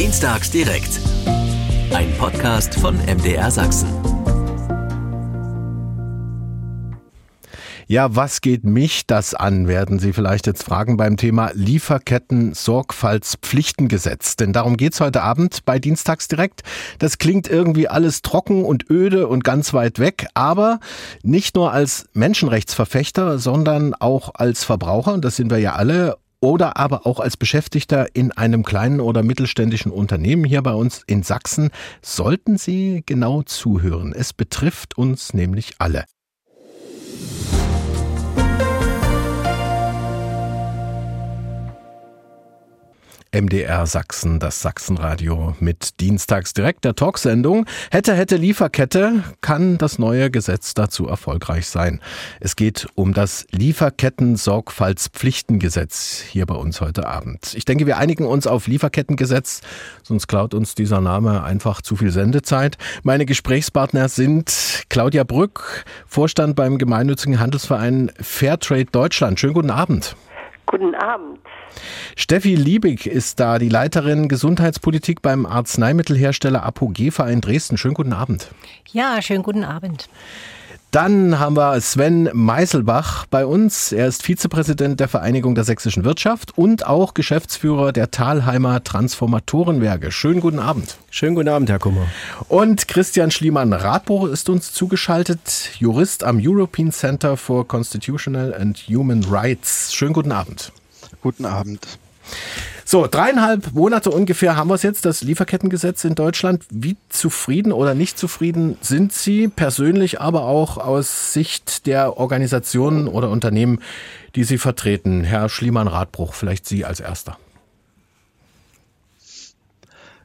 Dienstags direkt. Ein Podcast von MDR Sachsen. Ja, was geht mich das an, werden Sie vielleicht jetzt fragen beim Thema Lieferketten-Sorgfaltspflichtengesetz. Denn darum geht's heute Abend bei Dienstags direkt. Das klingt irgendwie alles trocken und öde und ganz weit weg, aber nicht nur als Menschenrechtsverfechter, sondern auch als Verbraucher, und das sind wir ja alle, oder aber auch als Beschäftigter in einem kleinen oder mittelständischen Unternehmen hier bei uns in Sachsen, sollten Sie genau zuhören. Es betrifft uns nämlich alle. MDR Sachsen, das Sachsenradio mit Dienstags direkt der Talksendung. Hätte, hätte Lieferkette, kann das neue Gesetz dazu erfolgreich sein. Es geht um das Lieferketten-Sorgfaltspflichtengesetz hier bei uns heute Abend. Ich denke, wir einigen uns auf Lieferkettengesetz, sonst klaut uns dieser Name einfach zu viel Sendezeit. Meine Gesprächspartner sind Claudia Brück, Vorstand beim gemeinnützigen Handelsverein Fairtrade Deutschland. Schönen guten Abend. Guten Abend. Steffi Liebig ist da, die Leiterin Gesundheitspolitik beim Arzneimittelhersteller Apogefa in Dresden. Schönen guten Abend. Ja, schönen guten Abend. Dann haben wir Sven Meiselbach bei uns. Er ist Vizepräsident der Vereinigung der sächsischen Wirtschaft und auch Geschäftsführer der Talheimer Transformatorenwerke. Schönen guten Abend. Schönen guten Abend, Herr Kummer. Und Christian Schliemann-Radbruch ist uns zugeschaltet, Jurist am European Center for Constitutional and Human Rights. Schönen guten Abend. Guten Abend. So, dreieinhalb Monate ungefähr haben wir es jetzt, das Lieferkettengesetz in Deutschland. Wie zufrieden oder nicht zufrieden sind Sie persönlich, aber auch aus Sicht der Organisationen oder Unternehmen, die Sie vertreten? Herr Schliemann-Radbruch, vielleicht Sie als Erster.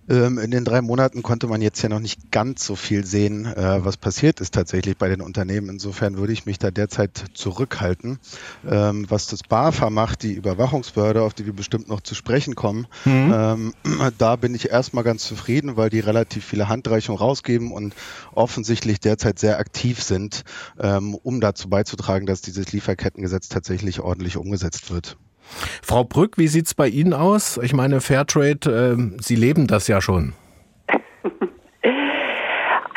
Ähm, in den drei Monaten konnte man jetzt ja noch nicht ganz so viel sehen, äh, was passiert ist tatsächlich bei den Unternehmen. Insofern würde ich mich da derzeit zurückhalten. Ähm, was das BAFA macht, die Überwachungsbehörde, auf die wir bestimmt noch zu sprechen kommen, mhm. Ähm, da bin ich erstmal ganz zufrieden, weil die relativ viele Handreichungen rausgeben und offensichtlich derzeit sehr aktiv sind, um dazu beizutragen, dass dieses Lieferkettengesetz tatsächlich ordentlich umgesetzt wird. Frau Brück, wie sieht es bei Ihnen aus? Ich meine, Fairtrade, äh, Sie leben das ja schon.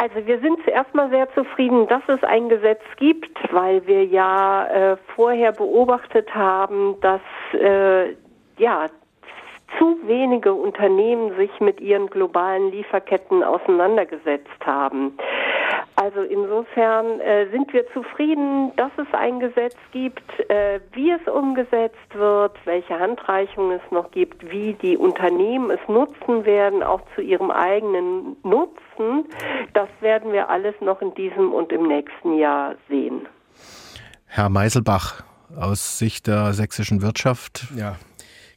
Also wir sind zuerst mal sehr zufrieden, dass es ein Gesetz gibt, weil wir ja äh, vorher beobachtet haben, dass äh, ja zu wenige Unternehmen sich mit ihren globalen Lieferketten auseinandergesetzt haben. Also insofern äh, sind wir zufrieden, dass es ein Gesetz gibt, äh, wie es umgesetzt wird, welche Handreichungen es noch gibt, wie die Unternehmen es nutzen werden, auch zu ihrem eigenen Nutzen. Das werden wir alles noch in diesem und im nächsten Jahr sehen. Herr Meiselbach, aus Sicht der sächsischen Wirtschaft. Ja,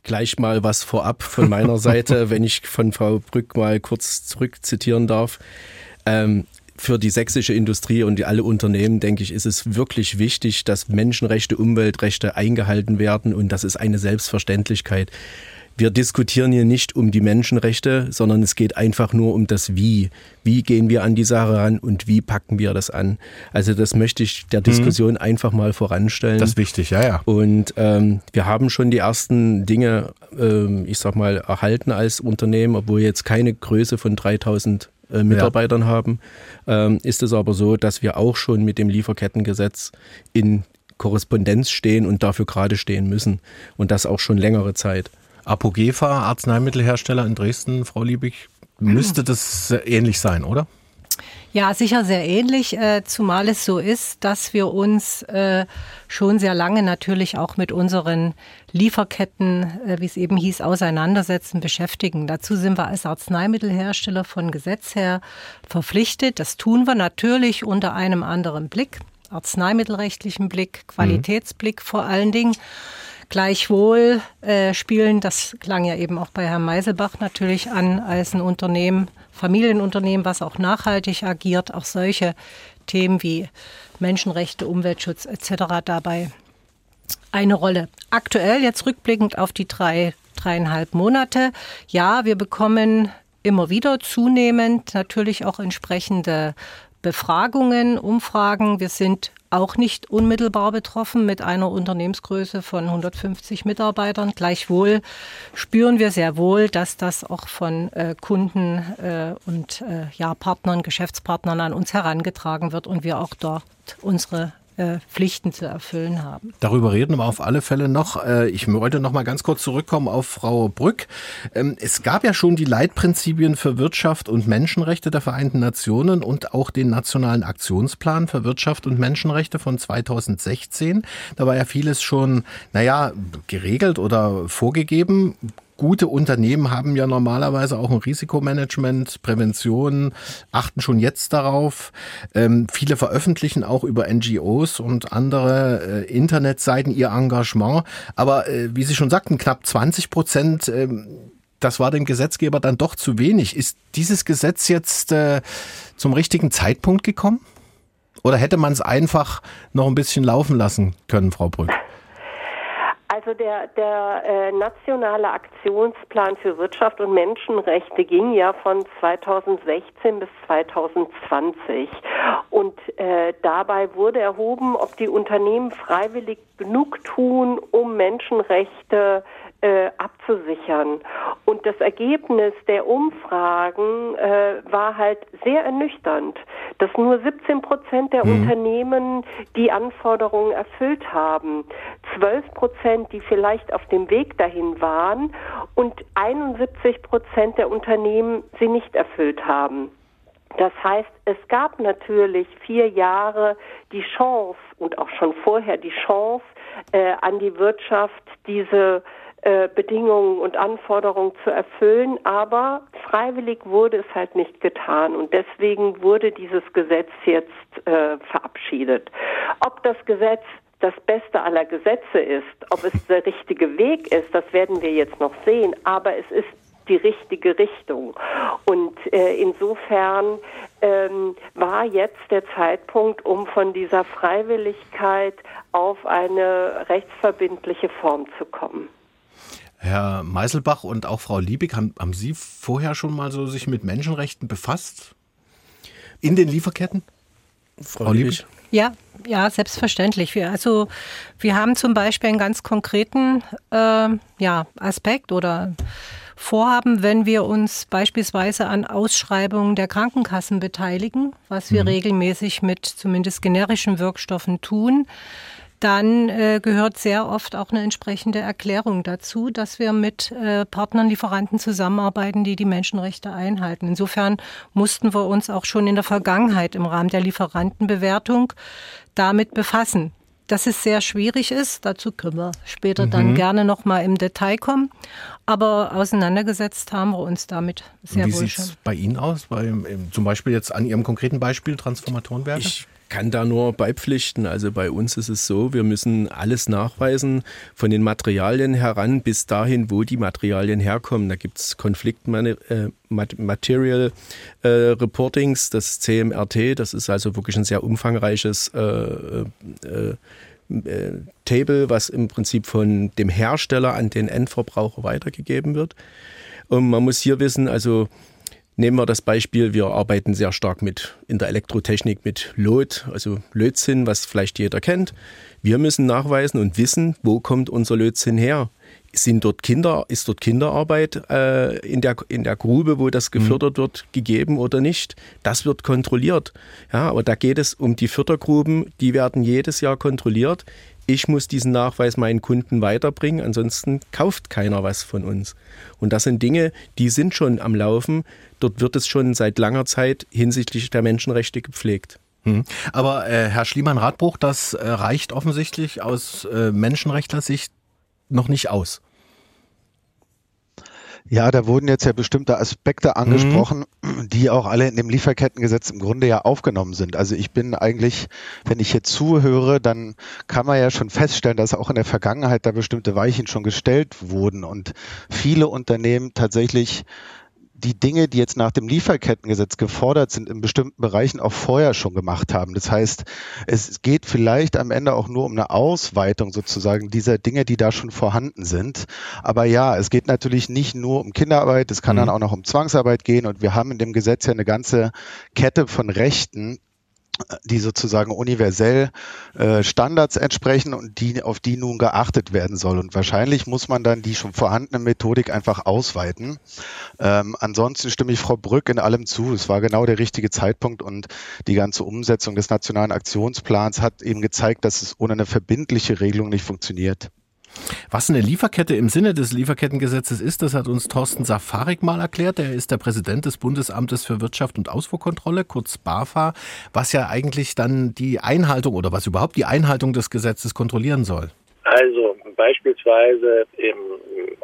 gleich mal was vorab von meiner Seite, wenn ich von Frau Brück mal kurz zurückzitieren darf. Ähm, für die sächsische Industrie und alle Unternehmen, denke ich, ist es wirklich wichtig, dass Menschenrechte, Umweltrechte eingehalten werden und das ist eine Selbstverständlichkeit. Wir diskutieren hier nicht um die Menschenrechte, sondern es geht einfach nur um das Wie. Wie gehen wir an die Sache ran und wie packen wir das an? Also das möchte ich der mhm. Diskussion mhm. einfach mal voranstellen. Das ist wichtig, ja, ja. Und ähm, wir haben schon die ersten Dinge, ähm, ich sag mal, erhalten als Unternehmen, obwohl jetzt keine Größe von 3000 äh, Mitarbeitern ja. haben, ähm, ist es aber so, dass wir auch schon mit dem Lieferkettengesetz in Korrespondenz stehen und dafür gerade stehen müssen. Und das auch schon längere Zeit. Apogefa, Arzneimittelhersteller in Dresden, Frau Liebig, müsste das ähnlich sein, oder? Ja, sicher sehr ähnlich, äh, zumal es so ist, dass wir uns äh, schon sehr lange natürlich auch mit unseren Lieferketten, äh, wie es eben hieß, auseinandersetzen, beschäftigen. Dazu sind wir als Arzneimittelhersteller von Gesetz her verpflichtet. Das tun wir natürlich unter einem anderen Blick, arzneimittelrechtlichen Blick, Qualitätsblick mhm. vor allen Dingen. Gleichwohl äh, spielen, das klang ja eben auch bei Herrn Meiselbach natürlich an, als ein Unternehmen Familienunternehmen, was auch nachhaltig agiert, auch solche Themen wie Menschenrechte, Umweltschutz etc. dabei eine Rolle. Aktuell jetzt rückblickend auf die drei, dreieinhalb Monate. Ja, wir bekommen immer wieder zunehmend natürlich auch entsprechende Befragungen, Umfragen. Wir sind auch nicht unmittelbar betroffen mit einer Unternehmensgröße von 150 Mitarbeitern. Gleichwohl spüren wir sehr wohl, dass das auch von äh, Kunden äh, und äh, ja, Partnern, Geschäftspartnern an uns herangetragen wird und wir auch dort unsere Pflichten zu erfüllen haben. Darüber reden wir auf alle Fälle noch. Äh, ich wollte noch mal ganz kurz zurückkommen auf Frau Brück. Ähm, es gab ja schon die Leitprinzipien für Wirtschaft und Menschenrechte der Vereinten Nationen und auch den nationalen Aktionsplan für Wirtschaft und Menschenrechte von 2016. Da war ja vieles schon, naja, geregelt oder vorgegeben gute Unternehmen haben ja normalerweise auch ein Risikomanagement, Prävention, achten schon jetzt darauf. Ähm, viele veröffentlichen auch über NGOs und andere äh, Internetseiten ihr Engagement. Aber äh, wie Sie schon sagten, knapp 20 Prozent äh, das war dem Gesetzgeber dann doch zu wenig. Ist dieses Gesetz jetzt äh, zum richtigen Zeitpunkt gekommen? Oder hätte man es einfach noch ein bisschen laufen lassen können, Frau Brück? Also der, der äh, nationale Aktionsplan für Wirtschaft und Menschenrechte ging ja von 2016 bis 2020 und äh, dabei wurde erhoben, ob die Unternehmen freiwillig genug tun, um Menschenrechte äh, abzusichern. Und das Ergebnis der Umfragen äh, war halt sehr ernüchternd, dass nur 17 Prozent der mhm. Unternehmen die Anforderungen erfüllt haben, 12 Prozent, die vielleicht auf dem Weg dahin waren und 71 Prozent der Unternehmen sie nicht erfüllt haben. Das heißt, es gab natürlich vier Jahre die Chance und auch schon vorher die Chance äh, an die Wirtschaft, diese äh, Bedingungen und Anforderungen zu erfüllen, aber freiwillig wurde es halt nicht getan und deswegen wurde dieses Gesetz jetzt äh, verabschiedet. Ob das Gesetz das Beste aller Gesetze ist, ob es der richtige Weg ist, das werden wir jetzt noch sehen, aber es ist die richtige Richtung. Und äh, insofern ähm, war jetzt der Zeitpunkt, um von dieser Freiwilligkeit auf eine rechtsverbindliche Form zu kommen. Herr Meiselbach und auch Frau Liebig, haben, haben Sie vorher schon mal so sich mit Menschenrechten befasst? In den Lieferketten? Frau, Frau Liebig? Ja, ja, selbstverständlich. Wir, also wir haben zum Beispiel einen ganz konkreten äh, ja, Aspekt oder Vorhaben, wenn wir uns beispielsweise an Ausschreibungen der Krankenkassen beteiligen, was wir mhm. regelmäßig mit zumindest generischen Wirkstoffen tun dann äh, gehört sehr oft auch eine entsprechende Erklärung dazu, dass wir mit äh, Partnern, Lieferanten zusammenarbeiten, die die Menschenrechte einhalten. Insofern mussten wir uns auch schon in der Vergangenheit im Rahmen der Lieferantenbewertung damit befassen. Dass es sehr schwierig ist, dazu können wir später mhm. dann gerne noch mal im Detail kommen. Aber auseinandergesetzt haben wir uns damit sehr Wie wohl schon. Wie sieht es bei Ihnen aus? Bei, zum Beispiel jetzt an Ihrem konkreten Beispiel Transformatorenwerke? Ich kann da nur beipflichten. Also bei uns ist es so, wir müssen alles nachweisen, von den Materialien heran bis dahin, wo die Materialien herkommen. Da gibt es Konfliktmaterial äh, äh, Reportings, das CMRT, das ist also wirklich ein sehr umfangreiches äh, äh, äh, Table, was im Prinzip von dem Hersteller an den Endverbraucher weitergegeben wird. Und man muss hier wissen, also Nehmen wir das Beispiel, wir arbeiten sehr stark mit in der Elektrotechnik mit Lot, also Lötzinn, was vielleicht jeder kennt. Wir müssen nachweisen und wissen, wo kommt unser Lötzinn her. Sind dort Kinder, ist dort Kinderarbeit äh, in, der, in der Grube, wo das gefördert mhm. wird, gegeben oder nicht? Das wird kontrolliert. Ja, aber da geht es um die Fördergruben, die werden jedes Jahr kontrolliert ich muss diesen Nachweis meinen Kunden weiterbringen, ansonsten kauft keiner was von uns. Und das sind Dinge, die sind schon am Laufen. Dort wird es schon seit langer Zeit hinsichtlich der Menschenrechte gepflegt. Hm. Aber äh, Herr Schliemann-Radbruch, das äh, reicht offensichtlich aus äh, Menschenrechtlersicht noch nicht aus. Ja, da wurden jetzt ja bestimmte Aspekte angesprochen, mhm. die auch alle in dem Lieferkettengesetz im Grunde ja aufgenommen sind. Also ich bin eigentlich, wenn ich hier zuhöre, dann kann man ja schon feststellen, dass auch in der Vergangenheit da bestimmte Weichen schon gestellt wurden und viele Unternehmen tatsächlich die Dinge, die jetzt nach dem Lieferkettengesetz gefordert sind, in bestimmten Bereichen auch vorher schon gemacht haben. Das heißt, es geht vielleicht am Ende auch nur um eine Ausweitung sozusagen dieser Dinge, die da schon vorhanden sind. Aber ja, es geht natürlich nicht nur um Kinderarbeit, es kann mhm. dann auch noch um Zwangsarbeit gehen und wir haben in dem Gesetz ja eine ganze Kette von Rechten, die sozusagen universell äh, Standards entsprechen und die, auf die nun geachtet werden soll. Und wahrscheinlich muss man dann die schon vorhandene Methodik einfach ausweiten. Ähm, ansonsten stimme ich Frau Brück in allem zu. Es war genau der richtige Zeitpunkt und die ganze Umsetzung des nationalen Aktionsplans hat eben gezeigt, dass es ohne eine verbindliche Regelung nicht funktioniert. Was eine Lieferkette im Sinne des Lieferkettengesetzes ist, das hat uns Thorsten Safarik mal erklärt. Er ist der Präsident des Bundesamtes für Wirtschaft und Ausfuhrkontrolle, kurz BAFA, was ja eigentlich dann die Einhaltung oder was überhaupt die Einhaltung des Gesetzes kontrollieren soll. Also beispielsweise im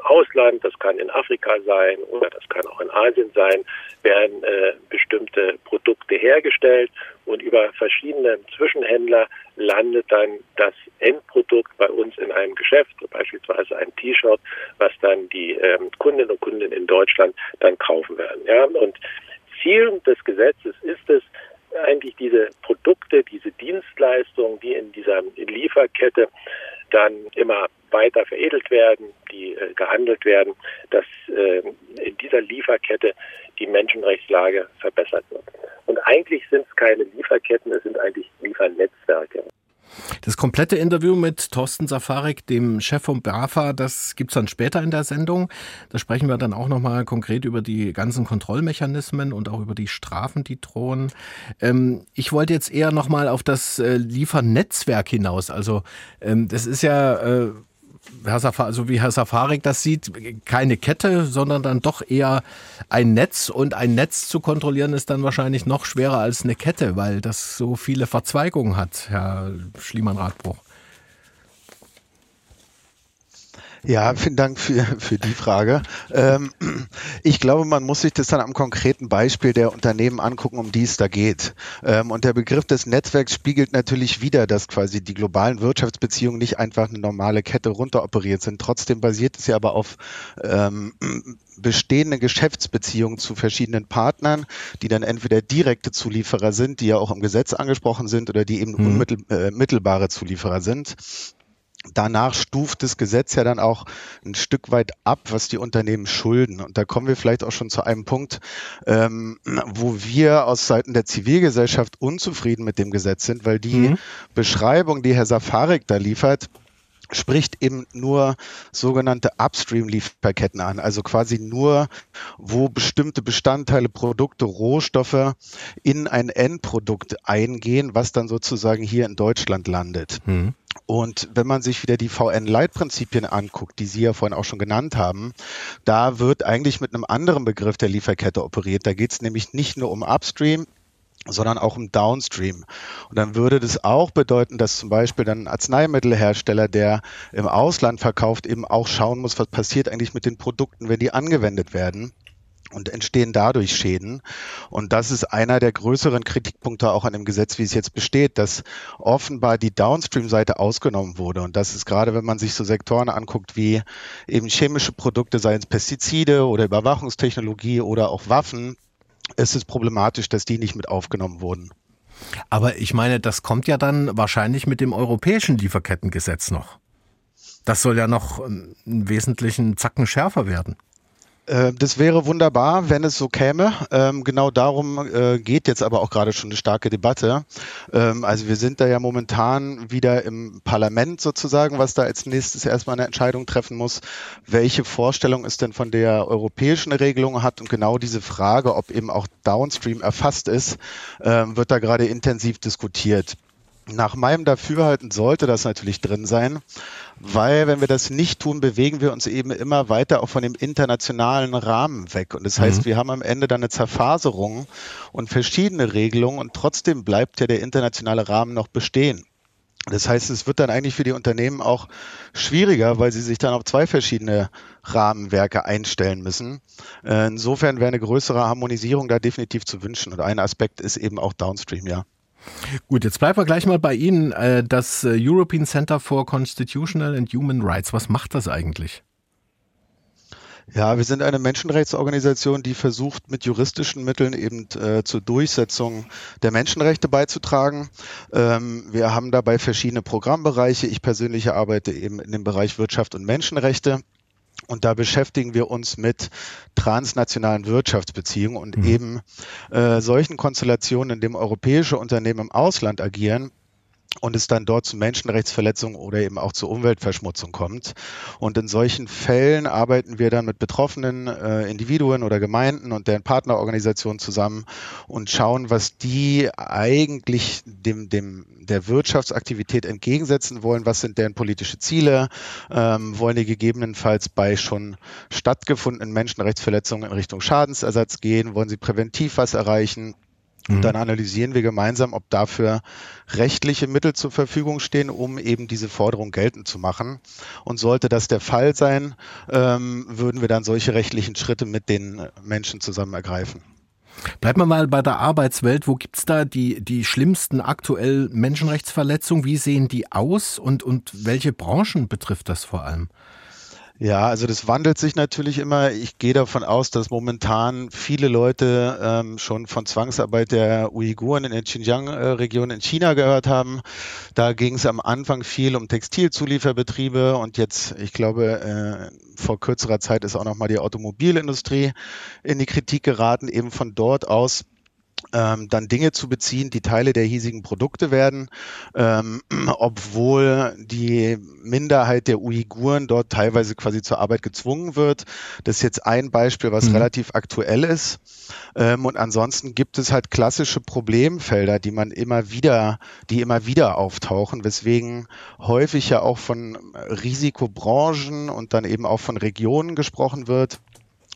Ausland, das kann in Afrika sein oder das kann auch in Asien sein, werden äh, bestimmte Produkte hergestellt und über verschiedene Zwischenhändler landet dann das Endprodukt bei uns in einem Geschäft, beispielsweise ein T-Shirt, was dann die ähm, Kundinnen und Kunden in Deutschland dann kaufen werden. Ja? Und Ziel des Gesetzes ist es, eigentlich diese Produkte, diese Dienstleistungen, die in dieser Lieferkette dann immer weiter veredelt werden, die äh, gehandelt werden, dass äh, in dieser Lieferkette die Menschenrechtslage verbessert wird. Und eigentlich sind es keine Lieferketten, es sind eigentlich Liefernetzwerke. Das komplette Interview mit Thorsten Safarik, dem Chef vom BAFA, das gibt's dann später in der Sendung. Da sprechen wir dann auch nochmal konkret über die ganzen Kontrollmechanismen und auch über die Strafen, die drohen. Ähm, ich wollte jetzt eher nochmal auf das äh, Liefernetzwerk hinaus. Also ähm, das ist ja... Äh, Herr Safari, so wie Herr Safarik das sieht, keine Kette, sondern dann doch eher ein Netz. Und ein Netz zu kontrollieren ist dann wahrscheinlich noch schwerer als eine Kette, weil das so viele Verzweigungen hat, Herr Schliemann-Radbruch. Ja, vielen Dank für, für die Frage. Ähm, ich glaube, man muss sich das dann am konkreten Beispiel der Unternehmen angucken, um die es da geht. Ähm, und der Begriff des Netzwerks spiegelt natürlich wieder, dass quasi die globalen Wirtschaftsbeziehungen nicht einfach eine normale Kette runteroperiert sind. Trotzdem basiert es ja aber auf ähm, bestehende Geschäftsbeziehungen zu verschiedenen Partnern, die dann entweder direkte Zulieferer sind, die ja auch im Gesetz angesprochen sind, oder die eben mhm. unmittelbare äh, Zulieferer sind. Danach stuft das Gesetz ja dann auch ein Stück weit ab, was die Unternehmen schulden. Und da kommen wir vielleicht auch schon zu einem Punkt, ähm, wo wir aus Seiten der Zivilgesellschaft unzufrieden mit dem Gesetz sind, weil die mhm. Beschreibung, die Herr Safarik da liefert, spricht eben nur sogenannte Upstream-Lieferketten an, also quasi nur, wo bestimmte Bestandteile, Produkte, Rohstoffe in ein Endprodukt eingehen, was dann sozusagen hier in Deutschland landet. Mhm. Und wenn man sich wieder die VN-Leitprinzipien anguckt, die Sie ja vorhin auch schon genannt haben, da wird eigentlich mit einem anderen Begriff der Lieferkette operiert. Da geht es nämlich nicht nur um Upstream, sondern auch um Downstream. Und dann würde das auch bedeuten, dass zum Beispiel dann ein Arzneimittelhersteller, der im Ausland verkauft, eben auch schauen muss, was passiert eigentlich mit den Produkten, wenn die angewendet werden und entstehen dadurch Schäden. Und das ist einer der größeren Kritikpunkte auch an dem Gesetz, wie es jetzt besteht, dass offenbar die Downstream-Seite ausgenommen wurde. Und das ist gerade, wenn man sich so Sektoren anguckt wie eben chemische Produkte, seien es Pestizide oder Überwachungstechnologie oder auch Waffen, ist es problematisch, dass die nicht mit aufgenommen wurden. Aber ich meine, das kommt ja dann wahrscheinlich mit dem europäischen Lieferkettengesetz noch. Das soll ja noch einen wesentlichen Zacken schärfer werden. Äh, das wäre wunderbar, wenn es so käme. Ähm, genau darum äh, geht jetzt aber auch gerade schon eine starke Debatte. Ähm, also wir sind da ja momentan wieder im Parlament sozusagen, was da als nächstes erstmal eine Entscheidung treffen muss, welche Vorstellung es denn von der europäischen Regelung hat. Und genau diese Frage, ob eben auch Downstream erfasst ist, ähm, wird da gerade intensiv diskutiert. Nach meinem Dafürhalten sollte das natürlich drin sein, weil wenn wir das nicht tun, bewegen wir uns eben immer weiter auch von dem internationalen Rahmen weg. Und das heißt, mhm. wir haben am Ende dann eine Zerfaserung und verschiedene Regelungen und trotzdem bleibt ja der internationale Rahmen noch bestehen. Das heißt, es wird dann eigentlich für die Unternehmen auch schwieriger, weil sie sich dann auf zwei verschiedene Rahmenwerke einstellen müssen. Äh, insofern wäre eine größere Harmonisierung da definitiv zu wünschen. Und ein Aspekt ist eben auch Downstream, ja. Gut, jetzt bleiben wir gleich mal bei Ihnen. Äh, das äh, European Center for Constitutional and Human Rights, was macht das eigentlich? Ja, wir sind eine Menschenrechtsorganisation, die versucht, mit juristischen Mitteln eben äh, zur Durchsetzung der Menschenrechte beizutragen. Ähm, wir haben dabei verschiedene Programmbereiche. Ich persönlich arbeite eben in dem Bereich Wirtschaft und Menschenrechte. Und da beschäftigen wir uns mit transnationalen Wirtschaftsbeziehungen und mhm. eben äh, solchen Konstellationen, in denen europäische Unternehmen im Ausland agieren, und es dann dort zu Menschenrechtsverletzungen oder eben auch zu Umweltverschmutzung kommt. Und in solchen Fällen arbeiten wir dann mit betroffenen äh, Individuen oder Gemeinden und deren Partnerorganisationen zusammen und schauen, was die eigentlich dem, dem der Wirtschaftsaktivität entgegensetzen wollen. Was sind deren politische Ziele? Ähm, wollen die gegebenenfalls bei schon stattgefundenen Menschenrechtsverletzungen in Richtung Schadensersatz gehen? Wollen sie präventiv was erreichen? Und dann mhm. analysieren wir gemeinsam, ob dafür rechtliche Mittel zur Verfügung stehen, um eben diese Forderung geltend zu machen. Und sollte das der Fall sein, ähm, würden wir dann solche rechtlichen Schritte mit den Menschen zusammen ergreifen. Bleiben wir mal bei der Arbeitswelt. Wo gibt's da die, die schlimmsten aktuell Menschenrechtsverletzungen? Wie sehen die aus und, und welche Branchen betrifft das vor allem? Ja, also das wandelt sich natürlich immer. Ich gehe davon aus, dass momentan viele Leute ähm, schon von Zwangsarbeit der Uiguren in der Xinjiang-Region in China gehört haben. Da ging es am Anfang viel um Textilzulieferbetriebe und jetzt, ich glaube, äh, vor kürzerer Zeit ist auch nochmal die Automobilindustrie in die Kritik geraten, eben von dort aus ähm, dann Dinge zu beziehen, die Teile der hiesigen Produkte werden, ähm, obwohl die Minderheit der Uiguren dort teilweise quasi zur Arbeit gezwungen wird. Das ist jetzt ein Beispiel, was mhm. relativ aktuell ist. Ähm, und ansonsten gibt es halt klassische Problemfelder, die man immer wieder, die immer wieder auftauchen, weswegen häufig ja auch von Risikobranchen und dann eben auch von Regionen gesprochen wird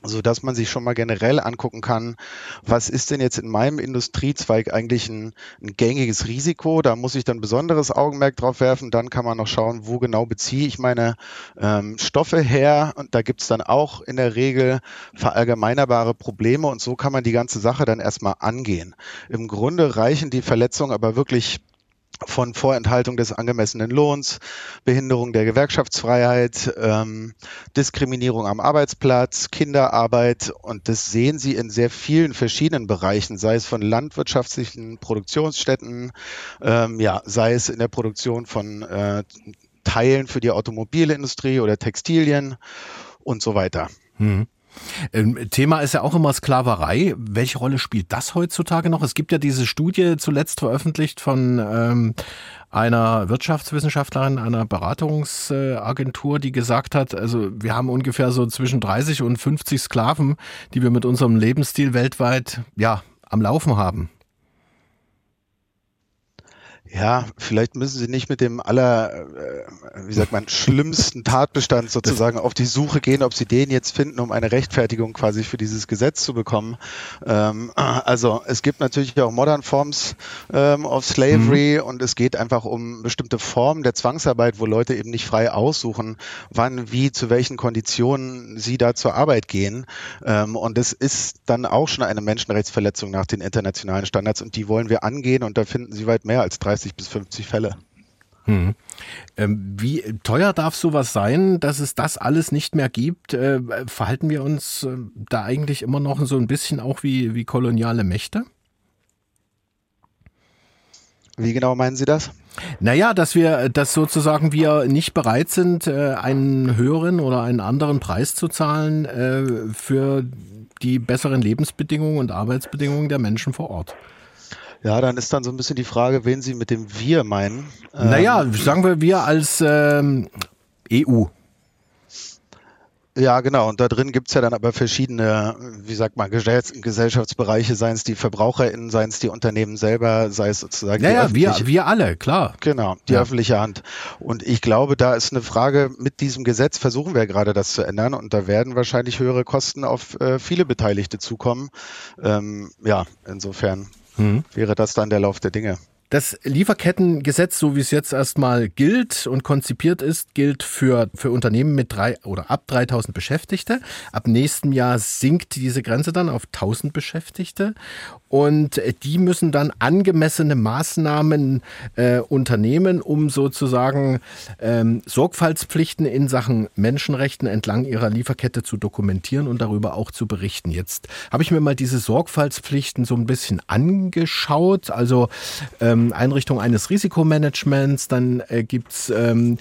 so dass man sich schon mal generell angucken kann, was ist denn jetzt in meinem Industriezweig eigentlich ein, ein, gängiges Risiko? Da muss ich dann besonderes Augenmerk drauf werfen. Dann kann man noch schauen, wo genau beziehe ich meine ähm, Stoffe her. Und da gibt's dann auch in der Regel verallgemeinerbare Probleme. Und so kann man die ganze Sache dann erstmal angehen. Im Grunde reichen die Verletzungen aber wirklich von Vorenthaltung des angemessenen Lohns, Behinderung der Gewerkschaftsfreiheit, ähm, Diskriminierung am Arbeitsplatz, Kinderarbeit und das sehen Sie in sehr vielen verschiedenen Bereichen, sei es von landwirtschaftlichen Produktionsstätten, ähm, ja, sei es in der Produktion von äh, Teilen für die Automobilindustrie oder Textilien und so weiter. Hm. Ähm, Thema ist ja auch immer Sklaverei. Welche Rolle spielt das heutzutage noch? Es gibt ja diese Studie zuletzt veröffentlicht von ähm, einer Wirtschaftswissenschaftlerin, einer Beratungsagentur, die gesagt hat, also wir haben ungefähr so zwischen 30 und 50 Sklaven, die wir mit unserem Lebensstil weltweit ja am Laufen haben. Ja, vielleicht müssen Sie nicht mit dem aller, äh, wie sagt man, schlimmsten Tatbestand sozusagen auf die Suche gehen, ob Sie den jetzt finden, um eine Rechtfertigung quasi für dieses Gesetz zu bekommen. Ähm, also es gibt natürlich auch Modern Forms ähm, of Slavery mhm. und es geht einfach um bestimmte Formen der Zwangsarbeit, wo Leute eben nicht frei aussuchen, wann, wie, zu welchen Konditionen sie da zur Arbeit gehen. Ähm, und es ist dann auch schon eine Menschenrechtsverletzung nach den internationalen Standards und die wollen wir angehen und da finden Sie weit mehr als 30 30 bis 50 Fälle. Hm. Ähm, wie teuer darf sowas sein, dass es das alles nicht mehr gibt? Äh, verhalten wir uns äh, da eigentlich immer noch so ein bisschen auch wie, wie koloniale Mächte? Wie genau meinen Sie das? Naja, dass wir, dass sozusagen wir nicht bereit sind, äh, einen höheren oder einen anderen Preis zu zahlen äh, für die besseren Lebensbedingungen und Arbeitsbedingungen der Menschen vor Ort. Ja, dann ist dann so ein bisschen die Frage, wen Sie mit dem Wir meinen. Naja, ähm, sagen wir wir als ähm, EU. Ja, genau. Und da drin gibt's ja dann aber verschiedene, wie sagt man, Gesellschaftsbereiche, seien es die VerbraucherInnen, seien es die Unternehmen selber, sei es sozusagen. Ja, ja, wir, wir alle, klar. Genau, die ja. öffentliche Hand. Und ich glaube, da ist eine Frage, mit diesem Gesetz versuchen wir gerade das zu ändern und da werden wahrscheinlich höhere Kosten auf äh, viele Beteiligte zukommen. Ähm, ja, insofern mhm. wäre das dann der Lauf der Dinge. Das Lieferkettengesetz, so wie es jetzt erstmal gilt und konzipiert ist, gilt für, für Unternehmen mit drei oder ab 3000 Beschäftigte. Ab nächstem Jahr sinkt diese Grenze dann auf 1000 Beschäftigte. Und die müssen dann angemessene Maßnahmen äh, unternehmen, um sozusagen ähm, Sorgfaltspflichten in Sachen Menschenrechten entlang ihrer Lieferkette zu dokumentieren und darüber auch zu berichten. Jetzt habe ich mir mal diese Sorgfaltspflichten so ein bisschen angeschaut. Also ähm, ähm, Einrichtung eines Risikomanagements, dann äh, gibt's ähm,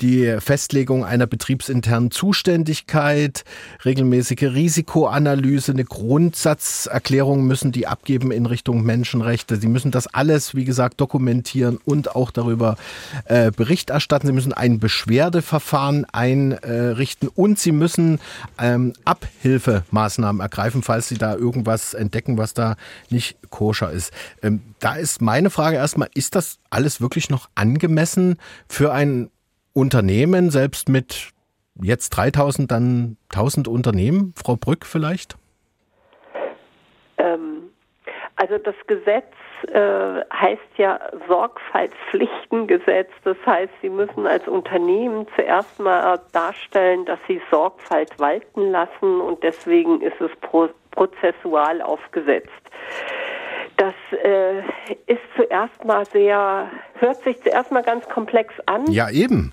die Festlegung einer betriebsinternen Zuständigkeit, regelmäßige Risikoanalyse, eine Grundsatzerklärung müssen die abgeben in Richtung Menschenrechte. Sie müssen das alles, wie gesagt, dokumentieren und auch darüber äh, Bericht erstatten. Sie müssen ein Beschwerdeverfahren einrichten und sie müssen ähm, Abhilfemaßnahmen ergreifen, falls sie da irgendwas entdecken, was da nicht koscher ist. Ähm, da ist meine Frage erstmal, ist das alles wirklich noch angemessen für ein Unternehmen, selbst mit jetzt 3000, dann 1000 Unternehmen? Frau Brück vielleicht? Ähm, also das Gesetz äh, heißt ja Sorgfaltspflichtengesetz. Das heißt, Sie müssen als Unternehmen zuerst mal darstellen, dass Sie Sorgfalt walten lassen und deswegen ist es pro prozessual aufgesetzt. Das äh, ist zuerst mal sehr, hört sich zuerst mal ganz komplex an. Ja, eben.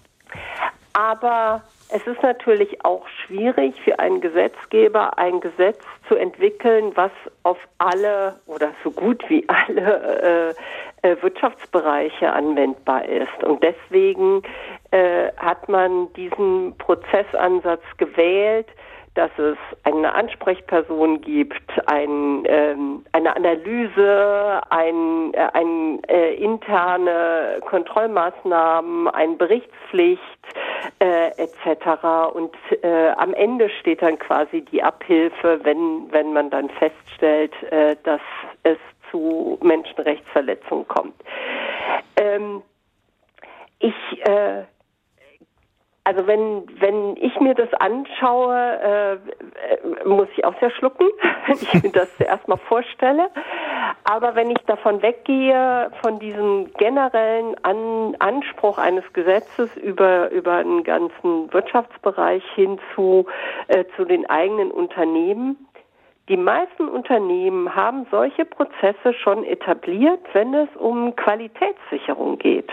Aber es ist natürlich auch schwierig für einen Gesetzgeber, ein Gesetz zu entwickeln, was auf alle oder so gut wie alle äh, äh, Wirtschaftsbereiche anwendbar ist. Und deswegen äh, hat man diesen Prozessansatz gewählt, dass es eine Ansprechperson gibt, ein, ähm, eine Analyse, ein, äh, ein äh, interne Kontrollmaßnahmen, eine Berichtspflicht äh, etc. Und äh, am Ende steht dann quasi die Abhilfe, wenn wenn man dann feststellt, äh, dass es zu Menschenrechtsverletzungen kommt. Ähm, ich äh, also wenn, wenn ich mir das anschaue, äh, muss ich auch sehr schlucken, wenn ich mir das zuerst mal vorstelle. Aber wenn ich davon weggehe, von diesem generellen An Anspruch eines Gesetzes über, über einen ganzen Wirtschaftsbereich hin zu, äh, zu den eigenen Unternehmen, die meisten Unternehmen haben solche Prozesse schon etabliert, wenn es um Qualitätssicherung geht.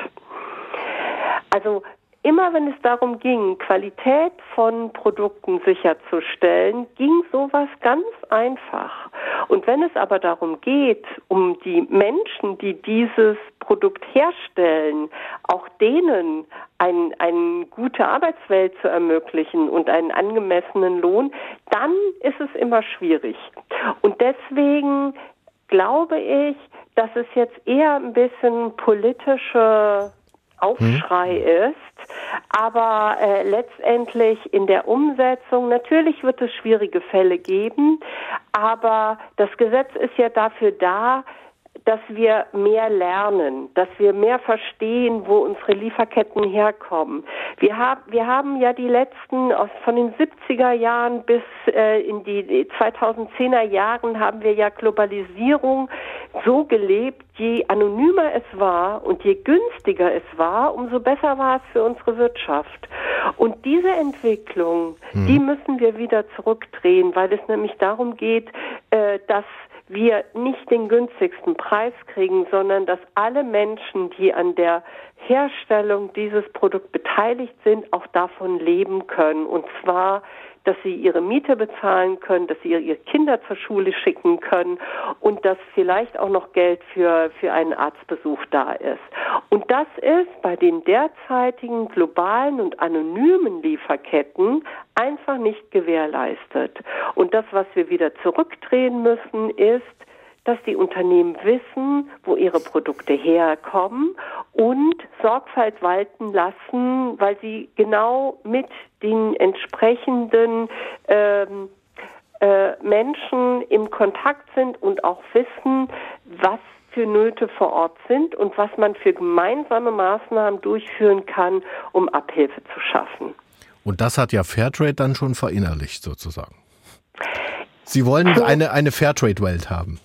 Also Immer wenn es darum ging, Qualität von Produkten sicherzustellen, ging sowas ganz einfach. Und wenn es aber darum geht, um die Menschen, die dieses Produkt herstellen, auch denen ein, eine gute Arbeitswelt zu ermöglichen und einen angemessenen Lohn, dann ist es immer schwierig. Und deswegen glaube ich, dass es jetzt eher ein bisschen politische Aufschrei hm. ist. Aber äh, letztendlich in der Umsetzung, natürlich wird es schwierige Fälle geben, aber das Gesetz ist ja dafür da, dass wir mehr lernen, dass wir mehr verstehen, wo unsere Lieferketten herkommen. Wir, hab, wir haben ja die letzten, aus, von den 70er Jahren bis äh, in die 2010er Jahren haben wir ja Globalisierung so gelebt, je anonymer es war und je günstiger es war, umso besser war es für unsere Wirtschaft. Und diese Entwicklung, hm. die müssen wir wieder zurückdrehen, weil es nämlich darum geht, äh, dass wir nicht den günstigsten Preis kriegen, sondern dass alle Menschen, die an der Herstellung dieses Produkts beteiligt sind, auch davon leben können. Und zwar dass sie ihre Miete bezahlen können, dass sie ihre Kinder zur Schule schicken können und dass vielleicht auch noch Geld für, für einen Arztbesuch da ist. Und das ist bei den derzeitigen globalen und anonymen Lieferketten einfach nicht gewährleistet. Und das, was wir wieder zurückdrehen müssen, ist, dass die Unternehmen wissen, wo ihre Produkte herkommen und Sorgfalt walten lassen, weil sie genau mit den entsprechenden ähm, äh, Menschen im Kontakt sind und auch wissen, was für Nöte vor Ort sind und was man für gemeinsame Maßnahmen durchführen kann, um Abhilfe zu schaffen. Und das hat ja Fairtrade dann schon verinnerlicht sozusagen. Sie wollen eine, eine Fairtrade-Welt haben.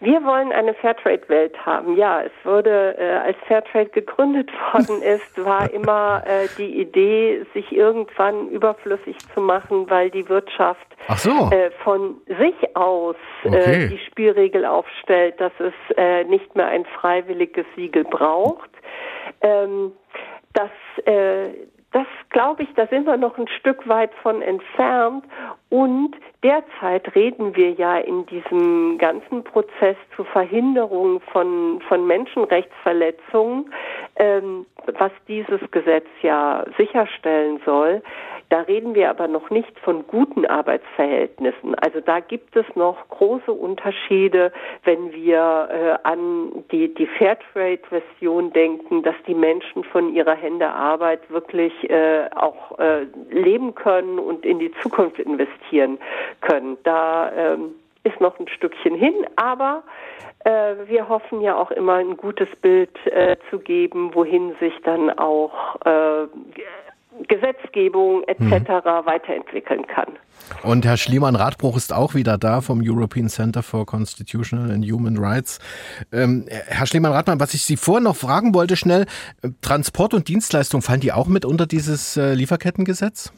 Wir wollen eine Fairtrade-Welt haben. Ja, es wurde, äh, als Fairtrade gegründet worden ist, war immer äh, die Idee, sich irgendwann überflüssig zu machen, weil die Wirtschaft so. äh, von sich aus äh, okay. die Spielregel aufstellt, dass es äh, nicht mehr ein freiwilliges Siegel braucht. Ähm, das äh, das glaube ich, da sind wir noch ein Stück weit von entfernt. Und derzeit reden wir ja in diesem ganzen Prozess zur Verhinderung von, von Menschenrechtsverletzungen, ähm, was dieses Gesetz ja sicherstellen soll, da reden wir aber noch nicht von guten Arbeitsverhältnissen. Also da gibt es noch große Unterschiede, wenn wir äh, an die, die Fairtrade-Version denken, dass die Menschen von ihrer Hände Arbeit wirklich äh, auch äh, leben können und in die Zukunft investieren können. Da ähm, ist noch ein Stückchen hin, aber äh, wir hoffen ja auch immer ein gutes Bild äh, zu geben, wohin sich dann auch äh, Gesetzgebung etc. Mhm. weiterentwickeln kann. Und Herr Schliemann-Radbruch ist auch wieder da vom European Center for Constitutional and Human Rights. Ähm, Herr Schliemann-Radmann, was ich Sie vorhin noch fragen wollte, schnell, äh, Transport und Dienstleistung, fallen die auch mit unter dieses äh, Lieferkettengesetz?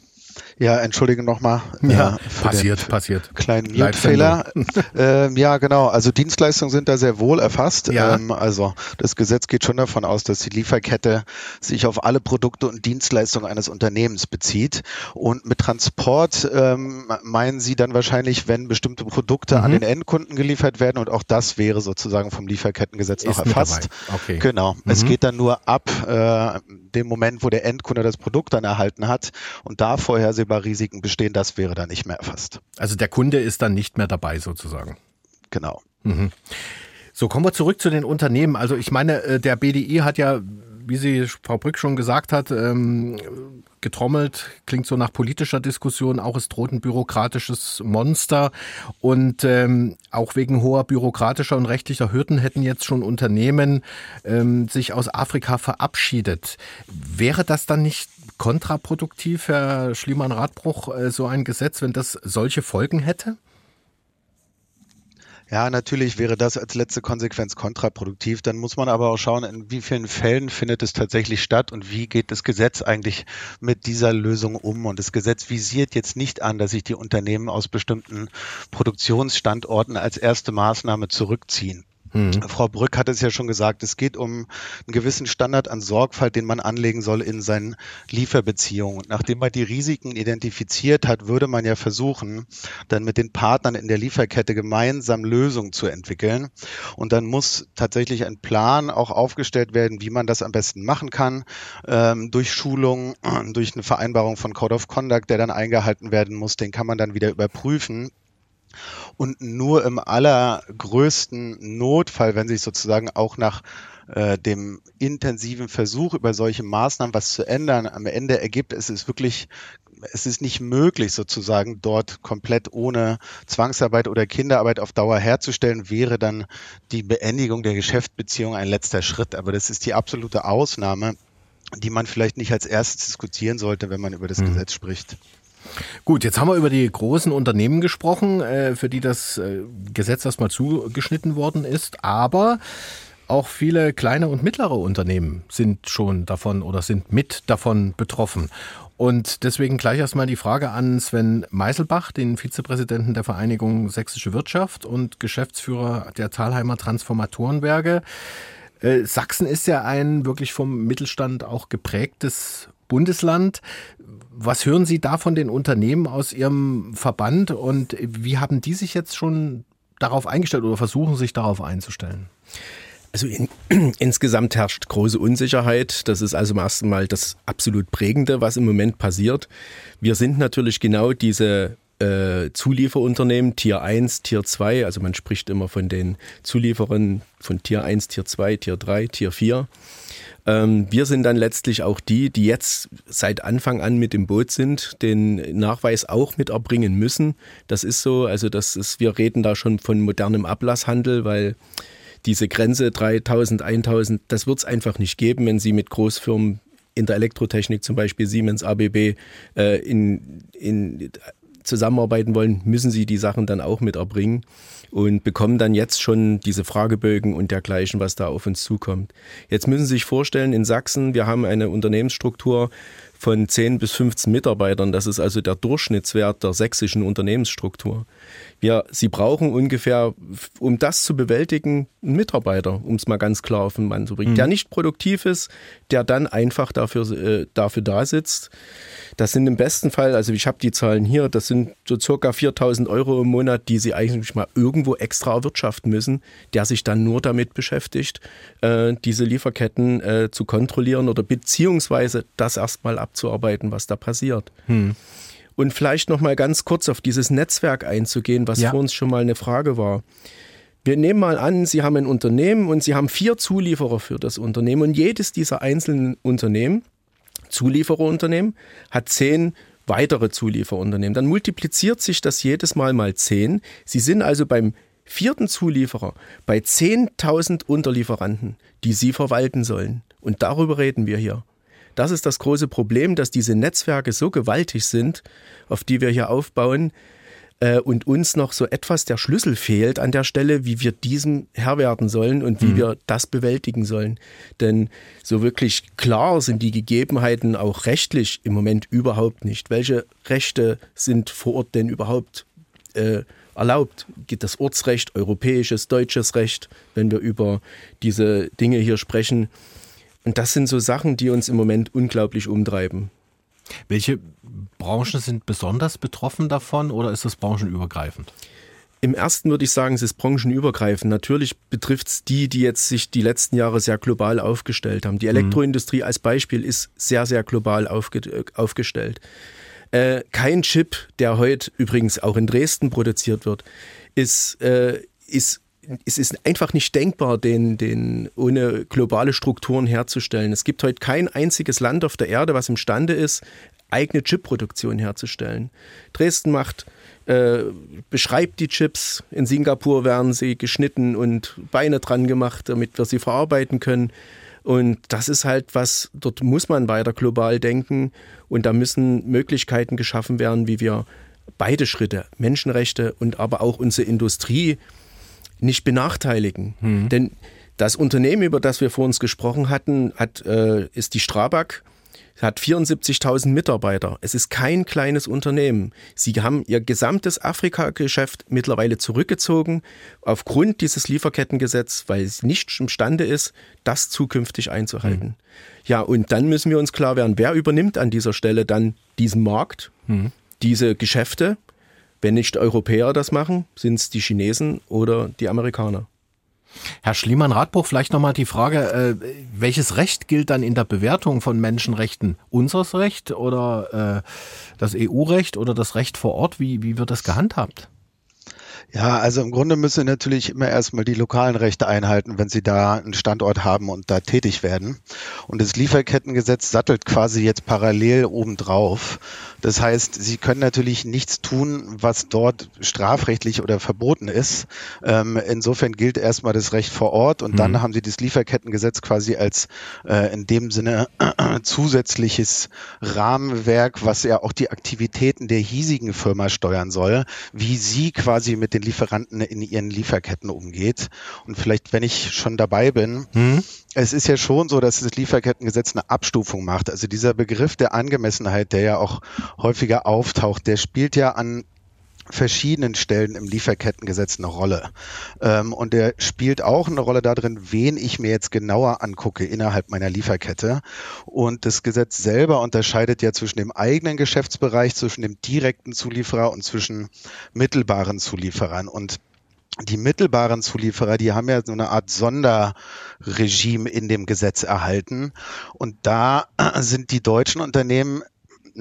Ja, entschuldige nochmal. Ja, äh, passiert, passiert. Kleinen Mutfehler. ähm, ja, genau. Also Dienstleistungen sind da sehr wohl erfasst. Ja. Ähm, also das Gesetz geht schon davon aus, dass die Lieferkette sich auf alle Produkte und Dienstleistungen eines Unternehmens bezieht. Und mit Transport ähm, meinen Sie dann wahrscheinlich, wenn bestimmte Produkte mhm. an den Endkunden geliefert werden und auch das wäre sozusagen vom Lieferkettengesetz Ist noch erfasst. Okay. Genau. Mhm. Es geht dann nur ab äh, dem Moment, wo der Endkunde das Produkt dann erhalten hat und da vorhersehbar Risiken bestehen, das wäre dann nicht mehr erfasst. Also der Kunde ist dann nicht mehr dabei sozusagen. Genau. Mhm. So, kommen wir zurück zu den Unternehmen. Also ich meine, äh, der BDI hat ja, wie sie Frau Brück schon gesagt hat, ähm, getrommelt, klingt so nach politischer Diskussion, auch es droht ein bürokratisches Monster und ähm, auch wegen hoher bürokratischer und rechtlicher Hürden hätten jetzt schon Unternehmen ähm, sich aus Afrika verabschiedet. Wäre das dann nicht kontraproduktiv, Herr Schliemann-Radbruch, äh, so ein Gesetz, wenn das solche Folgen hätte? Ja, natürlich wäre das als letzte Konsequenz kontraproduktiv. Dann muss man aber auch schauen, in wie vielen Fällen findet es tatsächlich statt und wie geht das Gesetz eigentlich mit dieser Lösung um. Und das Gesetz visiert jetzt nicht an, dass sich die Unternehmen aus bestimmten Produktionsstandorten als erste Maßnahme zurückziehen. Mhm. Frau Brück hat es ja schon gesagt, es geht um einen gewissen Standard an Sorgfalt, den man anlegen soll in seinen Lieferbeziehungen. Nachdem man die Risiken identifiziert hat, würde man ja versuchen, dann mit den Partnern in der Lieferkette gemeinsam Lösungen zu entwickeln. Und dann muss tatsächlich ein Plan auch aufgestellt werden, wie man das am besten machen kann, ähm, durch Schulung, durch eine Vereinbarung von Code of Conduct, der dann eingehalten werden muss, den kann man dann wieder überprüfen und nur im allergrößten Notfall, wenn sich sozusagen auch nach äh, dem intensiven Versuch über solche Maßnahmen was zu ändern am Ende ergibt, es ist wirklich es ist nicht möglich, sozusagen dort komplett ohne Zwangsarbeit oder Kinderarbeit auf Dauer herzustellen, wäre dann die Beendigung der Geschäftsbeziehung ein letzter Schritt. Aber das ist die absolute Ausnahme, die man vielleicht nicht als erstes diskutieren sollte, wenn man über das mhm. Gesetz spricht. Gut, jetzt haben wir über die großen Unternehmen gesprochen, äh, für die das äh, Gesetz erstmal zugeschnitten worden ist, aber auch viele kleine und mittlere Unternehmen sind schon davon oder sind mit davon betroffen. Und deswegen gleich erstmal die Frage an Sven Meiselbach, den Vizepräsidenten der Vereinigung Sächsische Wirtschaft und Geschäftsführer der Thalheimer Transformatorenwerke. Äh, Sachsen ist ja ein wirklich vom Mittelstand auch geprägtes Bundesland. Was hören Sie da von den Unternehmen aus Ihrem Verband und wie haben die sich jetzt schon darauf eingestellt oder versuchen sich darauf einzustellen? Also in, insgesamt herrscht große Unsicherheit. Das ist also im ersten Mal das absolut Prägende, was im Moment passiert. Wir sind natürlich genau diese äh, Zulieferunternehmen, Tier 1, Tier 2, also man spricht immer von den Zulieferern von Tier 1, Tier 2, Tier 3, Tier 4. Ähm, wir sind dann letztlich auch die, die jetzt seit Anfang an mit im Boot sind, den Nachweis auch mit erbringen müssen. Das ist so, also das ist, wir reden da schon von modernem Ablasshandel, weil diese Grenze 3000, 1000, das wird es einfach nicht geben, wenn Sie mit Großfirmen in der Elektrotechnik, zum Beispiel Siemens, ABB, äh, in, in zusammenarbeiten wollen, müssen sie die Sachen dann auch mit erbringen und bekommen dann jetzt schon diese Fragebögen und dergleichen, was da auf uns zukommt. Jetzt müssen Sie sich vorstellen, in Sachsen, wir haben eine Unternehmensstruktur von 10 bis 15 Mitarbeitern. Das ist also der Durchschnittswert der sächsischen Unternehmensstruktur. Wir, sie brauchen ungefähr, um das zu bewältigen, einen Mitarbeiter, um es mal ganz klar auf den Mann zu bringen, mhm. der nicht produktiv ist, der dann einfach dafür, äh, dafür da sitzt. Das sind im besten Fall, also ich habe die Zahlen hier, das sind so circa 4000 Euro im Monat, die sie eigentlich mal irgendwo extra erwirtschaften müssen, der sich dann nur damit beschäftigt, äh, diese Lieferketten äh, zu kontrollieren oder beziehungsweise das erstmal abzuarbeiten, was da passiert. Mhm. Und vielleicht noch mal ganz kurz auf dieses Netzwerk einzugehen, was ja. für uns schon mal eine Frage war. Wir nehmen mal an, Sie haben ein Unternehmen und Sie haben vier Zulieferer für das Unternehmen und jedes dieser einzelnen Unternehmen, Zuliefererunternehmen, hat zehn weitere Zulieferunternehmen. Dann multipliziert sich das jedes Mal mal zehn. Sie sind also beim vierten Zulieferer bei 10.000 Unterlieferanten, die Sie verwalten sollen. Und darüber reden wir hier. Das ist das große Problem, dass diese Netzwerke so gewaltig sind, auf die wir hier aufbauen, äh, und uns noch so etwas der Schlüssel fehlt an der Stelle, wie wir diesem Herr werden sollen und wie mhm. wir das bewältigen sollen. Denn so wirklich klar sind die Gegebenheiten auch rechtlich im Moment überhaupt nicht. Welche Rechte sind vor Ort denn überhaupt äh, erlaubt? Geht das Ortsrecht, europäisches, deutsches Recht, wenn wir über diese Dinge hier sprechen? Und das sind so Sachen, die uns im Moment unglaublich umtreiben. Welche Branchen sind besonders betroffen davon oder ist das branchenübergreifend? Im ersten würde ich sagen, es ist branchenübergreifend. Natürlich betrifft es die, die jetzt sich die letzten Jahre sehr global aufgestellt haben. Die mhm. Elektroindustrie als Beispiel ist sehr, sehr global aufge aufgestellt. Äh, kein Chip, der heute übrigens auch in Dresden produziert wird, ist, äh, ist es ist einfach nicht denkbar, den, den ohne globale Strukturen herzustellen. Es gibt heute kein einziges Land auf der Erde, was imstande ist, eigene Chipproduktion herzustellen. Dresden macht, äh, beschreibt die Chips. In Singapur werden sie geschnitten und Beine dran gemacht, damit wir sie verarbeiten können. Und das ist halt was, dort muss man weiter global denken und da müssen Möglichkeiten geschaffen werden, wie wir beide Schritte, Menschenrechte und aber auch unsere Industrie, nicht benachteiligen. Mhm. Denn das Unternehmen, über das wir vor uns gesprochen hatten, hat, äh, ist die Strabag, hat 74.000 Mitarbeiter. Es ist kein kleines Unternehmen. Sie haben ihr gesamtes Afrika-Geschäft mittlerweile zurückgezogen aufgrund dieses Lieferkettengesetzes, weil es nicht imstande ist, das zukünftig einzuhalten. Mhm. Ja, und dann müssen wir uns klar werden, wer übernimmt an dieser Stelle dann diesen Markt, mhm. diese Geschäfte wenn nicht Europäer das machen, sind es die Chinesen oder die Amerikaner. Herr Schliemann-Radbruch, vielleicht nochmal die Frage, äh, welches Recht gilt dann in der Bewertung von Menschenrechten? Unseres Recht oder äh, das EU-Recht oder das Recht vor Ort? Wie, wie wird das gehandhabt? Ja, also im Grunde müssen Sie natürlich immer erstmal die lokalen Rechte einhalten, wenn Sie da einen Standort haben und da tätig werden. Und das Lieferkettengesetz sattelt quasi jetzt parallel obendrauf. Das heißt, Sie können natürlich nichts tun, was dort strafrechtlich oder verboten ist. Ähm, insofern gilt erstmal das Recht vor Ort und mhm. dann haben Sie das Lieferkettengesetz quasi als äh, in dem Sinne äh, zusätzliches Rahmenwerk, was ja auch die Aktivitäten der hiesigen Firma steuern soll, wie sie quasi mit den Lieferanten in ihren Lieferketten umgeht. Und vielleicht, wenn ich schon dabei bin, mhm es ist ja schon so, dass das Lieferkettengesetz eine Abstufung macht. Also dieser Begriff der Angemessenheit, der ja auch häufiger auftaucht, der spielt ja an verschiedenen Stellen im Lieferkettengesetz eine Rolle. Ähm, und der spielt auch eine Rolle darin, wen ich mir jetzt genauer angucke innerhalb meiner Lieferkette. Und das Gesetz selber unterscheidet ja zwischen dem eigenen Geschäftsbereich, zwischen dem direkten Zulieferer und zwischen mittelbaren Zulieferern. Und die mittelbaren Zulieferer, die haben ja so eine Art Sonderregime in dem Gesetz erhalten. Und da sind die deutschen Unternehmen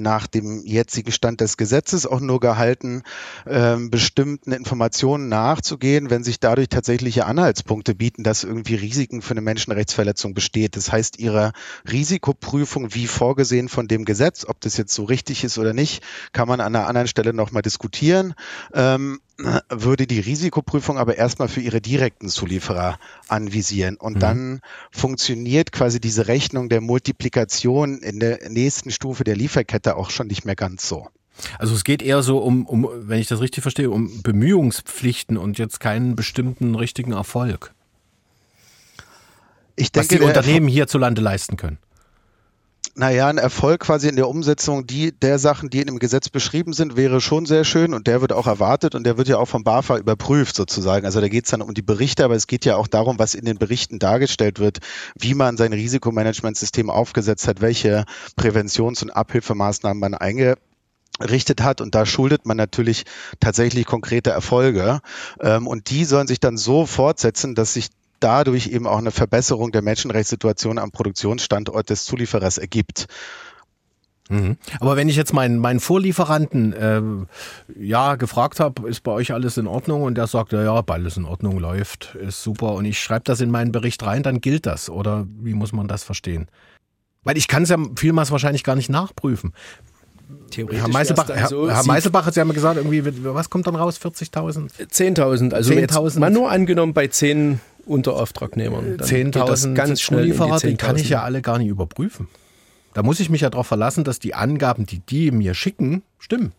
nach dem jetzigen Stand des Gesetzes auch nur gehalten, ähm, bestimmten Informationen nachzugehen, wenn sich dadurch tatsächliche Anhaltspunkte bieten, dass irgendwie Risiken für eine Menschenrechtsverletzung besteht. Das heißt, ihre Risikoprüfung, wie vorgesehen von dem Gesetz, ob das jetzt so richtig ist oder nicht, kann man an einer anderen Stelle nochmal diskutieren. Ähm, würde die Risikoprüfung aber erstmal für ihre direkten Zulieferer anvisieren. Und mhm. dann funktioniert quasi diese Rechnung der Multiplikation in der nächsten Stufe der Lieferkette auch schon nicht mehr ganz so. Also es geht eher so um, um, wenn ich das richtig verstehe, um Bemühungspflichten und jetzt keinen bestimmten richtigen Erfolg. Ich denke, was die Unternehmen hierzulande leisten können. Naja, ein Erfolg quasi in der Umsetzung die, der Sachen, die in dem Gesetz beschrieben sind, wäre schon sehr schön und der wird auch erwartet und der wird ja auch vom BAFA überprüft sozusagen. Also da geht es dann um die Berichte, aber es geht ja auch darum, was in den Berichten dargestellt wird, wie man sein Risikomanagementsystem aufgesetzt hat, welche Präventions- und Abhilfemaßnahmen man eingerichtet hat und da schuldet man natürlich tatsächlich konkrete Erfolge ähm, und die sollen sich dann so fortsetzen, dass sich dadurch eben auch eine Verbesserung der Menschenrechtssituation am Produktionsstandort des Zulieferers ergibt. Mhm. Aber wenn ich jetzt meinen, meinen Vorlieferanten äh, ja gefragt habe, ist bei euch alles in Ordnung und der sagt, ja, ja, alles in Ordnung, läuft, ist super und ich schreibe das in meinen Bericht rein, dann gilt das oder wie muss man das verstehen? Weil ich kann es ja vielmals wahrscheinlich gar nicht nachprüfen. Theoretisch Herr Meiselbach, Herr, so, Herr Sie- Meiselbach hat ja mal gesagt, irgendwie, was kommt dann raus? 40.000? 10.000, also 10.000. jetzt mal nur angenommen bei 10 Unterauftragnehmern. Dann geht das 10.000 ganz schnell in die Zulieferer, die kann ich 10.000. ja alle gar nicht überprüfen. Da muss ich mich ja darauf verlassen, dass die Angaben, die die mir schicken, stimmen.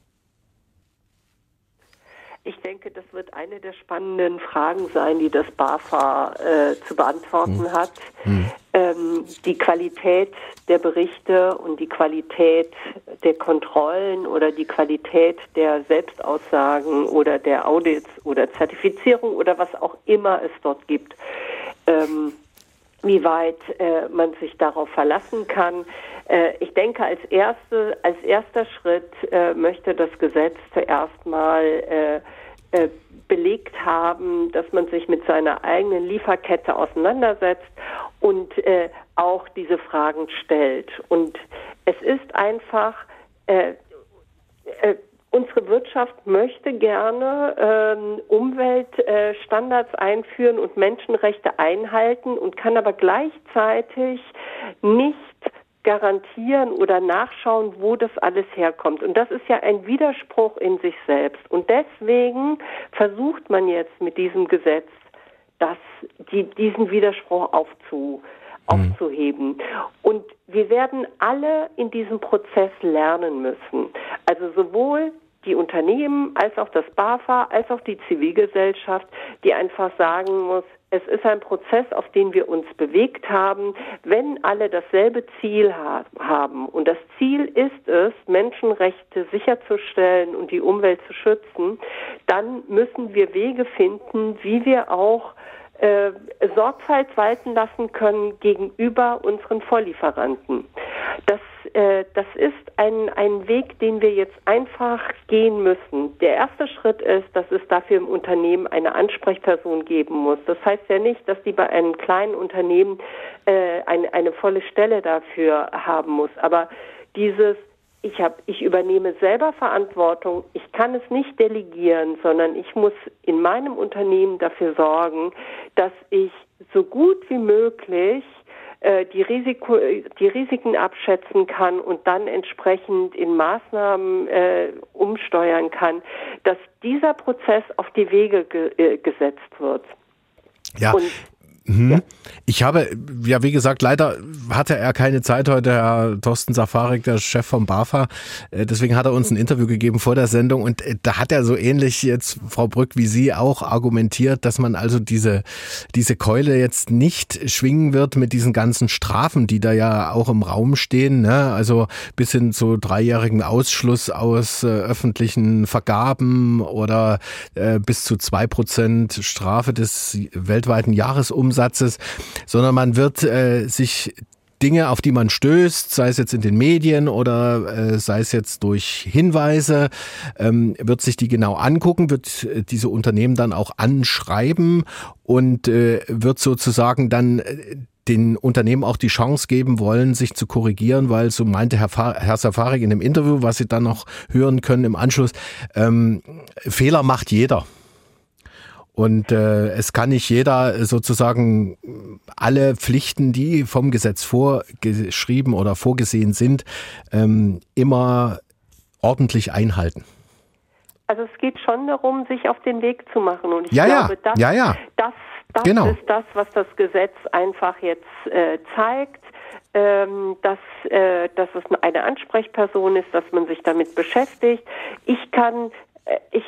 Ich denke, das wird eine der spannenden Fragen sein, die das BAFA äh, zu beantworten hat. Ähm, die Qualität der Berichte und die Qualität der Kontrollen oder die Qualität der Selbstaussagen oder der Audits oder Zertifizierung oder was auch immer es dort gibt. Ähm, wie weit äh, man sich darauf verlassen kann. Äh, ich denke, als, erste, als erster Schritt äh, möchte das Gesetz zuerst mal äh, äh, belegt haben, dass man sich mit seiner eigenen Lieferkette auseinandersetzt und äh, auch diese Fragen stellt. Und es ist einfach, äh, unsere Wirtschaft möchte gerne ähm, Umweltstandards einführen und Menschenrechte einhalten und kann aber gleichzeitig nicht garantieren oder nachschauen, wo das alles herkommt. Und das ist ja ein Widerspruch in sich selbst. Und deswegen versucht man jetzt mit diesem Gesetz, das, die, diesen Widerspruch aufzu, aufzuheben. Und wir werden alle in diesem Prozess lernen müssen. Also sowohl die Unternehmen als auch das BAFA, als auch die Zivilgesellschaft, die einfach sagen muss, es ist ein Prozess, auf den wir uns bewegt haben, wenn alle dasselbe Ziel ha haben. Und das Ziel ist es, Menschenrechte sicherzustellen und die Umwelt zu schützen, dann müssen wir Wege finden, wie wir auch äh, Sorgfalt walten lassen können gegenüber unseren Vorlieferanten. Das, äh, das ist ein, ein Weg, den wir jetzt einfach gehen müssen. Der erste Schritt ist, dass es dafür im Unternehmen eine Ansprechperson geben muss. Das heißt ja nicht, dass die bei einem kleinen Unternehmen äh, eine, eine volle Stelle dafür haben muss. Aber dieses ich, hab, ich übernehme selber Verantwortung. Ich kann es nicht delegieren, sondern ich muss in meinem Unternehmen dafür sorgen, dass ich so gut wie möglich äh, die, Risiko, die Risiken abschätzen kann und dann entsprechend in Maßnahmen äh, umsteuern kann, dass dieser Prozess auf die Wege ge äh, gesetzt wird. Ja. Und Mhm. Ich habe, ja, wie gesagt, leider hatte er keine Zeit heute, Herr Thorsten Safarik, der Chef vom BAFA. Äh, Deswegen hat er uns ein Interview gegeben vor der Sendung und äh, da hat er so ähnlich jetzt, Frau Brück, wie Sie auch argumentiert, dass man also diese, diese Keule jetzt nicht schwingen wird mit diesen ganzen Strafen, die da ja auch im Raum stehen, ne? also bis hin zu dreijährigen Ausschluss aus äh, öffentlichen Vergaben oder äh, bis zu zwei Prozent Strafe des weltweiten Jahresumsatzes, sondern man wird äh, sich Dinge, auf die man stößt, sei es jetzt in den Medien oder äh, sei es jetzt durch Hinweise, ähm, wird sich die genau angucken, wird äh, diese Unternehmen dann auch anschreiben und äh, wird sozusagen dann äh, den Unternehmen auch die Chance geben wollen, sich zu korrigieren, weil so meinte Herr, Herr Safarik in dem Interview, was Sie dann noch hören können im Anschluss, ähm, Fehler macht jeder. Und äh, es kann nicht jeder sozusagen alle Pflichten, die vom Gesetz vorgeschrieben oder vorgesehen sind, ähm, immer ordentlich einhalten. Also es geht schon darum, sich auf den Weg zu machen. Und ich Ja, ja. glaube, das, Ja, ja. das, das Genau. ist das, was das Gesetz einfach jetzt äh, zeigt. Ähm, dass, äh, dass es eine Ansprechperson ist, dass man sich damit beschäftigt. Ich kann äh, ich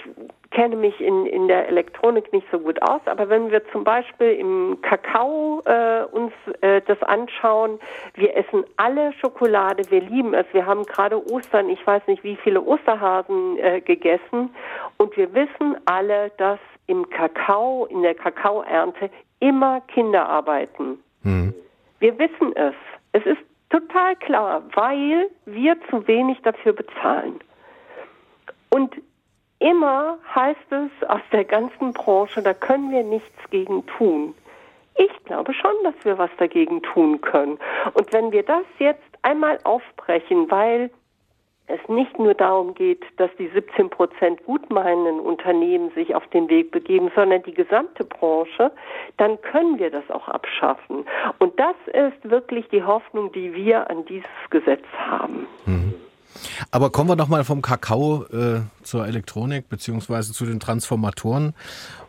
kenne mich in, in der Elektronik nicht so gut aus, aber wenn wir zum Beispiel im Kakao äh, uns äh, das anschauen, wir essen alle Schokolade, wir lieben es. Wir haben gerade Ostern, ich weiß nicht wie viele Osterhasen äh, gegessen und wir wissen alle, dass im Kakao, in der Kakaoernte immer Kinder arbeiten. Mhm. Wir wissen es. Es ist total klar, weil wir zu wenig dafür bezahlen. Und immer heißt es aus der ganzen Branche, da können wir nichts gegen tun. Ich glaube schon, dass wir was dagegen tun können. Und wenn wir das jetzt einmal aufbrechen, weil es nicht nur darum geht, dass die 17 Prozent gutmeinenden Unternehmen sich auf den Weg begeben, sondern die gesamte Branche, dann können wir das auch abschaffen. Und das ist wirklich die Hoffnung, die wir an dieses Gesetz haben. Mhm. Aber kommen wir noch mal vom Kakao äh, zur Elektronik beziehungsweise zu den Transformatoren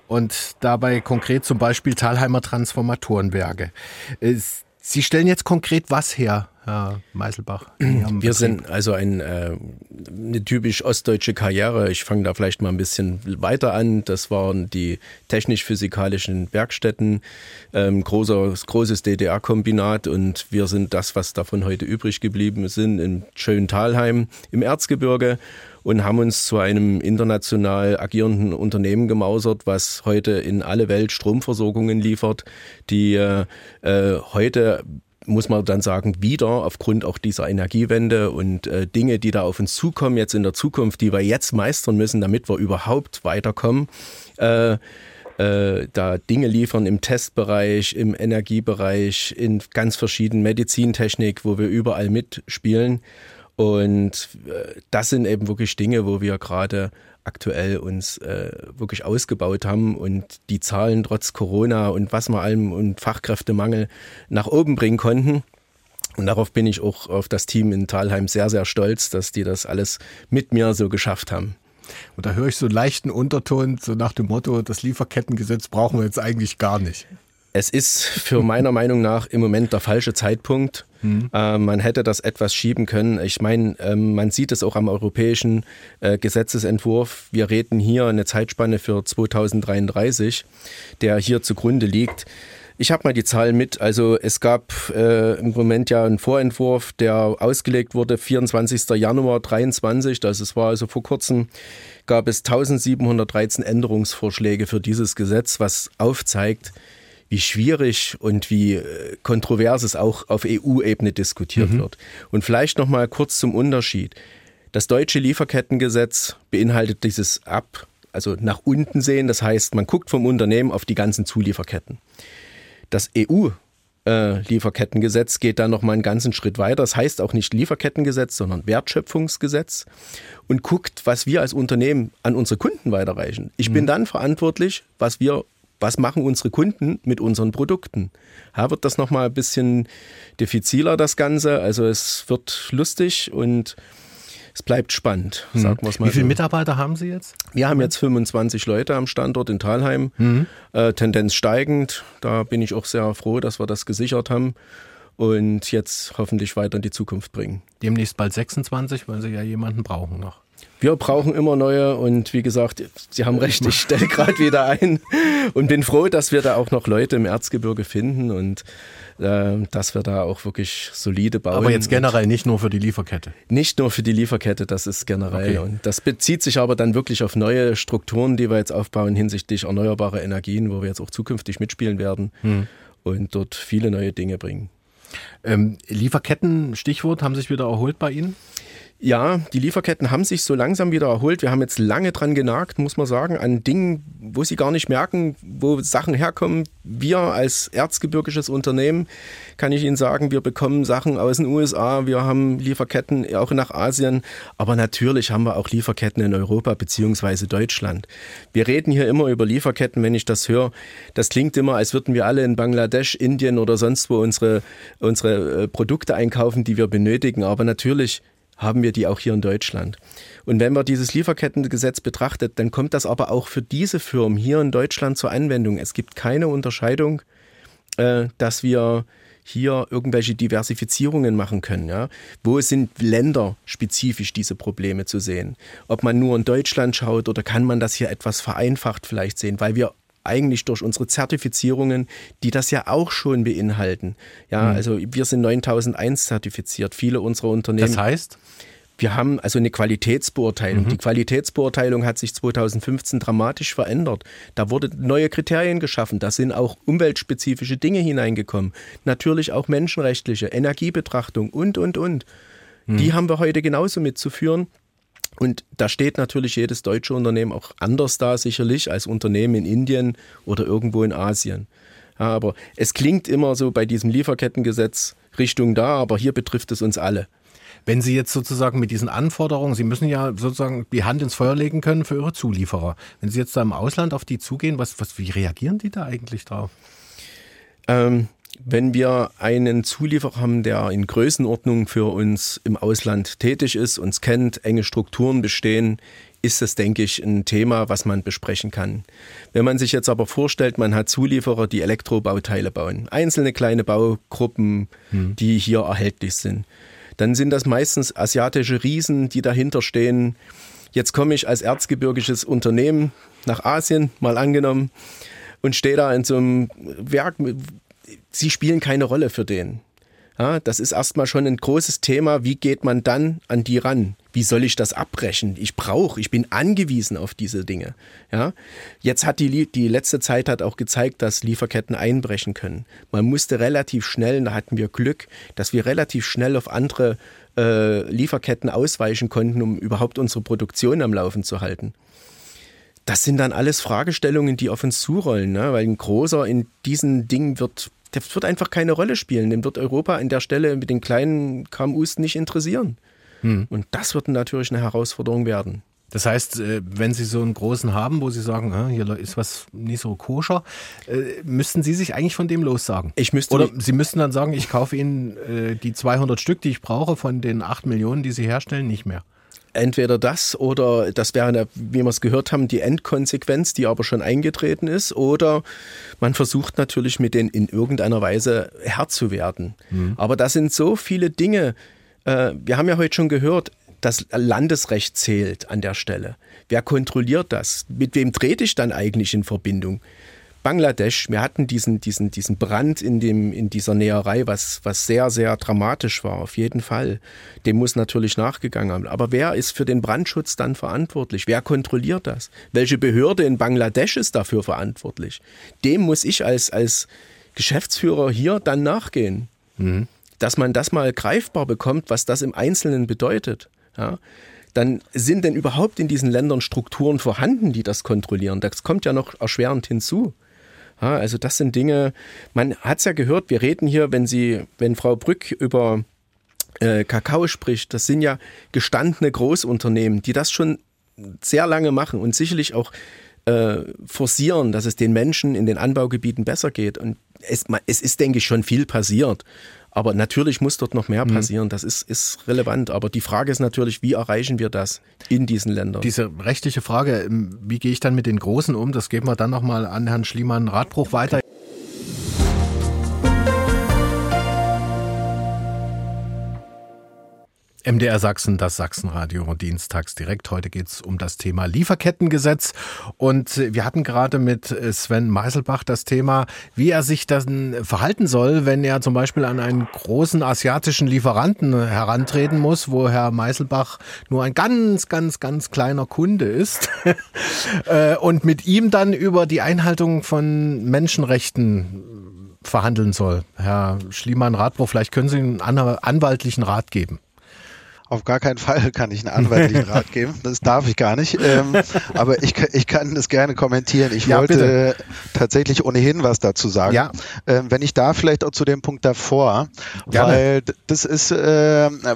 und dabei konkret zum Beispiel Thalheimer Transformatorenwerke. Äh, Sie stellen jetzt konkret was her? Herr Meiselbach? Wir sind also ein, äh, eine typisch ostdeutsche Karriere. Ich fange da vielleicht mal ein bisschen weiter an. Das waren die technisch-physikalischen Werkstätten, ähm, großer, großes DDR-Kombinat und wir sind das, was davon heute übrig geblieben sind, in schönen Talheim im Erzgebirge und haben uns zu einem international agierenden Unternehmen gemausert, was heute in alle Welt Stromversorgungen liefert, die äh, äh heute muss man dann sagen, wieder aufgrund auch dieser Energiewende und äh, Dinge, die da auf uns zukommen jetzt in der Zukunft, die wir jetzt meistern müssen, damit wir überhaupt weiterkommen, äh, äh, da Dinge liefern im Testbereich, im Energiebereich, in ganz verschiedenen Medizintechnik, wo wir überall mitspielen. Und äh, das sind eben wirklich Dinge, wo wir gerade aktuell uns äh, wirklich ausgebaut haben und die Zahlen trotz Corona und was wir allem und Fachkräftemangel nach oben bringen konnten. Und darauf bin ich auch auf das Team in Talheim sehr, sehr stolz, dass die das alles mit mir so geschafft haben. Und da höre ich so einen leichten Unterton, so nach dem Motto, das Lieferkettengesetz brauchen wir jetzt eigentlich gar nicht. Es ist für meiner Meinung nach im Moment der falsche Zeitpunkt. Mhm. Äh, man hätte das etwas schieben können. Ich meine, äh, man sieht es auch am europäischen äh, Gesetzesentwurf. Wir reden hier eine Zeitspanne für 2033, der hier zugrunde liegt. Ich habe mal die Zahlen mit. Also es gab äh, im Moment ja einen Vorentwurf, der ausgelegt wurde, 24. Januar 23. Das war also vor kurzem gab es 1713 Änderungsvorschläge für dieses Gesetz, was aufzeigt, wie schwierig und wie äh, kontrovers es auch auf EU-Ebene diskutiert mhm. wird. Und vielleicht noch mal kurz zum Unterschied. Das deutsche Lieferkettengesetz beinhaltet dieses ab, also nach unten sehen. Das heißt, man guckt vom Unternehmen auf die ganzen Zulieferketten. Das EU äh, Lieferkettengesetz geht da noch mal einen ganzen Schritt weiter. Das heißt auch nicht Lieferkettengesetz, sondern Wertschöpfungsgesetz und guckt, was wir als Unternehmen an unsere Kunden weiterreichen. Ich mhm. bin dann verantwortlich, was wir was machen unsere Kunden mit unseren Produkten? Ja, wird das nochmal ein bisschen diffiziler, das Ganze. Also es wird lustig und es bleibt spannend, hm. sagen wir es mal. Wie viele so. Mitarbeiter haben Sie jetzt? Wir haben jetzt 25 Leute am Standort in Thalheim. Mhm. Äh, Tendenz steigend. Da bin ich auch sehr froh, dass wir das gesichert haben und jetzt hoffentlich weiter in die Zukunft bringen. Demnächst bald 26, weil Sie ja jemanden brauchen noch. Wir brauchen immer neue und wie gesagt, Sie haben recht, ich stelle gerade wieder ein und bin froh, dass wir da auch noch Leute im Erzgebirge finden und äh, dass wir da auch wirklich solide bauen. Aber jetzt generell nicht nur für die Lieferkette. Nicht nur für die Lieferkette, das ist generell. Okay. Und das bezieht sich aber dann wirklich auf neue Strukturen, die wir jetzt aufbauen hinsichtlich erneuerbarer Energien, wo wir jetzt auch zukünftig mitspielen werden hm. und dort viele neue Dinge bringen. Ähm, Lieferketten, Stichwort, haben sich wieder erholt bei Ihnen? Ja, die Lieferketten haben sich so langsam wieder erholt. Wir haben jetzt lange dran genagt, muss man sagen, an Dingen, wo sie gar nicht merken, wo Sachen herkommen. Wir als erzgebirgisches Unternehmen, kann ich Ihnen sagen, wir bekommen Sachen aus den USA, wir haben Lieferketten auch nach Asien, aber natürlich haben wir auch Lieferketten in Europa beziehungsweise Deutschland. Wir reden hier immer über Lieferketten, wenn ich das höre. Das klingt immer, als würden wir alle in Bangladesch, Indien oder sonst wo unsere, unsere äh, Produkte einkaufen, die wir benötigen. Aber natürlich haben wir die auch hier in Deutschland. Und wenn man dieses Lieferkettengesetz betrachtet, dann kommt das aber auch für diese Firmen hier in Deutschland zur Anwendung. Es gibt keine Unterscheidung, äh, dass wir hier irgendwelche Diversifizierungen machen können. Ja? Wo sind länderspezifisch diese Probleme zu sehen? Ob man nur in Deutschland schaut oder kann man das hier etwas vereinfacht vielleicht sehen, weil wir eigentlich durch unsere Zertifizierungen, die das ja auch schon beinhalten. Ja, mhm. also wir sind 9001 zertifiziert. Viele unserer Unternehmen. Das heißt? Wir haben also eine Qualitätsbeurteilung. Mhm. Die Qualitätsbeurteilung hat sich 2015 dramatisch verändert. Da wurden neue Kriterien geschaffen. Da sind auch umweltspezifische Dinge hineingekommen. Natürlich auch menschenrechtliche, Energiebetrachtung und, und, und. Mhm. Die haben wir heute genauso mitzuführen. Und da steht natürlich jedes deutsche Unternehmen auch anders da, sicherlich, als Unternehmen in Indien oder irgendwo in Asien. Ja, aber es klingt immer so bei diesem Lieferkettengesetz Richtung da, aber hier betrifft es uns alle. Wenn Sie jetzt sozusagen mit diesen Anforderungen, Sie müssen ja sozusagen die Hand ins Feuer legen können für Ihre Zulieferer. Wenn Sie jetzt da im Ausland auf die zugehen, was, was, wie reagieren die da eigentlich drauf? Ähm, wenn wir einen Zulieferer haben, der in Größenordnung für uns im Ausland tätig ist, uns kennt, enge Strukturen bestehen, ist das, denke ich, ein Thema, was man besprechen kann. Wenn man sich jetzt aber vorstellt, man hat Zulieferer, die Elektrobauteile bauen, einzelne kleine Baugruppen, hm. die hier erhältlich sind, dann sind das meistens asiatische Riesen, die dahinter stehen. Jetzt komme ich als erzgebirgisches Unternehmen nach Asien, mal angenommen, und stehe da in so einem Werk. Sie spielen keine Rolle für den. Ja, das ist erstmal schon ein großes Thema. Wie geht man dann an die ran? Wie soll ich das abbrechen? Ich brauche, ich bin angewiesen auf diese Dinge. Ja, jetzt hat die, die letzte Zeit hat auch gezeigt, dass Lieferketten einbrechen können. Man musste relativ schnell, da hatten wir Glück, dass wir relativ schnell auf andere äh, Lieferketten ausweichen konnten, um überhaupt unsere Produktion am Laufen zu halten. Das sind dann alles Fragestellungen, die auf uns zurollen, ne? weil ein großer in diesen Dingen wird der wird einfach keine Rolle spielen. Den wird Europa an der Stelle mit den kleinen KMUs nicht interessieren. Hm. Und das wird natürlich eine Herausforderung werden. Das heißt, äh, wenn Sie so einen großen haben, wo Sie sagen, hier ist was nicht so koscher, äh, müssten Sie sich eigentlich von dem lossagen? Ich müsste Oder Sie müssten dann sagen, ich kaufe Ihnen äh, die 200 Stück, die ich brauche, von den 8 Millionen, die Sie herstellen, nicht mehr. Entweder das oder das wäre, wie wir es gehört haben, die Endkonsequenz, die aber schon eingetreten ist, oder man versucht natürlich mit denen in irgendeiner Weise Herr zu werden. Mhm. Aber das sind so viele Dinge. Äh, wir haben ja heute schon gehört, das Landesrecht zählt an der Stelle. Wer kontrolliert das? Mit wem trete ich dann eigentlich in Verbindung? Bangladesch, wir hatten diesen, diesen, diesen Brand in, dem, in dieser Näherei, was, was sehr, sehr dramatisch war, auf jeden Fall. Dem muss natürlich nachgegangen haben. Aber wer ist für den Brandschutz dann verantwortlich? Wer kontrolliert das? Welche Behörde in Bangladesch ist dafür verantwortlich? Dem muss ich als, als Geschäftsführer hier dann nachgehen. Mhm. Dass man das mal greifbar bekommt, was das im Einzelnen bedeutet. Ja dann sind denn überhaupt in diesen Ländern Strukturen vorhanden, die das kontrollieren? Das kommt ja noch erschwerend hinzu. Ja, also das sind Dinge, man hat es ja gehört, wir reden hier, wenn sie, wenn Frau Brück über äh, Kakao spricht, das sind ja gestandene Großunternehmen, die das schon sehr lange machen und sicherlich auch äh, forcieren, dass es den Menschen in den Anbaugebieten besser geht. Und es, es ist, denke ich, schon viel passiert. Aber natürlich muss dort noch mehr mhm. passieren. Das ist, ist relevant. Aber die Frage ist natürlich, wie erreichen wir das in diesen Ländern? Diese rechtliche Frage, ähm, wie gehe ich dann mit den Großen um? Das geben wir dann nochmal an Herrn Schliemann-Radbruch weiter. MDR Sachsen, das Sachsenradio, dienstags direkt. Heute geht's um das Thema Lieferkettengesetz. Und wir hatten gerade mit Sven Meiselbach das Thema, wie er sich dann verhalten soll, wenn er zum Beispiel an einen großen asiatischen Lieferanten herantreten muss, wo Herr Meiselbach nur ein ganz, ganz, ganz kleiner Kunde ist. Äh, und mit ihm dann über die Einhaltung von Menschenrechten verhandeln soll. Herr Schliemann-Radbruch, vielleicht können Sie einen anwaltlichen Rat geben. Auf gar keinen Fall kann ich einen anwaltlichen Rat geben. Das darf ich gar nicht. Ähm, aber ich, ich kann das gerne kommentieren. Ich ja, wollte bitte. tatsächlich ohnehin was dazu sagen. Ja. Ähm, wenn ich da vielleicht auch zu dem Punkt davor, gerne. weil das ist äh,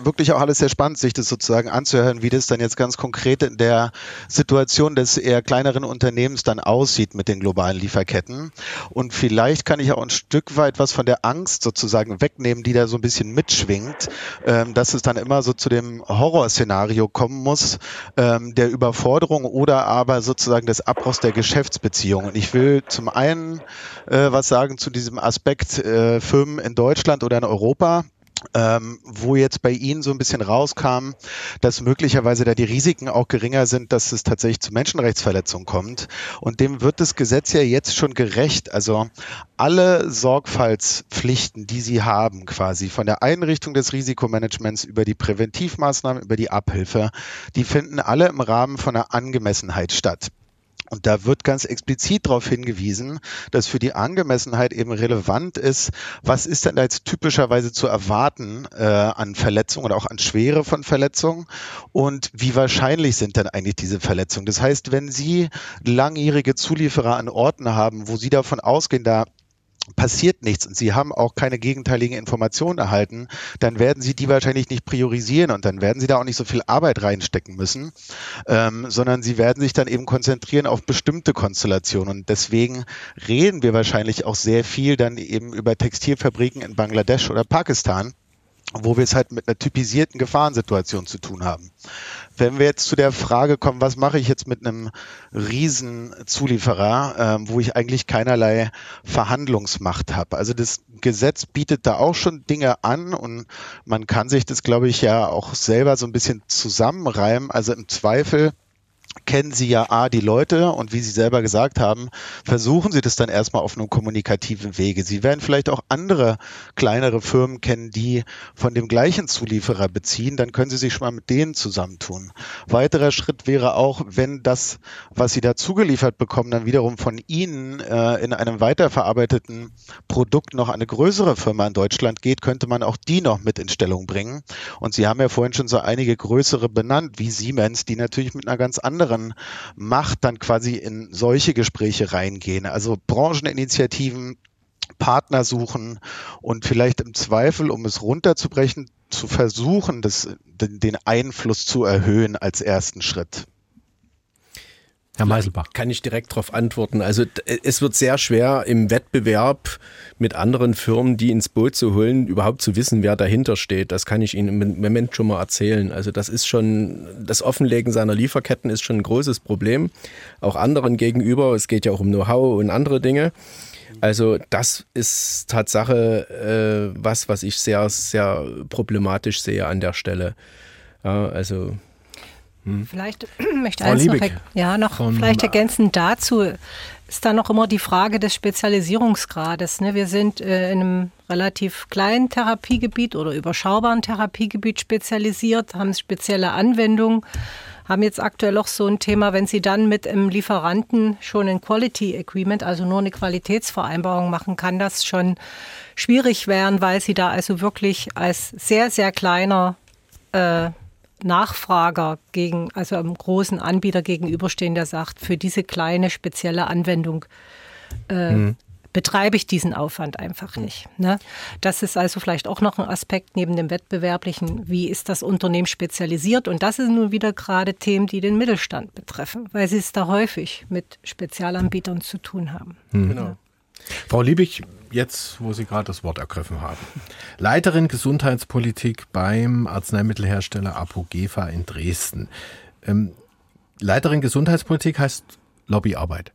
wirklich auch alles sehr spannend, sich das sozusagen anzuhören, wie das dann jetzt ganz konkret in der Situation des eher kleineren Unternehmens dann aussieht mit den globalen Lieferketten. Und vielleicht kann ich auch ein Stück weit was von der Angst sozusagen wegnehmen, die da so ein bisschen mitschwingt, ähm, dass es dann immer so zu dem dem Horrorszenario kommen muss, ähm, der Überforderung oder aber sozusagen des Abbruchs der Geschäftsbeziehungen. Und ich will zum einen äh, was sagen zu diesem Aspekt äh, Firmen in Deutschland oder in Europa ähm, wo jetzt bei Ihnen so ein bisschen rauskam, dass möglicherweise da die Risiken auch geringer sind, dass es tatsächlich zu Menschenrechtsverletzungen kommt. Und dem wird das Gesetz ja jetzt schon gerecht. Also alle Sorgfaltspflichten, die Sie haben, quasi von der Einrichtung des Risikomanagements über die Präventivmaßnahmen, über die Abhilfe, die finden alle im Rahmen von einer Angemessenheit statt. Und da wird ganz explizit darauf hingewiesen, dass für die Angemessenheit eben relevant ist, was ist denn da jetzt typischerweise zu erwarten äh, an Verletzungen oder auch an Schwere von Verletzungen und wie wahrscheinlich sind denn eigentlich diese Verletzungen. Das heißt, wenn Sie langjährige Zulieferer an Orten haben, wo Sie davon ausgehen, da passiert nichts und Sie haben auch keine gegenteiligen Informationen erhalten, dann werden Sie die wahrscheinlich nicht priorisieren und dann werden Sie da auch nicht so viel Arbeit reinstecken müssen, ähm, sondern Sie werden sich dann eben konzentrieren auf bestimmte Konstellationen. Und deswegen reden wir wahrscheinlich auch sehr viel dann eben über Textilfabriken in Bangladesch oder Pakistan wo wir es halt mit einer typisierten Gefahrensituation zu tun haben. Wenn wir jetzt zu der Frage kommen, was mache ich jetzt mit einem Riesenzulieferer, ähm, wo ich eigentlich keinerlei Verhandlungsmacht habe. Also das Gesetz bietet da auch schon Dinge an und man kann sich das, glaube ich, ja auch selber so ein bisschen zusammenreimen. Also im Zweifel kennen Sie ja A, die Leute und wie Sie selber gesagt haben, versuchen Sie das dann erstmal auf einem kommunikativen Wege. Sie werden vielleicht auch andere kleinere Firmen kennen, die von dem gleichen Zulieferer beziehen, dann können Sie sich schon mal mit denen zusammentun. Weiterer Schritt wäre auch, wenn das, was Sie da zugeliefert bekommen, dann wiederum von Ihnen äh, in einem weiterverarbeiteten Produkt noch eine größere Firma in Deutschland geht, könnte man auch die noch mit in Stellung bringen. Und Sie haben ja vorhin schon so einige größere benannt, wie Siemens, die natürlich mit einer ganz anderen anderen Macht dann quasi in solche Gespräche reingehen. Also Brancheninitiativen, Partner suchen und vielleicht im Zweifel, um es runterzubrechen, zu versuchen, das, den Einfluss zu erhöhen als ersten Schritt. Herr Meiselbach. Kann ich direkt darauf antworten. Also es wird sehr schwer im Wettbewerb mit anderen Firmen, die ins Boot zu holen, überhaupt zu wissen, wer dahinter steht. Das kann ich Ihnen im Moment schon mal erzählen. Also das ist schon, das Offenlegen seiner Lieferketten ist schon ein großes Problem. Auch anderen gegenüber. Es geht ja auch um Know-how und andere Dinge. Also das ist Tatsache äh, was, was ich sehr, sehr problematisch sehe an der Stelle. Ja, also hm. Vielleicht möchte Frau eins noch, ja, noch vielleicht ergänzend dazu ist da noch immer die Frage des Spezialisierungsgrades. Ne? Wir sind äh, in einem relativ kleinen Therapiegebiet oder überschaubaren Therapiegebiet spezialisiert, haben spezielle Anwendungen, haben jetzt aktuell auch so ein Thema, wenn Sie dann mit einem Lieferanten schon ein Quality Agreement, also nur eine Qualitätsvereinbarung machen, kann das schon schwierig werden, weil Sie da also wirklich als sehr, sehr kleiner äh, Nachfrager gegen, also einem großen Anbieter gegenüberstehen, der sagt, für diese kleine spezielle Anwendung äh, mhm. betreibe ich diesen Aufwand einfach nicht. Ne? Das ist also vielleicht auch noch ein Aspekt neben dem wettbewerblichen, wie ist das Unternehmen spezialisiert? Und das sind nun wieder gerade Themen, die den Mittelstand betreffen, weil sie es da häufig mit Spezialanbietern zu tun haben. Mhm. Genau. Frau Liebig, jetzt, wo Sie gerade das Wort ergriffen haben. Leiterin Gesundheitspolitik beim Arzneimittelhersteller Apogefa in Dresden. Ähm, Leiterin Gesundheitspolitik heißt Lobbyarbeit.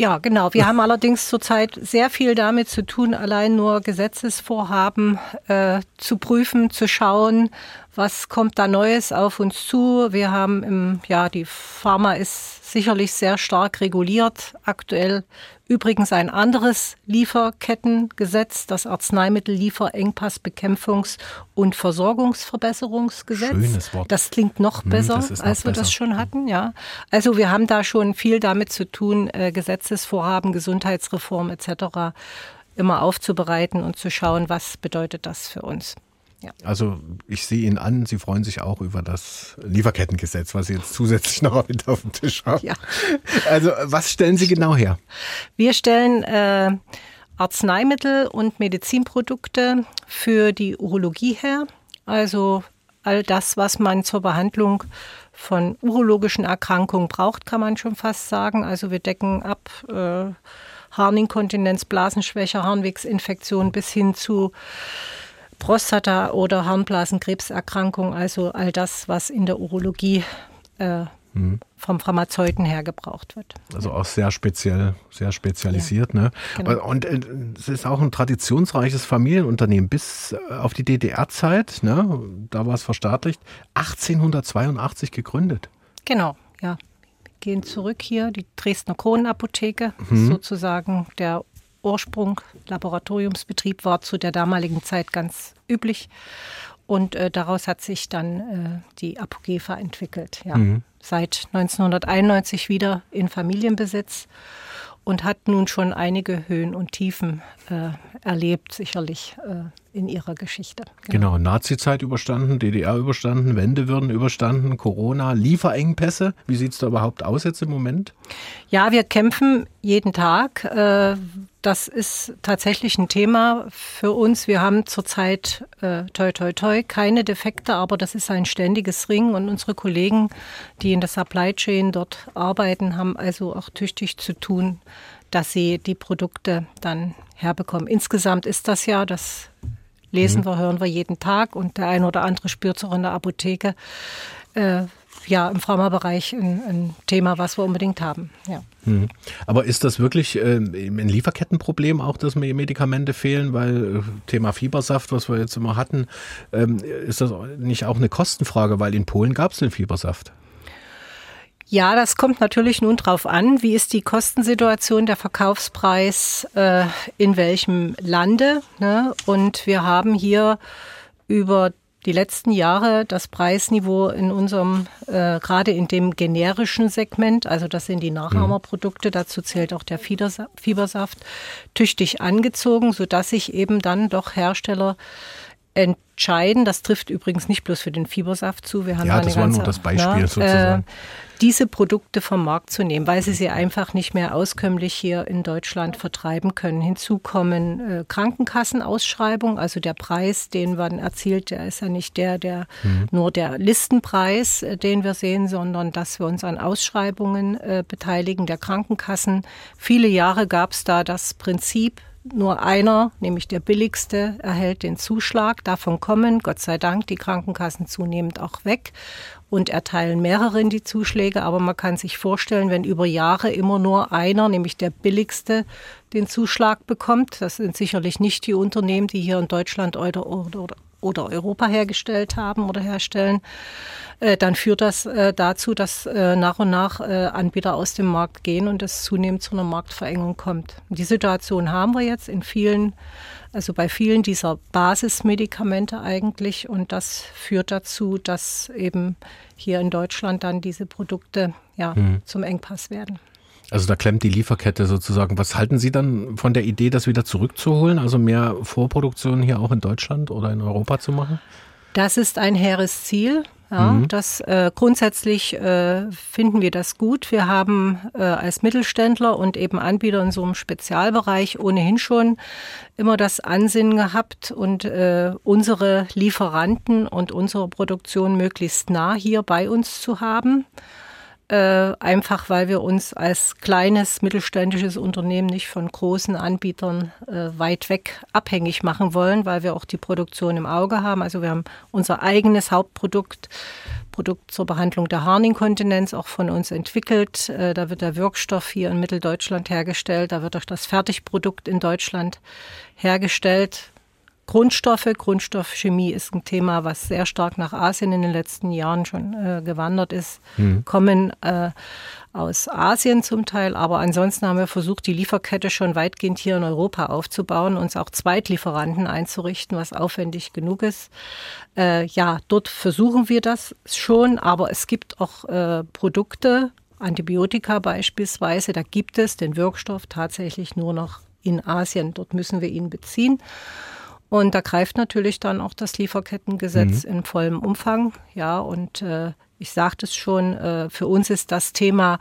Ja, genau. Wir haben allerdings zurzeit sehr viel damit zu tun, allein nur Gesetzesvorhaben äh, zu prüfen, zu schauen, was kommt da Neues auf uns zu. Wir haben im, ja, die Pharma ist sicherlich sehr stark reguliert. Aktuell Übrigens ein anderes Lieferkettengesetz, das Arzneimittel-Lieferengpassbekämpfungs- und Versorgungsverbesserungsgesetz. Schönes Wort. Das klingt noch hm, besser, als wir besser. das schon hatten, ja. Also wir haben da schon viel damit zu tun, äh, Gesetzesvorhaben, Gesundheitsreform etc. immer aufzubereiten und zu schauen, was bedeutet das für uns. Ja. Also ich sehe Ihnen an, Sie freuen sich auch über das Lieferkettengesetz, was Sie jetzt zusätzlich noch mit auf dem Tisch haben. Ja. Also was stellen Sie genau her? Wir stellen äh, Arzneimittel und Medizinprodukte für die Urologie her. Also all das, was man zur Behandlung von urologischen Erkrankungen braucht, kann man schon fast sagen. Also wir decken ab äh, Harninkontinenz, Blasenschwäche, Harnwegsinfektion bis hin zu Prostata- oder Harnblasenkrebserkrankung, also all das, was in der Urologie äh, mhm. vom Pharmazeuten her gebraucht wird. Also auch sehr speziell, sehr spezialisiert. Ja, ne? Genau. Und äh, es ist auch ein traditionsreiches Familienunternehmen bis äh, auf die DDR-Zeit, ne? da war es verstaatlicht, 1882 gegründet. Genau, ja. Wir gehen zurück hier, die Dresdner Kronenapotheke, mhm. sozusagen der Ursprung. Laboratoriumsbetrieb war zu der damaligen Zeit ganz üblich. Und äh, daraus hat sich dann äh, die Apogefa entwickelt. Ja. Mhm. Seit 1991 wieder in Familienbesitz und hat nun schon einige Höhen und Tiefen äh, erlebt, sicherlich äh, in ihrer Geschichte. Genau, genau Nazi-Zeit überstanden, DDR überstanden, Wendewürden überstanden, Corona, Lieferengpässe. Wie sieht es da überhaupt aus jetzt im Moment? Ja, wir kämpfen jeden Tag. Äh, das ist tatsächlich ein Thema für uns. Wir haben zurzeit äh, toi toi toi keine Defekte, aber das ist ein ständiges Ringen und unsere Kollegen, die in der Supply Chain dort arbeiten, haben also auch tüchtig zu tun, dass sie die Produkte dann herbekommen. Insgesamt ist das ja, das lesen mhm. wir, hören wir jeden Tag und der eine oder andere spürt es auch in der Apotheke. Äh, ja, im Pharmabereich ein, ein Thema, was wir unbedingt haben. Ja. Mhm. Aber ist das wirklich äh, ein Lieferkettenproblem auch, dass mir Medikamente fehlen? Weil äh, Thema Fiebersaft, was wir jetzt immer hatten, ähm, ist das nicht auch eine Kostenfrage? Weil in Polen gab es den Fiebersaft. Ja, das kommt natürlich nun drauf an, wie ist die Kostensituation, der Verkaufspreis äh, in welchem Lande. Ne? Und wir haben hier über die letzten Jahre das Preisniveau in unserem, äh, gerade in dem generischen Segment, also das sind die Nachahmerprodukte, dazu zählt auch der Fiebersaft, tüchtig angezogen, sodass sich eben dann doch Hersteller entscheiden, das trifft übrigens nicht bloß für den Fiebersaft zu, wir haben ja, das war nur das Beispiel na, sozusagen. Äh, diese Produkte vom Markt zu nehmen, weil sie sie einfach nicht mehr auskömmlich hier in Deutschland vertreiben können. Hinzu kommen äh, Krankenkassenausschreibungen, also der Preis, den man erzielt, der ist ja nicht der, der mhm. nur der Listenpreis, äh, den wir sehen, sondern dass wir uns an Ausschreibungen äh, beteiligen der Krankenkassen. Viele Jahre gab es da das Prinzip, nur einer, nämlich der billigste, erhält den Zuschlag. Davon kommen, Gott sei Dank, die Krankenkassen zunehmend auch weg und erteilen mehreren die Zuschläge. Aber man kann sich vorstellen, wenn über Jahre immer nur einer, nämlich der billigste, den Zuschlag bekommt, das sind sicherlich nicht die Unternehmen, die hier in Deutschland oder, oder, oder Europa hergestellt haben oder herstellen, äh, dann führt das äh, dazu, dass äh, nach und nach Anbieter aus dem Markt gehen und es zunehmend zu einer Marktverengung kommt. Die Situation haben wir jetzt in vielen, also bei vielen dieser Basismedikamente eigentlich und das führt dazu, dass eben hier in Deutschland dann diese Produkte ja, mhm. zum Engpass werden. Also da klemmt die Lieferkette sozusagen. Was halten Sie dann von der Idee, das wieder zurückzuholen, also mehr Vorproduktion hier auch in Deutschland oder in Europa zu machen? Das ist ein hehres Ziel. Ja, mhm. das äh, grundsätzlich äh, finden wir das gut. Wir haben äh, als Mittelständler und eben Anbieter in so einem Spezialbereich ohnehin schon immer das Ansinnen gehabt und äh, unsere Lieferanten und unsere Produktion möglichst nah hier bei uns zu haben äh, einfach weil wir uns als kleines mittelständisches Unternehmen nicht von großen Anbietern äh, weit weg abhängig machen wollen, weil wir auch die Produktion im Auge haben. Also wir haben unser eigenes Hauptprodukt, Produkt zur Behandlung der Harninkontinenz, auch von uns entwickelt. Äh, da wird der Wirkstoff hier in Mitteldeutschland hergestellt, da wird auch das Fertigprodukt in Deutschland hergestellt. Grundstoffe. Grundstoffchemie ist ein Thema, was sehr stark nach Asien in den letzten Jahren schon äh, gewandert ist, mhm. kommen äh, aus Asien zum Teil. Aber ansonsten haben wir versucht, die Lieferkette schon weitgehend hier in Europa aufzubauen, uns auch Zweitlieferanten einzurichten, was aufwendig genug ist. Äh, ja, dort versuchen wir das schon, aber es gibt auch äh, Produkte, Antibiotika beispielsweise, da gibt es den Wirkstoff tatsächlich nur noch in Asien. Dort müssen wir ihn beziehen. Und da greift natürlich dann auch das Lieferkettengesetz mhm. in vollem Umfang. Ja, und äh, ich sagte es schon, äh, für uns ist das Thema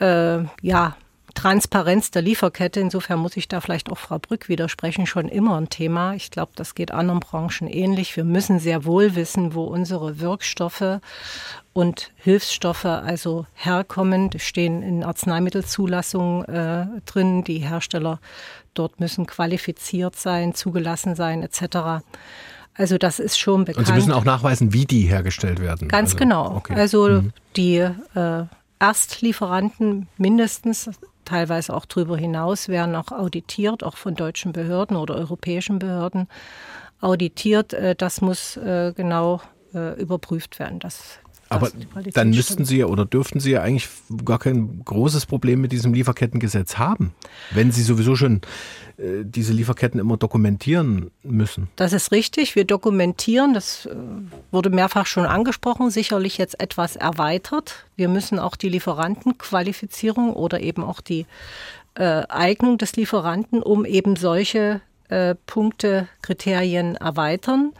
äh, ja Transparenz der Lieferkette, insofern muss ich da vielleicht auch Frau Brück widersprechen, schon immer ein Thema. Ich glaube, das geht anderen Branchen ähnlich. Wir müssen sehr wohl wissen, wo unsere Wirkstoffe und Hilfsstoffe also herkommen. Die stehen in Arzneimittelzulassungen äh, drin. Die Hersteller dort müssen qualifiziert sein, zugelassen sein etc. Also das ist schon bekannt. Und Sie müssen auch nachweisen, wie die hergestellt werden. Ganz also, genau. Okay. Also Mhm. die äh, Erstlieferanten mindestens, teilweise auch darüber hinaus, werden auch auditiert, auch von deutschen Behörden oder europäischen Behörden auditiert. Äh, das muss äh, genau äh, überprüft werden. Das, Aber dann müssten Sie ja oder dürften Sie ja eigentlich gar kein großes Problem mit diesem Lieferkettengesetz haben, wenn Sie sowieso schon äh, diese Lieferketten immer dokumentieren müssen. Das ist richtig. Wir dokumentieren, das äh, wurde mehrfach schon angesprochen, sicherlich jetzt etwas erweitert. Wir müssen auch die Lieferantenqualifizierung oder eben auch die äh, Eignung des Lieferanten um eben solche äh, Punkte, Kriterien erweitern.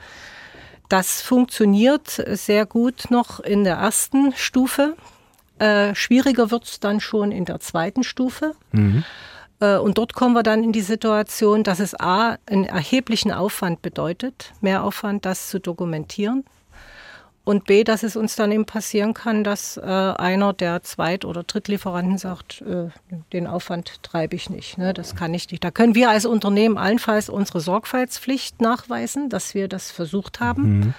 Das funktioniert sehr gut noch in der ersten Stufe. Äh, schwieriger wird es dann schon in der zweiten Stufe. Äh, Und dort kommen wir dann in die Situation, dass es A, einen erheblichen Aufwand bedeutet, Mehraufwand, das zu dokumentieren. Und B, dass es uns dann eben passieren kann, dass äh, einer der Zweit- oder Drittlieferanten sagt, äh, den Aufwand treibe ich nicht, ne, das kann ich nicht. Da können wir als Unternehmen allenfalls unsere Sorgfaltspflicht nachweisen, dass wir das versucht haben.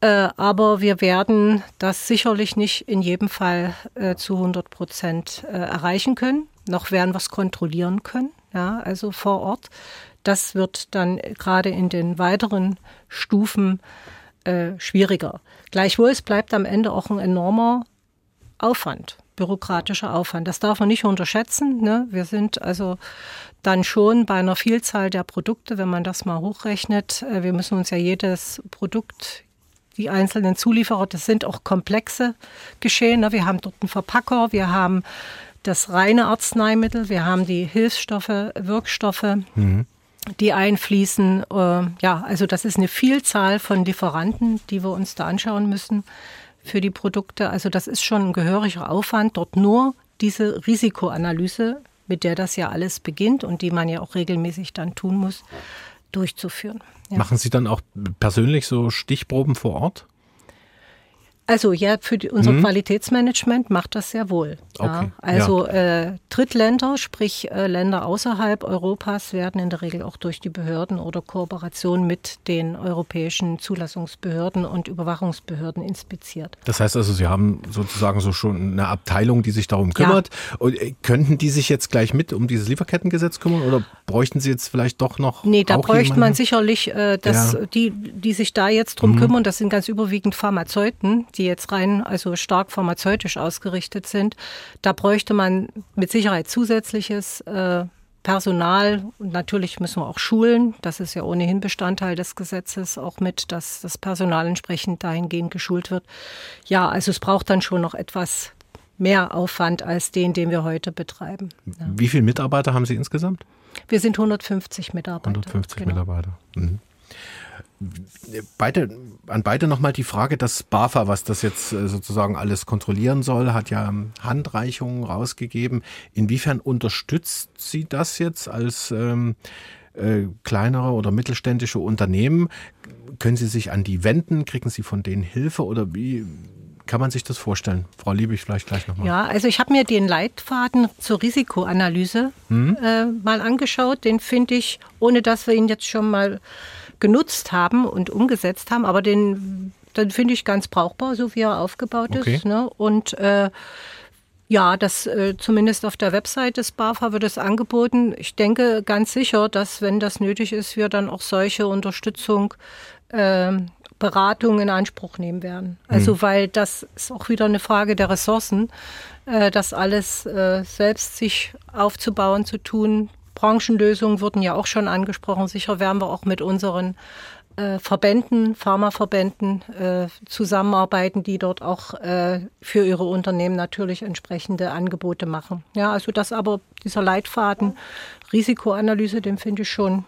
Äh, aber wir werden das sicherlich nicht in jedem Fall äh, zu 100 Prozent äh, erreichen können. Noch werden wir es kontrollieren können, ja, also vor Ort. Das wird dann gerade in den weiteren Stufen äh, schwieriger. Gleichwohl, es bleibt am Ende auch ein enormer Aufwand, bürokratischer Aufwand. Das darf man nicht unterschätzen. Ne? Wir sind also dann schon bei einer Vielzahl der Produkte, wenn man das mal hochrechnet. Äh, Wir müssen uns ja jedes Produkt, die einzelnen Zulieferer, das sind auch komplexe Geschehen. ne? Wir haben dort einen Verpacker, wir haben das reine Arzneimittel, wir haben die Hilfsstoffe, Wirkstoffe die einfließen. Äh, ja, also das ist eine Vielzahl von Lieferanten, die wir uns da anschauen müssen für die Produkte. Also das ist schon ein gehöriger Aufwand, dort nur diese Risikoanalyse, mit der das ja alles beginnt und die man ja auch regelmäßig dann tun muss, durchzuführen. Ja. Machen Sie dann auch persönlich so Stichproben vor Ort? Also ja, für die, unser Qualitätsmanagement macht das sehr wohl. Ja. Okay, Also äh, Drittländer, sprich äh, Länder außerhalb Europas, werden in der Regel auch durch die Behörden oder Kooperation mit den europäischen Zulassungsbehörden und Überwachungsbehörden inspiziert. Das heißt also, Sie haben sozusagen so schon eine Abteilung, die sich darum kümmert. Und äh, könnten die sich jetzt gleich mit um dieses Lieferkettengesetz kümmern oder bräuchten Sie jetzt vielleicht doch noch? Nee, da bräuchte man jemanden? sicherlich, äh, dass Ja. Die, die sich da jetzt drum kümmern, das sind ganz überwiegend Pharmazeuten, die jetzt rein, also stark pharmazeutisch ausgerichtet sind. Da bräuchte man mit Sicherheit zusätzliches äh, Personal und natürlich müssen wir auch schulen. Das ist ja ohnehin Bestandteil des Gesetzes, auch mit, dass das Personal entsprechend dahingehend geschult wird. Ja, also es braucht dann schon noch etwas mehr Aufwand als den, den wir heute betreiben. Ja. Wie viele Mitarbeiter haben Sie insgesamt? Wir sind 150 Mitarbeiter. 150 genau. Mitarbeiter. Mhm. Beide, an beide nochmal die Frage, das BAFA, was das jetzt äh, sozusagen alles kontrollieren soll, hat ja ähm, Handreichungen rausgegeben. Inwiefern unterstützt Sie das jetzt als ähm, äh, kleinere oder mittelständische Unternehmen? Können Sie sich an die wenden? Kriegen Sie von denen Hilfe oder wie kann man sich das vorstellen? Frau Liebig, vielleicht gleich nochmal. Ja, also ich habe mir den Leitfaden zur Risikoanalyse äh, mal angeschaut. Den finde ich, ohne dass wir ihn jetzt schon mal genutzt haben und umgesetzt haben, aber den, den finde ich ganz brauchbar, so wie er aufgebaut Okay. ist. Ne? Und äh, ja, das äh, zumindest auf der Website des BAFA wird es angeboten. Ich denke ganz sicher, dass wenn das nötig ist, wir dann auch solche Unterstützung ähm, Beratung in Anspruch nehmen werden. Also weil das ist auch wieder eine Frage der Ressourcen, äh, das alles äh, selbst sich aufzubauen, zu tun. Branchenlösungen wurden ja auch schon angesprochen. Sicher werden wir auch mit unseren äh, Verbänden, Pharmaverbänden äh, zusammenarbeiten, die dort auch äh, für ihre Unternehmen natürlich entsprechende Angebote machen. Ja, also das aber, dieser Leitfaden Risikoanalyse, den finde ich schon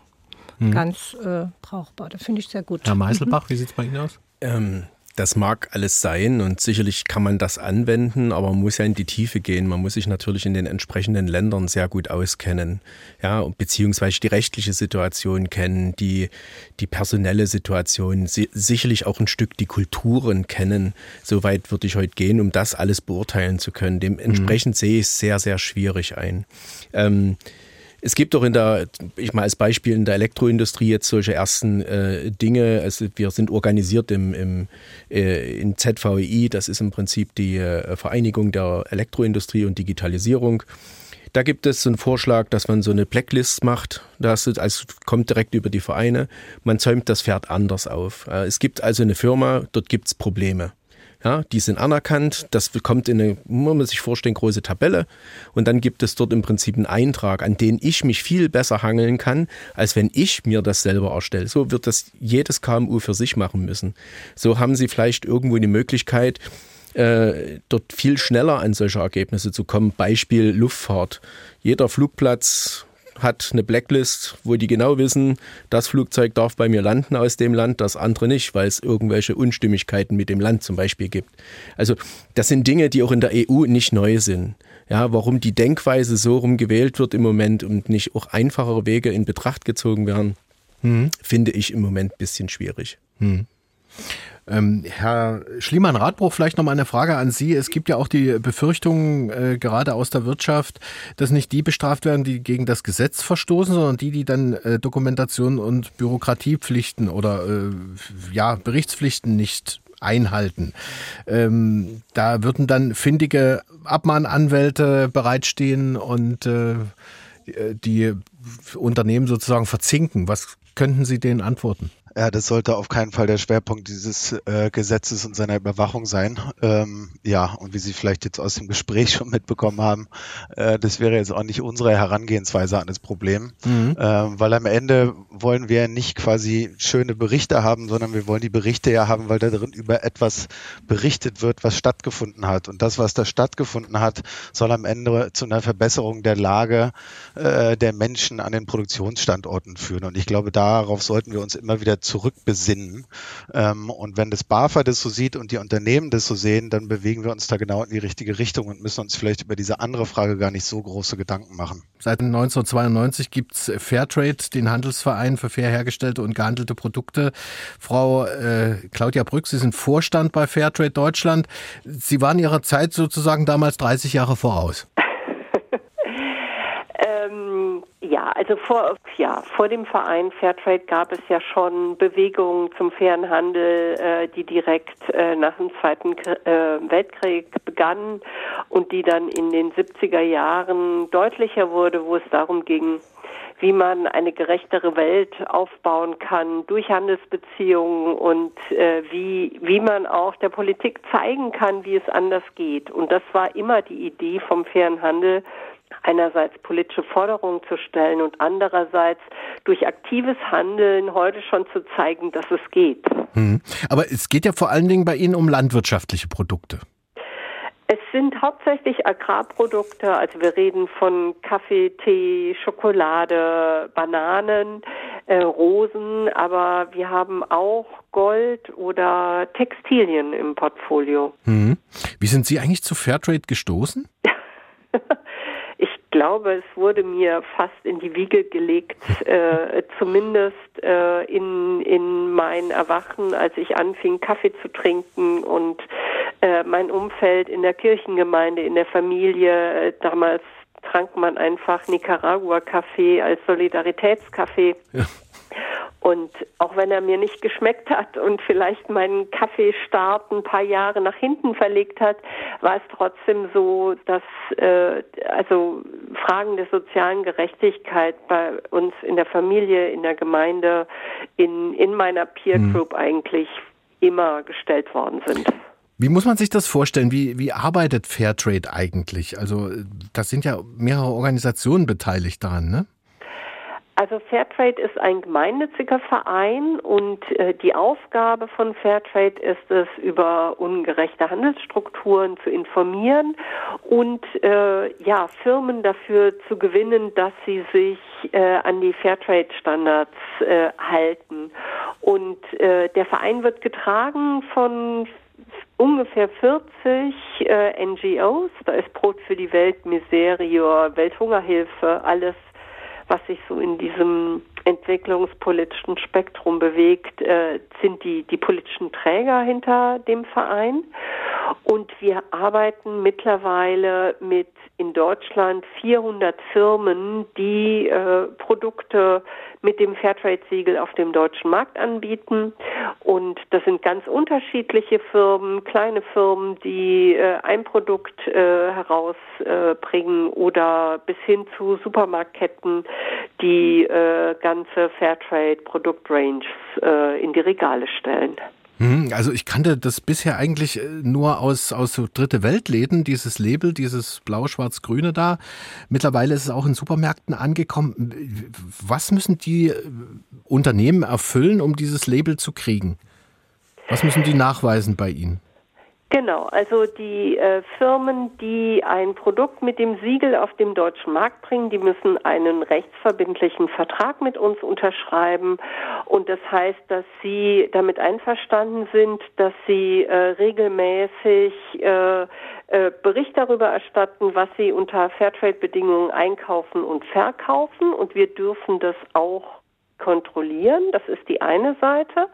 ganz äh, brauchbar. Das finde ich sehr gut. Herr Meiselbach, wie sieht es bei Ihnen aus? Ähm, Das mag alles sein und sicherlich kann man das anwenden, aber man muss ja in die Tiefe gehen. Man muss sich natürlich in den entsprechenden Ländern sehr gut auskennen, ja, beziehungsweise die rechtliche Situation kennen, die, die personelle Situation, sicherlich auch ein Stück die Kulturen kennen. Soweit würde ich heute gehen, um das alles beurteilen zu können. Dementsprechend mhm. sehe ich es sehr, sehr schwierig ein. Ähm, es gibt doch in der, ich mal als Beispiel in der Elektroindustrie jetzt solche ersten äh, Dinge. Also wir sind organisiert im, im äh, in ZVI, das ist im Prinzip die äh, Vereinigung der Elektroindustrie und Digitalisierung. Da gibt es einen Vorschlag, dass man so eine Blacklist macht. Das also kommt direkt über die Vereine. Man zäumt das Pferd anders auf. Äh, es gibt also eine Firma, dort gibt es Probleme. Ja, die sind anerkannt. Das kommt in eine, muss man sich vorstellen, große Tabelle. Und dann gibt es dort im Prinzip einen Eintrag, an den ich mich viel besser hangeln kann, als wenn ich mir das selber erstelle. So wird das jedes KMU für sich machen müssen. So haben sie vielleicht irgendwo die Möglichkeit, äh, dort viel schneller an solche Ergebnisse zu kommen. Beispiel Luftfahrt. Jeder Flugplatz hat eine Blacklist, wo die genau wissen, das Flugzeug darf bei mir landen aus dem Land, das andere nicht, weil es irgendwelche Unstimmigkeiten mit dem Land zum Beispiel gibt. Also das sind Dinge, die auch in der EU nicht neu sind. Ja, warum die Denkweise so rum gewählt wird im Moment und nicht auch einfachere Wege in Betracht gezogen werden, hm. finde ich im Moment ein bisschen schwierig. Hm. Ähm, Herr Schliemann-Radbruch, vielleicht noch mal eine Frage an Sie. Es gibt ja auch die Befürchtung, äh, gerade aus der Wirtschaft, dass nicht die bestraft werden, die gegen das Gesetz verstoßen, sondern die, die dann äh, Dokumentation und Bürokratiepflichten oder äh, ja, Berichtspflichten nicht einhalten. Ähm, da würden dann findige Abmahnanwälte bereitstehen und äh, die Unternehmen sozusagen verzinken. Was könnten Sie denen antworten? Ja, das sollte auf keinen Fall der Schwerpunkt dieses äh, Gesetzes und seiner Überwachung sein. Ähm, ja, und wie Sie vielleicht jetzt aus dem Gespräch schon mitbekommen haben, äh, das wäre jetzt auch nicht unsere Herangehensweise an das Problem, mhm. äh, weil am Ende wollen wir nicht quasi schöne Berichte haben, sondern wir wollen die Berichte ja haben, weil da drin über etwas berichtet wird, was stattgefunden hat. Und das, was da stattgefunden hat, soll am Ende zu einer Verbesserung der Lage äh, der Menschen an den Produktionsstandorten führen. Und ich glaube, darauf sollten wir uns immer wieder zurückbesinnen. Ähm, und wenn das BAFA das so sieht und die Unternehmen das so sehen, dann bewegen wir uns da genau in die richtige Richtung und müssen uns vielleicht über diese andere Frage gar nicht so große Gedanken machen. Seit 1992 gibt es Fairtrade, den Handelsverein für fair hergestellte und gehandelte Produkte. Frau äh, Claudia Brück, Sie sind Vorstand bei Fairtrade Deutschland. Sie waren Ihrer Zeit sozusagen damals 30 Jahre voraus. Ja, also vor, ja, vor dem Verein Fairtrade gab es ja schon Bewegungen zum fairen Handel, äh, die direkt äh, nach dem Zweiten äh, Weltkrieg begannen und die dann in den 70er Jahren deutlicher wurde, wo es darum ging, wie man eine gerechtere Welt aufbauen kann durch Handelsbeziehungen und äh, wie, wie man auch der Politik zeigen kann, wie es anders geht. Und das war immer die Idee vom fairen Handel, einerseits politische Forderungen zu stellen und andererseits durch aktives Handeln heute schon zu zeigen, dass es geht. Hm. Aber es geht ja vor allen Dingen bei Ihnen um landwirtschaftliche Produkte. Es sind hauptsächlich Agrarprodukte, also wir reden von Kaffee, Tee, Schokolade, Bananen, äh, Rosen, aber wir haben auch Gold oder Textilien im Portfolio. Hm. Wie sind Sie eigentlich zu Fairtrade gestoßen? glaube, es wurde mir fast in die Wiege gelegt, äh, zumindest äh, in, in mein Erwachen, als ich anfing, Kaffee zu trinken und äh, mein Umfeld in der Kirchengemeinde, in der Familie, äh, damals trank man einfach Nicaragua-Kaffee als Solidaritätskaffee. Ja. Und auch wenn er mir nicht geschmeckt hat und vielleicht meinen Kaffeestart ein paar Jahre nach hinten verlegt hat, war es trotzdem so, dass äh, also Fragen der sozialen Gerechtigkeit bei uns in der Familie, in der Gemeinde, in, in meiner Peer hm. Group eigentlich immer gestellt worden sind. Wie muss man sich das vorstellen? Wie, wie arbeitet Fairtrade eigentlich? Also, da sind ja mehrere Organisationen beteiligt daran, ne? Also Fairtrade ist ein gemeinnütziger Verein und äh, die Aufgabe von Fairtrade ist es, über ungerechte Handelsstrukturen zu informieren und äh, ja Firmen dafür zu gewinnen, dass sie sich äh, an die Fairtrade-Standards äh, halten. Und äh, der Verein wird getragen von ungefähr 40 äh, NGOs. Da ist Brot für die Welt, Miserior, Welthungerhilfe, alles, was sich so in diesem entwicklungspolitischen Spektrum bewegt, äh, sind die, die politischen Träger hinter dem Verein. Und wir arbeiten mittlerweile mit in Deutschland 400 Firmen, die äh, Produkte mit dem Fairtrade-Siegel auf dem deutschen Markt anbieten. Und das sind ganz unterschiedliche Firmen, kleine Firmen, die äh, ein Produkt äh, herausbringen oder bis hin zu Supermarktketten, die äh, ganze Fairtrade-Produktranges äh, in die Regale stellen. Hm, also ich kannte das bisher eigentlich äh, nur aus, aus so dritte Weltläden, dieses Label, dieses blau-schwarz-grüne da. Mittlerweile ist es auch in Supermärkten angekommen. Was müssen die äh, Unternehmen erfüllen, um dieses Label zu kriegen? Was müssen die nachweisen bei Ihnen? Genau, also die äh, Firmen, die ein Produkt mit dem Siegel auf dem deutschen Markt bringen, die müssen einen rechtsverbindlichen Vertrag mit uns unterschreiben. Und das heißt, dass sie damit einverstanden sind, dass sie äh, regelmäßig äh, äh Bericht darüber erstatten, was sie unter Fairtrade-Bedingungen einkaufen und verkaufen. Und wir dürfen das auch kontrollieren. Das ist die eine Seite.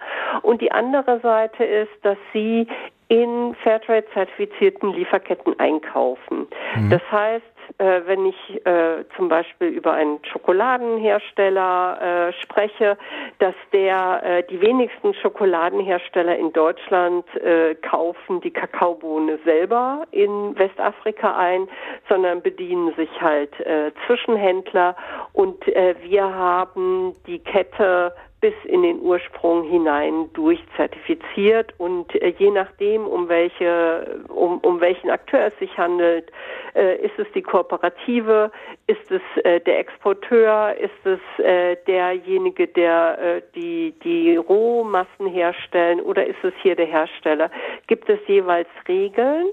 Und die andere Seite ist, dass sie in Fairtrade-zertifizierten Lieferketten einkaufen. Mhm. Das heißt, äh, wenn ich äh, zum Beispiel über einen Schokoladenhersteller äh, spreche, dass der äh, die wenigsten Schokoladenhersteller in Deutschland äh, kaufen die Kakaobohne selber in Westafrika ein, sondern bedienen sich halt äh, Zwischenhändler. Und wir haben die Kette bis in den Ursprung hinein durchzertifiziert. Und äh, je nachdem, um welche, um, um welchen Akteur es sich handelt, äh, ist es die Kooperative, ist es äh, der Exporteur, ist es äh, derjenige, der äh, die, die Rohmassen herstellen oder ist es hier der Hersteller, gibt es jeweils Regeln?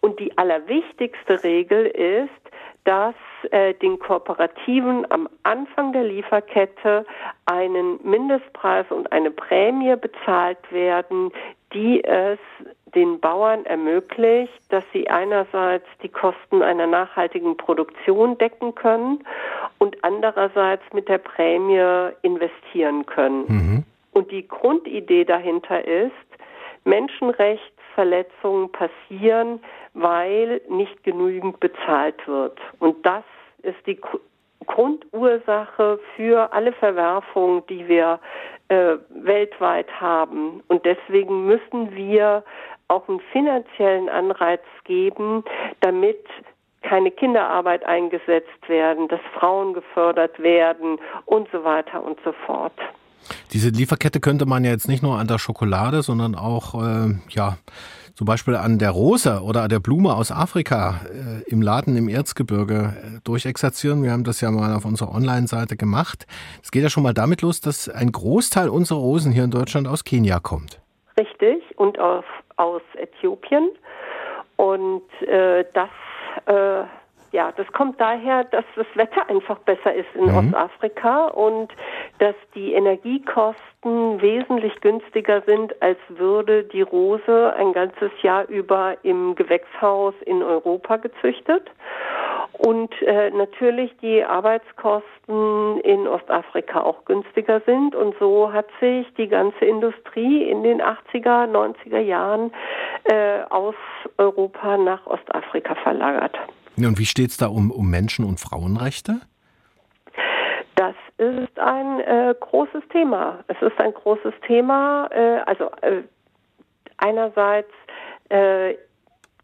Und die allerwichtigste Regel ist, dass äh, den Kooperativen am Anfang der Lieferkette einen Mindestpreis und eine Prämie bezahlt werden, die es den Bauern ermöglicht, dass sie einerseits die Kosten einer nachhaltigen Produktion decken können und andererseits mit der Prämie investieren können. Mhm. Und die Grundidee dahinter ist, Menschenrechtsverletzungen passieren, weil nicht genügend bezahlt wird. Und das ist die Grundursache für alle Verwerfungen, die wir äh, weltweit haben. Und deswegen müssen wir auch einen finanziellen Anreiz geben, damit keine Kinderarbeit eingesetzt werden, dass Frauen gefördert werden und so weiter und so fort. Diese Lieferkette könnte man ja jetzt nicht nur an der Schokolade, sondern auch äh, ja zum Beispiel an der Rose oder an der Blume aus Afrika äh, im Laden im Erzgebirge äh, durchexerzieren. Wir haben das ja mal auf unserer Online-Seite gemacht. Es geht ja schon mal damit los, dass ein Großteil unserer Rosen hier in Deutschland aus Kenia kommt. Richtig, und aus, aus Äthiopien. Und äh, das äh, ja, das kommt daher, dass das Wetter einfach besser ist in mhm. Ostafrika und dass die Energiekosten wesentlich günstiger sind, als würde die Rose ein ganzes Jahr über im Gewächshaus in Europa gezüchtet. Und äh, natürlich die Arbeitskosten in Ostafrika auch günstiger sind. Und so hat sich die ganze Industrie in den 80er, 90er Jahren äh, aus Europa nach Ostafrika verlagert. Und wie steht es da um, um Menschen- und Frauenrechte? Das ist ein äh, großes Thema. Es ist ein großes Thema. Äh, also äh, einerseits äh,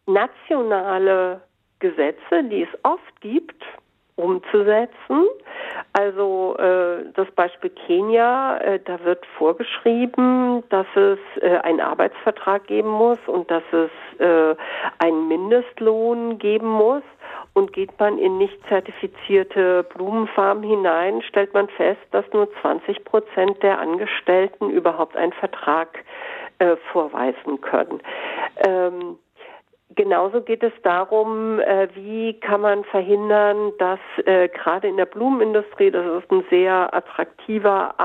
nationale Gesetze, die es oft gibt, umzusetzen. Also äh, das Beispiel Kenia, äh, da wird vorgeschrieben, dass es einen Arbeitsvertrag geben muss und dass es einen Mindestlohn geben muss. Und geht man in nicht zertifizierte Blumenfarmen hinein, stellt man fest, dass nur 20 Prozent der Angestellten überhaupt einen Vertrag äh, vorweisen können. Ähm, Genauso geht es darum, äh, wie kann man verhindern, dass äh, gerade in der Blumenindustrie, das ist ein sehr attraktiver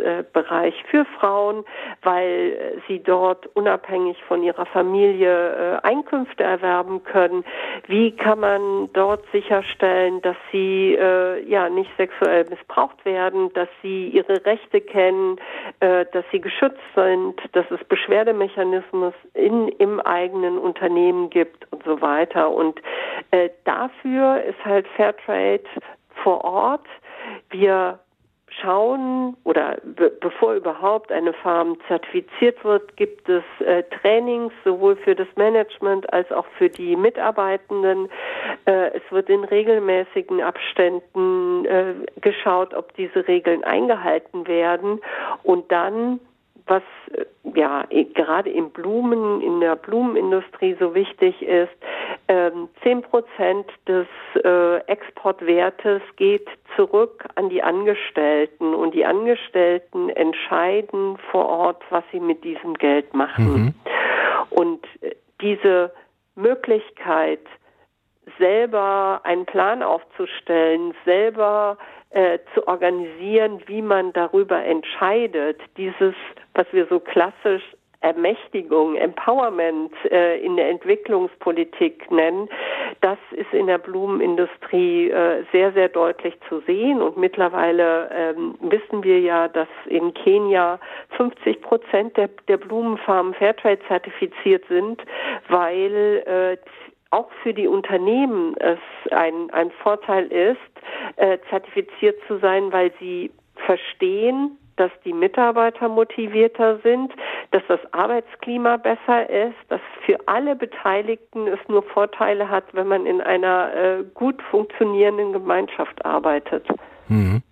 Arbeitsbereich für Frauen, weil sie dort unabhängig von ihrer Familie äh, Einkünfte erwerben können. Wie kann man dort sicherstellen, dass sie äh, ja nicht sexuell missbraucht werden, dass sie ihre Rechte kennen, äh, dass sie geschützt sind, dass es Beschwerdemechanismus in, im eigenen Unternehmen gibt und so weiter. Und äh, dafür ist halt Fairtrade vor Ort. Wir schauen oder be bevor überhaupt eine Farm zertifiziert wird, gibt es äh, Trainings sowohl für das Management als auch für die Mitarbeitenden. Äh, es wird in regelmäßigen Abständen äh, geschaut, ob diese Regeln eingehalten werden und dann was äh, ja gerade in Blumen, in der Blumenindustrie so wichtig ist. Ähm, zehn Prozent des äh, Exportwertes geht zurück an die Angestellten und die Angestellten entscheiden vor Ort, was sie mit diesem Geld machen. Mhm. Und äh, diese Möglichkeit, selber einen Plan aufzustellen, selber äh, zu organisieren, wie man darüber entscheidet, dieses, was wir so klassisch Ermächtigung, Empowerment äh, in der Entwicklungspolitik nennen, das ist in der Blumenindustrie äh, sehr, sehr deutlich zu sehen. Und mittlerweile ähm, wissen wir ja, dass in Kenia 50 Prozent der, der Blumenfarmen Fairtrade zertifiziert sind, weil äh, auch für die Unternehmen es ein, ein Vorteil ist, äh, zertifiziert zu sein, weil sie verstehen, dass die Mitarbeiter motivierter sind, dass das Arbeitsklima besser ist, dass für alle Beteiligten es nur Vorteile hat, wenn man in einer äh, gut funktionierenden Gemeinschaft arbeitet. Mhm.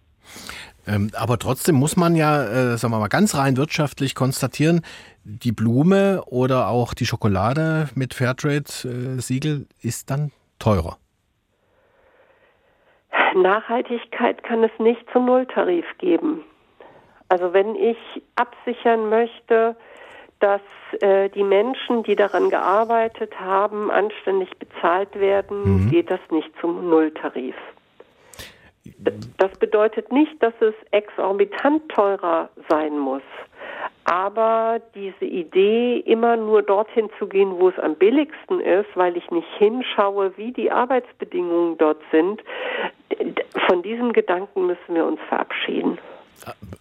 Ähm, aber trotzdem muss man ja, äh, sagen wir mal, ganz rein wirtschaftlich konstatieren, die Blume oder auch die Schokolade mit Fairtrade-Siegel ist dann teurer. Nachhaltigkeit kann es nicht zum Nulltarif geben. Also wenn ich absichern möchte, dass äh, die Menschen, die daran gearbeitet haben, anständig bezahlt werden, mhm. geht das nicht zum Nulltarif. Das bedeutet nicht, dass es exorbitant teurer sein muss. Aber diese Idee, immer nur dorthin zu gehen, wo es am billigsten ist, weil ich nicht hinschaue, wie die Arbeitsbedingungen dort sind, von diesem Gedanken müssen wir uns verabschieden.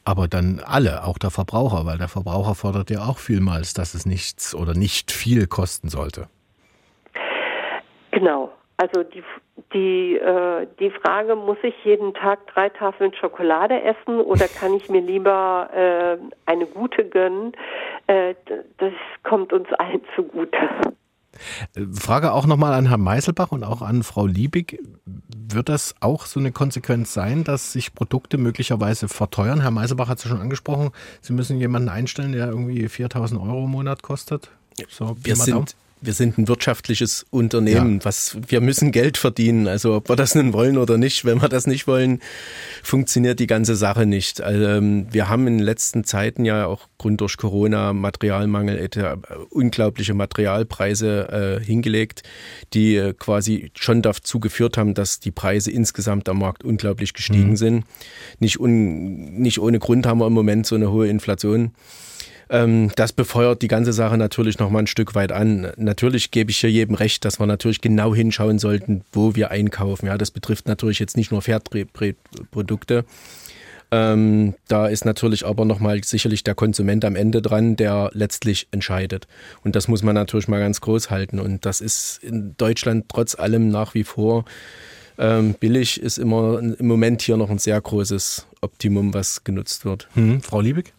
Aber dann alle, auch der Verbraucher, weil der Verbraucher fordert ja auch vielmals, dass es nichts oder nicht viel kosten sollte. Genau. Also die, die, äh, die Frage, muss ich jeden Tag drei Tafeln Schokolade essen oder kann ich mir lieber äh, eine gute gönnen? Äh, das kommt uns allen zugute. Frage auch nochmal an Herrn Meiselbach und auch an Frau Liebig. Wird das auch so eine Konsequenz sein, dass sich Produkte möglicherweise verteuern? Herr Meiselbach hat es ja schon angesprochen. Sie müssen jemanden einstellen, der irgendwie 4000 Euro im Monat kostet. So, wir sind, wir sind ein wirtschaftliches Unternehmen, ja. was wir müssen Geld verdienen. Also ob wir das nun wollen oder nicht, wenn wir das nicht wollen, funktioniert die ganze Sache nicht. Also, ähm, wir haben in den letzten Zeiten ja auch Grund durch Corona, Materialmangel, äh, unglaubliche Materialpreise äh, hingelegt, die äh, quasi schon dazu geführt haben, dass die Preise insgesamt am Markt unglaublich gestiegen mhm. sind. Nicht, un, nicht ohne Grund haben wir im Moment so eine hohe Inflation. Ähm, das befeuert die ganze Sache natürlich noch mal ein Stück weit an. Natürlich gebe ich hier jedem recht, dass wir natürlich genau hinschauen sollten, wo wir einkaufen. Ja, das betrifft natürlich jetzt nicht nur Fairtrade-Produkte. Ähm, da ist natürlich aber nochmal sicherlich der Konsument am Ende dran, der letztlich entscheidet. Und das muss man natürlich mal ganz groß halten. Und das ist in Deutschland trotz allem nach wie vor ähm, billig, ist immer im Moment hier noch ein sehr großes Optimum, was genutzt wird. Hm, Frau Liebig?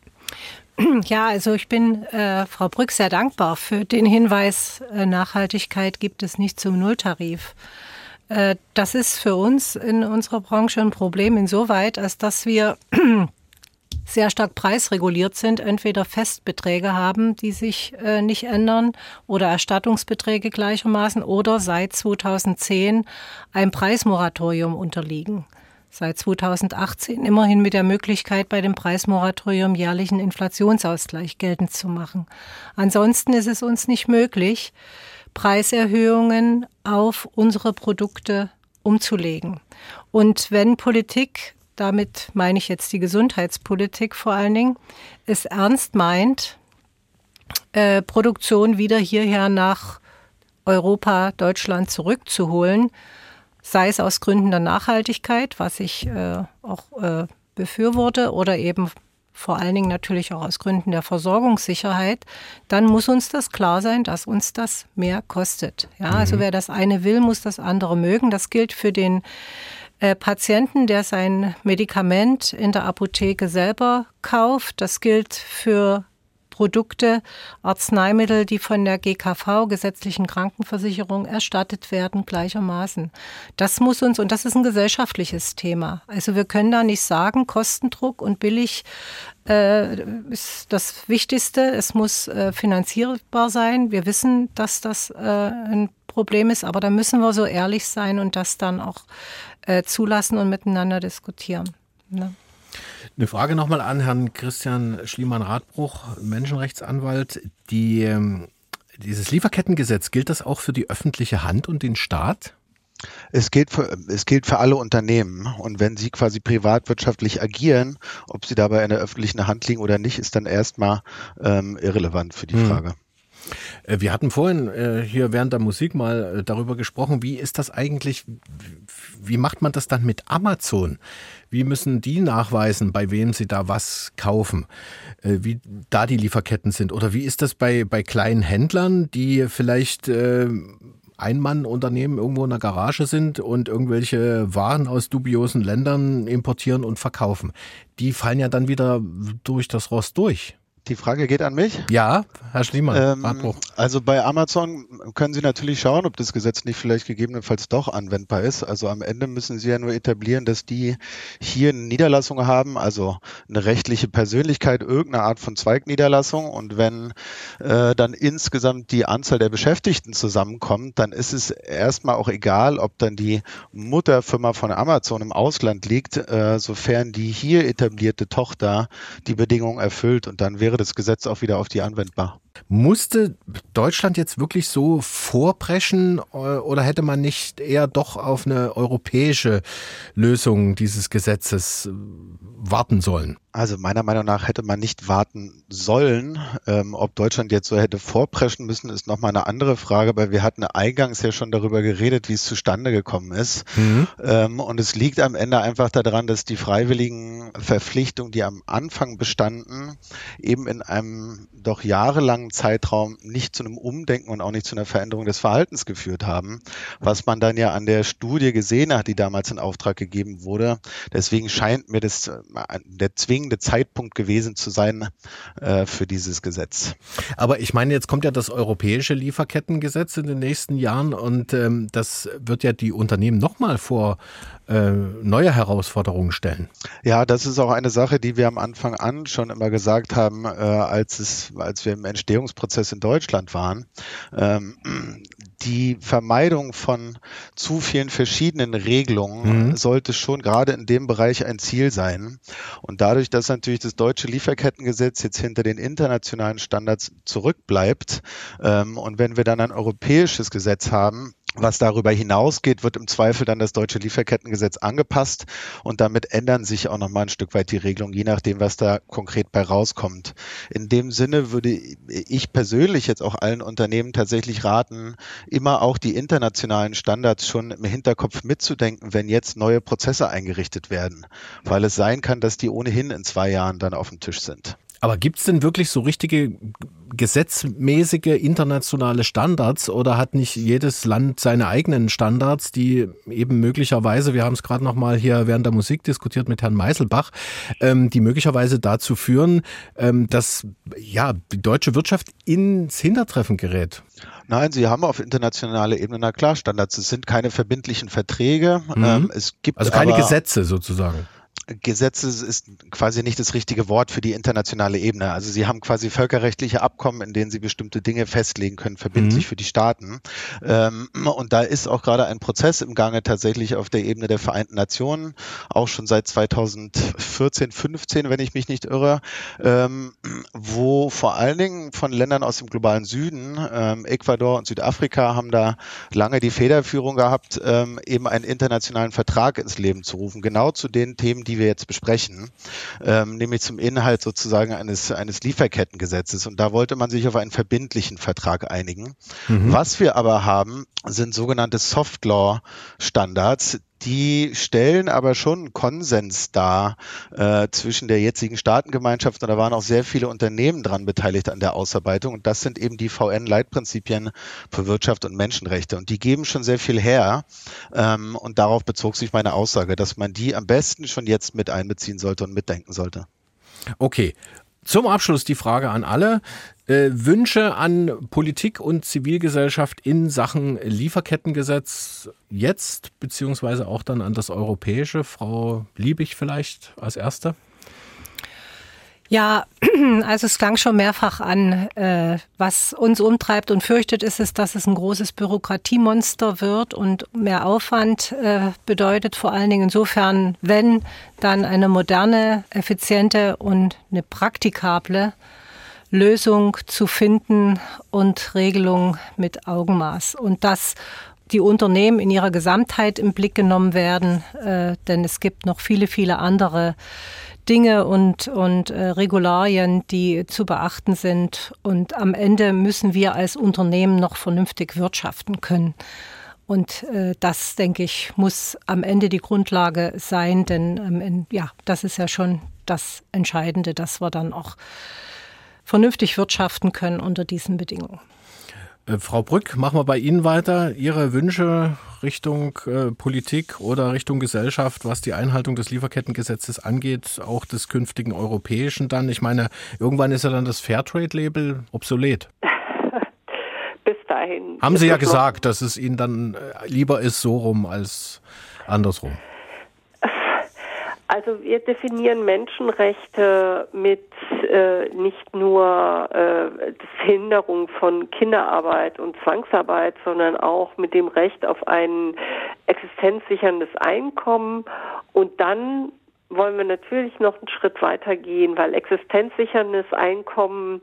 Ja, also ich bin äh, Frau Brück sehr dankbar für den Hinweis, äh, Nachhaltigkeit gibt es nicht zum Nulltarif. Äh, das ist für uns in unserer Branche ein Problem insoweit, als dass wir sehr stark preisreguliert sind, entweder Festbeträge haben, die sich äh, nicht ändern oder Erstattungsbeträge gleichermaßen oder seit 2010 ein Preismoratorium unterliegen seit 2018 immerhin mit der Möglichkeit, bei dem Preismoratorium jährlichen Inflationsausgleich geltend zu machen. Ansonsten ist es uns nicht möglich, Preiserhöhungen auf unsere Produkte umzulegen. Und wenn Politik, damit meine ich jetzt die Gesundheitspolitik vor allen Dingen, es ernst meint, äh, Produktion wieder hierher nach Europa, Deutschland zurückzuholen, sei es aus Gründen der Nachhaltigkeit, was ich äh, auch äh, befürworte, oder eben vor allen Dingen natürlich auch aus Gründen der Versorgungssicherheit, dann muss uns das klar sein, dass uns das mehr kostet. Ja, also mhm. wer das eine will, muss das andere mögen. Das gilt für den äh, Patienten, der sein Medikament in der Apotheke selber kauft. Das gilt für Produkte, Arzneimittel, die von der GKV, gesetzlichen Krankenversicherung, erstattet werden, gleichermaßen. Das muss uns, und das ist ein gesellschaftliches Thema. Also wir können da nicht sagen, Kostendruck und billig äh, ist das Wichtigste. Es muss äh, finanzierbar sein. Wir wissen, dass das äh, ein Problem ist, aber da müssen wir so ehrlich sein und das dann auch äh, zulassen und miteinander diskutieren. Ne? Eine Frage nochmal an Herrn Christian Schliemann-Radbruch, Menschenrechtsanwalt. Die, ähm, dieses Lieferkettengesetz, gilt das auch für die öffentliche Hand und den Staat? Es gilt, für, es gilt für alle Unternehmen. Und wenn sie quasi privatwirtschaftlich agieren, ob sie dabei in der öffentlichen Hand liegen oder nicht, ist dann erstmal ähm, irrelevant für die hm. Frage. Äh, wir hatten vorhin äh, hier während der Musik mal äh, darüber gesprochen, wie ist das eigentlich, wie macht man das dann mit Amazon? Wie müssen die nachweisen, bei wem sie da was kaufen? Wie da die Lieferketten sind? Oder wie ist das bei, bei kleinen Händlern, die vielleicht Ein-Mann-Unternehmen irgendwo in der Garage sind und irgendwelche Waren aus dubiosen Ländern importieren und verkaufen? Die fallen ja dann wieder durch das Rost durch. Die Frage geht an mich. Ja, Herr Schliemann. Ähm, also bei Amazon können Sie natürlich schauen, ob das Gesetz nicht vielleicht gegebenenfalls doch anwendbar ist. Also am Ende müssen Sie ja nur etablieren, dass die hier eine Niederlassung haben, also eine rechtliche Persönlichkeit, irgendeine Art von Zweigniederlassung. Und wenn äh, dann insgesamt die Anzahl der Beschäftigten zusammenkommt, dann ist es erstmal auch egal, ob dann die Mutterfirma von Amazon im Ausland liegt, äh, sofern die hier etablierte Tochter die Bedingungen erfüllt. Und dann wäre das Gesetz auch wieder auf die anwendbar. Musste Deutschland jetzt wirklich so vorpreschen äh, oder hätte man nicht eher doch auf eine europäische Lösung dieses Gesetzes äh, warten sollen? Also meiner Meinung nach hätte man nicht warten sollen. Ähm, ob Deutschland jetzt so hätte vorpreschen müssen, ist nochmal eine andere Frage, weil wir hatten eingangs ja schon darüber geredet, wie es zustande gekommen ist. Mhm. Ähm, und es liegt am Ende einfach daran, dass die freiwilligen Verpflichtungen, die am Anfang bestanden, eben in einem doch jahrelangen Zeitraum nicht zu einem Umdenken und auch nicht zu einer Veränderung des Verhaltens geführt haben, was man dann ja an der Studie gesehen hat, die damals in Auftrag gegeben wurde. Deswegen scheint mir das äh, der zwingende zwingende Zeitpunkt gewesen zu sein äh, für dieses Gesetz. Aber ich meine, jetzt kommt ja das europäische Lieferkettengesetz in den nächsten Jahren und ähm, das wird ja die Unternehmen nochmal vor äh, neue Herausforderungen stellen. Ja, das ist auch eine Sache, die wir am Anfang an schon immer gesagt haben, äh, als es, als wir im Entstehungsprozess in Deutschland waren. Ähm, die Vermeidung von zu vielen verschiedenen Regelungen mhm. sollte schon gerade in dem Bereich ein Ziel sein. Und dadurch, dass natürlich das deutsche Lieferkettengesetz jetzt hinter den internationalen Standards zurückbleibt ähm, und wenn wir dann ein europäisches Gesetz haben, was darüber hinausgeht, wird im Zweifel dann das deutsche Lieferkettengesetz angepasst und damit ändern sich auch noch mal ein Stück weit die Regelungen, je nachdem, was da konkret bei rauskommt. In dem Sinne würde ich persönlich jetzt auch allen Unternehmen tatsächlich raten, immer auch die internationalen Standards schon im Hinterkopf mitzudenken, wenn jetzt neue Prozesse eingerichtet werden, weil es sein kann, dass die ohnehin in zwei Jahren dann auf dem Tisch sind. Aber gibt es denn wirklich so richtige gesetzmäßige internationale Standards oder hat nicht jedes Land seine eigenen Standards, die eben möglicherweise, wir haben es gerade noch mal hier während der Musik diskutiert mit Herrn Meiselbach, ähm, die möglicherweise dazu führen, ähm, dass ja die deutsche Wirtschaft ins Hintertreffen gerät? Nein, sie haben auf internationaler Ebene na klar Standards. Es sind keine verbindlichen Verträge. Mhm. Ähm, es gibt also keine Gesetze sozusagen. Gesetze ist quasi nicht das richtige Wort für die internationale Ebene. Also sie haben quasi völkerrechtliche Abkommen, in denen sie bestimmte Dinge festlegen können, verbindlich mhm. für die Staaten. Ähm, und da ist auch gerade ein Prozess im Gange tatsächlich auf der Ebene der Vereinten Nationen, auch schon seit 2014, 15, wenn ich mich nicht irre, ähm, wo vor allen Dingen von Ländern aus dem globalen Süden, ähm, Ecuador und Südafrika haben da lange die Federführung gehabt, ähm, eben einen internationalen Vertrag ins Leben zu rufen, genau zu den Themen, die wir jetzt besprechen, ähm, nämlich zum Inhalt sozusagen eines, eines Lieferkettengesetzes. Und da wollte man sich auf einen verbindlichen Vertrag einigen. Mhm. Was wir aber haben, sind sogenannte Soft Law Standards, die stellen aber schon Konsens dar äh, zwischen der jetzigen Staatengemeinschaft. Und da waren auch sehr viele Unternehmen dran beteiligt an der Ausarbeitung. Und das sind eben die VN-Leitprinzipien für Wirtschaft und Menschenrechte. Und die geben schon sehr viel her. Ähm, und darauf bezog sich meine Aussage, dass man die am besten schon jetzt mit einbeziehen sollte und mitdenken sollte. Okay, zum Abschluss die Frage an alle. Äh, Wünsche an Politik und Zivilgesellschaft in Sachen Lieferkettengesetz jetzt, beziehungsweise auch dann an das europäische. Frau Liebig vielleicht als Erste. Ja, also es klang schon mehrfach an. Äh, was uns umtreibt und fürchtet, ist es, dass es ein großes Bürokratiemonster wird und mehr Aufwand äh, bedeutet. Vor allen Dingen insofern, wenn dann eine moderne, effiziente und eine praktikable Lösung zu finden und Regelung mit Augenmaß. Und dass die Unternehmen in ihrer Gesamtheit im Blick genommen werden, äh, denn es gibt noch viele, viele andere Dinge und, und äh, Regularien, die zu beachten sind. Und am Ende müssen wir als Unternehmen noch vernünftig wirtschaften können. Und äh, das, denke ich, muss am Ende die Grundlage sein, denn ähm, ja, das ist ja schon das Entscheidende, dass wir dann auch vernünftig wirtschaften können unter diesen Bedingungen. Äh, Frau Brück, machen wir bei Ihnen weiter. Ihre Wünsche Richtung äh, Politik oder Richtung Gesellschaft, was die Einhaltung des Lieferkettengesetzes angeht, auch des künftigen europäischen dann? Ich meine, irgendwann ist ja dann das Fairtrade-Label obsolet. Bis dahin. Haben Sie ja gesagt, dass es Ihnen dann äh, lieber ist so rum als andersrum. Also wir definieren Menschenrechte mit äh, nicht nur äh, Verhinderung von Kinderarbeit und Zwangsarbeit, sondern auch mit dem Recht auf ein existenzsicherndes Einkommen. Und dann wollen wir natürlich noch einen Schritt weiter gehen, weil existenzsicherndes Einkommen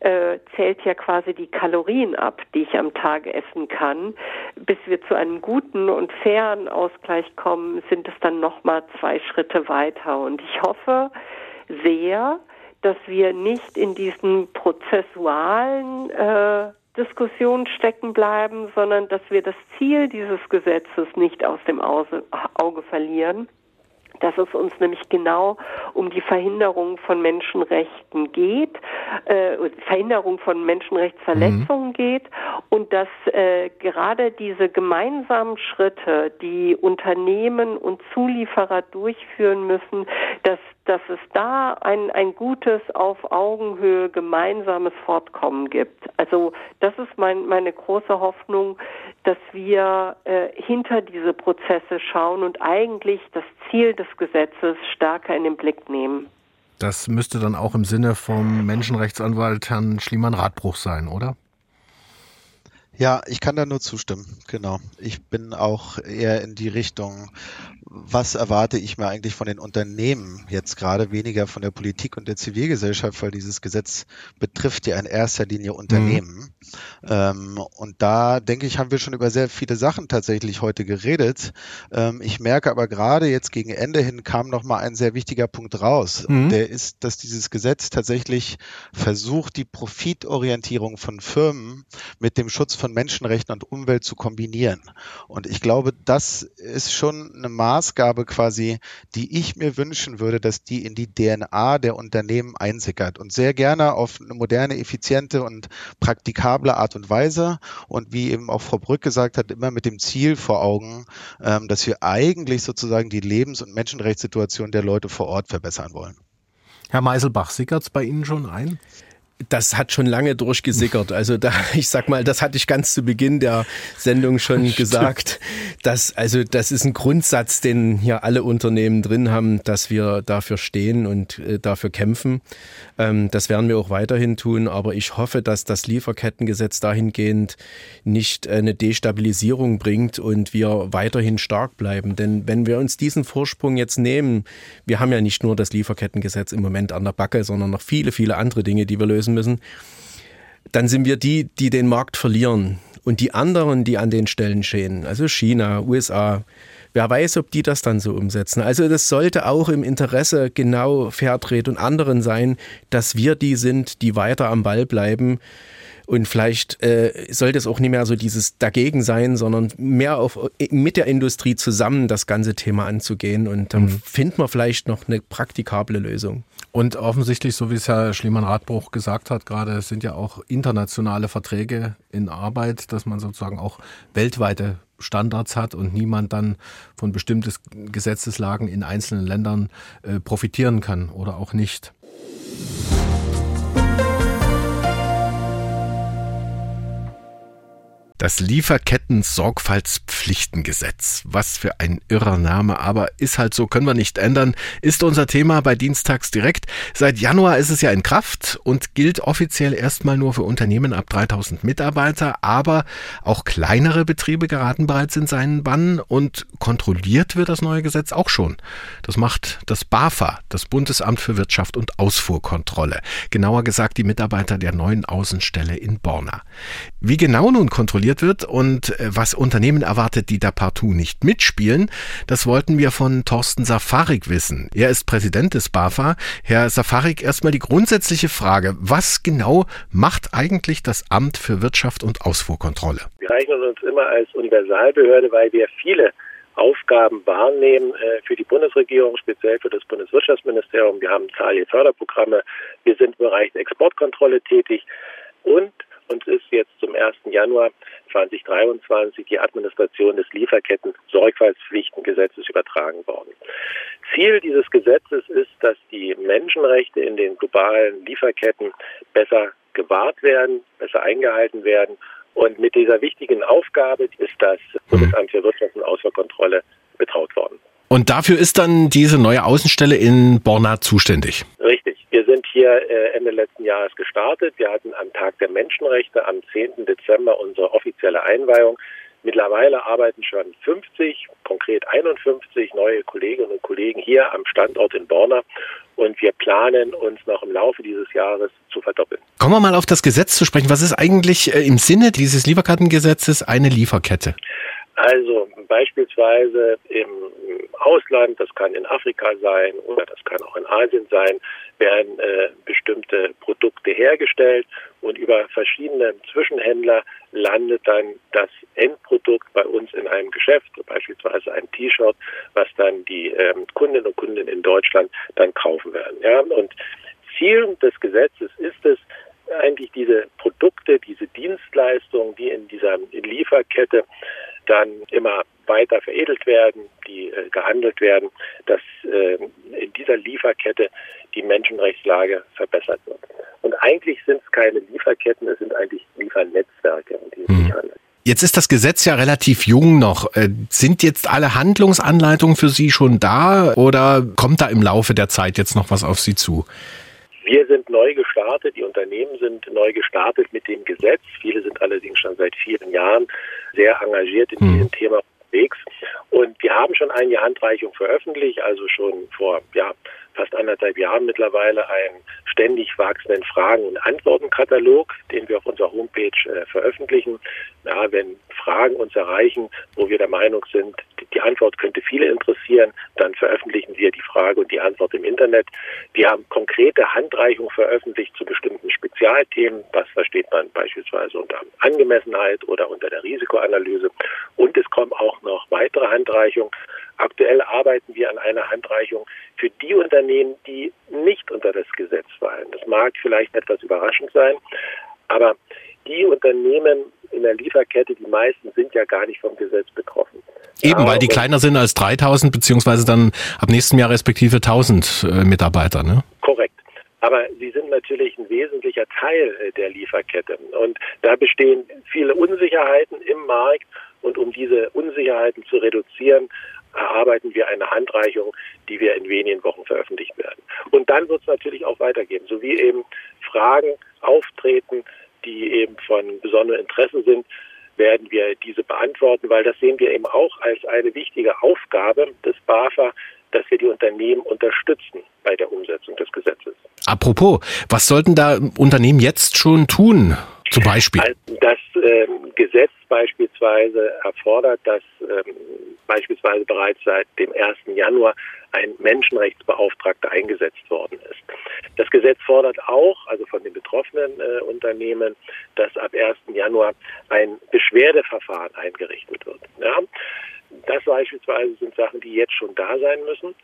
äh, zählt ja quasi die Kalorien ab, die ich am Tag essen kann. Bis wir zu einem guten und fairen Ausgleich kommen, sind es dann nochmal zwei Schritte weiter. Und ich hoffe sehr, dass wir nicht in diesen prozessualen äh, Diskussionen stecken bleiben, sondern dass wir das Ziel dieses Gesetzes nicht aus dem Auge verlieren dass es uns nämlich genau um die Verhinderung von Menschenrechten geht, äh, Verhinderung von Menschenrechtsverletzungen mhm. geht und dass äh, gerade diese gemeinsamen Schritte, die Unternehmen und Zulieferer durchführen müssen, dass dass es da ein, ein gutes auf Augenhöhe gemeinsames Fortkommen gibt. Also das ist mein, meine große Hoffnung, dass wir äh, hinter diese Prozesse schauen und eigentlich das Ziel des Gesetzes stärker in den Blick nehmen. Das müsste dann auch im Sinne vom Menschenrechtsanwalt Herrn Schliemann-Radbruch sein, oder? Ja, ich kann da nur zustimmen, genau. Ich bin auch eher in die Richtung, was erwarte ich mir eigentlich von den Unternehmen jetzt gerade weniger von der Politik und der Zivilgesellschaft, weil dieses Gesetz betrifft ja in erster Linie Unternehmen. Mhm. Ähm, und da denke ich, haben wir schon über sehr viele Sachen tatsächlich heute geredet. Ähm, ich merke aber gerade jetzt gegen Ende hin kam noch mal ein sehr wichtiger Punkt raus. Mhm. Der ist, dass dieses Gesetz tatsächlich versucht, die Profitorientierung von Firmen mit dem Schutz von Menschenrechten und Umwelt zu kombinieren. Und ich glaube, das ist schon eine Maßnahme, Maßgabe quasi, die ich mir wünschen würde, dass die in die DNA der Unternehmen einsickert und sehr gerne auf eine moderne, effiziente und praktikable Art und Weise und wie eben auch Frau Brück gesagt hat, immer mit dem Ziel vor Augen, ähm, dass wir eigentlich sozusagen die Lebens- und Menschenrechtssituation der Leute vor Ort verbessern wollen. Herr Meiselbach, sickert es bei Ihnen schon ein? Das hat schon lange durchgesickert. Also da, ich sag mal, das hatte ich ganz zu Beginn der Sendung schon gesagt. Dass, also das ist ein Grundsatz, den hier alle Unternehmen drin haben, dass wir dafür stehen und äh, dafür kämpfen. Ähm, das werden wir auch weiterhin tun. Aber ich hoffe, dass das Lieferkettengesetz dahingehend nicht eine Destabilisierung bringt und wir weiterhin stark bleiben. Denn wenn wir uns diesen Vorsprung jetzt nehmen, wir haben ja nicht nur das Lieferkettengesetz im Moment an der Backe, sondern noch viele, viele andere Dinge, die wir lösen müssen, dann sind wir die, die den Markt verlieren. Und die anderen, die an den Stellen stehen, also China, USA, wer weiß, ob die das dann so umsetzen. Also das sollte auch im Interesse genau Fairtrade und anderen sein, dass wir die sind, die weiter am Ball bleiben und vielleicht äh, sollte es auch nicht mehr so dieses Dagegen sein, sondern mehr auf, mit der Industrie zusammen das ganze Thema anzugehen. Und dann mhm. finden wir vielleicht noch eine praktikable Lösung. Und offensichtlich, so wie es Herr Schliemann-Radbruch gesagt hat, gerade sind ja auch internationale Verträge in Arbeit, dass man sozusagen auch weltweite Standards hat und niemand dann von bestimmten Gesetzeslagen in einzelnen Ländern äh, profitieren kann oder auch nicht. Das Lieferketten-Sorgfaltspflichtengesetz. Was für ein irrer Name, aber ist halt so, können wir nicht ändern, ist unser Thema bei Dienstags direkt. Seit Januar ist es ja in Kraft und gilt offiziell erstmal nur für Unternehmen ab 3000 Mitarbeiter, aber auch kleinere Betriebe geraten bereits in seinen Bann und kontrolliert wird das neue Gesetz auch schon. Das macht das BAFA, das Bundesamt für Wirtschaft und Ausfuhrkontrolle. Genauer gesagt die Mitarbeiter der neuen Außenstelle in Borna. Wie genau nun kontrolliert kontrolliert wird und äh, was Unternehmen erwartet, die da partout nicht mitspielen, das wollten wir von Thorsten Safarik wissen. Er ist Präsident des BAFA. Herr Safarik, erstmal die grundsätzliche Frage, was genau macht eigentlich das Amt für Wirtschaft und Ausfuhrkontrolle? Wir rechnen uns immer als Universalbehörde, weil wir viele Aufgaben wahrnehmen äh, für die Bundesregierung, speziell für das Bundeswirtschaftsministerium. Wir haben zahlreiche Förderprogramme. Wir sind im Bereich Exportkontrolle tätig und uns ist jetzt zum 1. Januar 2023 die Administration des Lieferketten-Sorgfaltspflichtengesetzes übertragen worden. Ziel dieses Gesetzes ist, dass die Menschenrechte in den globalen Lieferketten besser gewahrt werden, besser eingehalten werden. Und mit dieser wichtigen Aufgabe ist das Bundesamt für Wirtschaft und Ausfuhrkontrolle betraut worden. Und dafür ist dann diese neue Außenstelle in Borna zuständig. Richtig. Wir sind hier äh, Ende letzten Jahres gestartet. Wir hatten am Tag der Menschenrechte am 10. Dezember unsere offizielle Einweihung. Mittlerweile arbeiten schon 50, konkret 51 neue Kolleginnen und Kollegen hier am Standort in Borna und wir planen uns noch im Laufe dieses Jahres zu verdoppeln. Kommen wir mal auf das Gesetz zu sprechen. Was ist eigentlich äh, im Sinne dieses Lieferkartengesetzes eine Lieferkette? Also beispielsweise im Ausland, das kann in Afrika sein oder das kann auch in Asien sein, werden äh, bestimmte Produkte hergestellt und über verschiedene Zwischenhändler landet dann das Endprodukt bei uns in einem Geschäft, beispielsweise ein T-Shirt, was dann die ähm, Kundinnen und Kunden in Deutschland dann kaufen werden. Ja? Und Ziel des Gesetzes ist es, eigentlich diese Produkte, diese Dienstleistungen, die in dieser Lieferkette dann immer weiter veredelt werden, die äh, gehandelt werden, dass äh, in dieser Lieferkette die Menschenrechtslage verbessert wird. Und eigentlich sind es keine Lieferketten, es sind eigentlich Liefernetzwerke, um die es sich hm. handelt. Jetzt ist das Gesetz ja relativ jung noch. Äh, sind jetzt alle Handlungsanleitungen für Sie schon da oder kommt da im Laufe der Zeit jetzt noch was auf Sie zu? Wir sind neu gestartet, die Unternehmen sind neu gestartet mit dem Gesetz. Viele sind allerdings schon seit vielen Jahren sehr engagiert in hm. diesem Thema unterwegs. Und wir haben schon eine Handreichung veröffentlicht, also schon vor ja, fast anderthalb Jahren mittlerweile einen ständig wachsenden Fragen- und Antwortenkatalog, den wir auf unserer Homepage äh, veröffentlichen. Ja, wenn Fragen uns erreichen, wo wir der Meinung sind, die Antwort könnte viele interessieren, dann veröffentlichen wir die Frage und die Antwort im Internet. Wir haben konkrete Handreichungen veröffentlicht zu bestimmten Spezialthemen. Das versteht man beispielsweise unter Angemessenheit oder unter der Risikoanalyse. Und es kommen auch noch weitere Handreichungen. Aktuell arbeiten wir an einer Handreichung für die Unternehmen, die nicht unter das Gesetz fallen. Das mag vielleicht etwas überraschend sein, aber die Unternehmen in der Lieferkette, die meisten sind ja gar nicht vom Gesetz betroffen. Eben, ja, weil die kleiner sind als 3000 beziehungsweise dann ab nächstem Jahr respektive 1000 äh, Mitarbeiter, ne? Korrekt. aber sie sind natürlich ein wesentlicher Teil äh, der Lieferkette. Und da bestehen viele Unsicherheiten im Markt. Und um diese Unsicherheiten zu reduzieren, erarbeiten wir eine Handreichung, die wir in wenigen Wochen veröffentlicht werden. Und dann wird es natürlich auch weitergehen, so wie eben Fragen auftreten, die eben von besonderem Interesse sind, werden wir diese beantworten, weil das sehen wir eben auch als eine wichtige Aufgabe des BAFA, dass wir die Unternehmen unterstützen bei der Umsetzung des Gesetzes. Apropos, was sollten da Unternehmen jetzt schon tun? Zum Beispiel? Das ähm, Gesetz beispielsweise erfordert, dass ähm, beispielsweise bereits seit dem 1. Januar ein Menschenrechtsbeauftragter eingesetzt worden ist. Das Gesetz fordert auch, also von den betroffenen äh, Unternehmen, dass ab 1. Januar ein Beschwerdeverfahren eingerichtet wird. Ja? Das beispielsweise sind Sachen, die jetzt schon da sein müssen.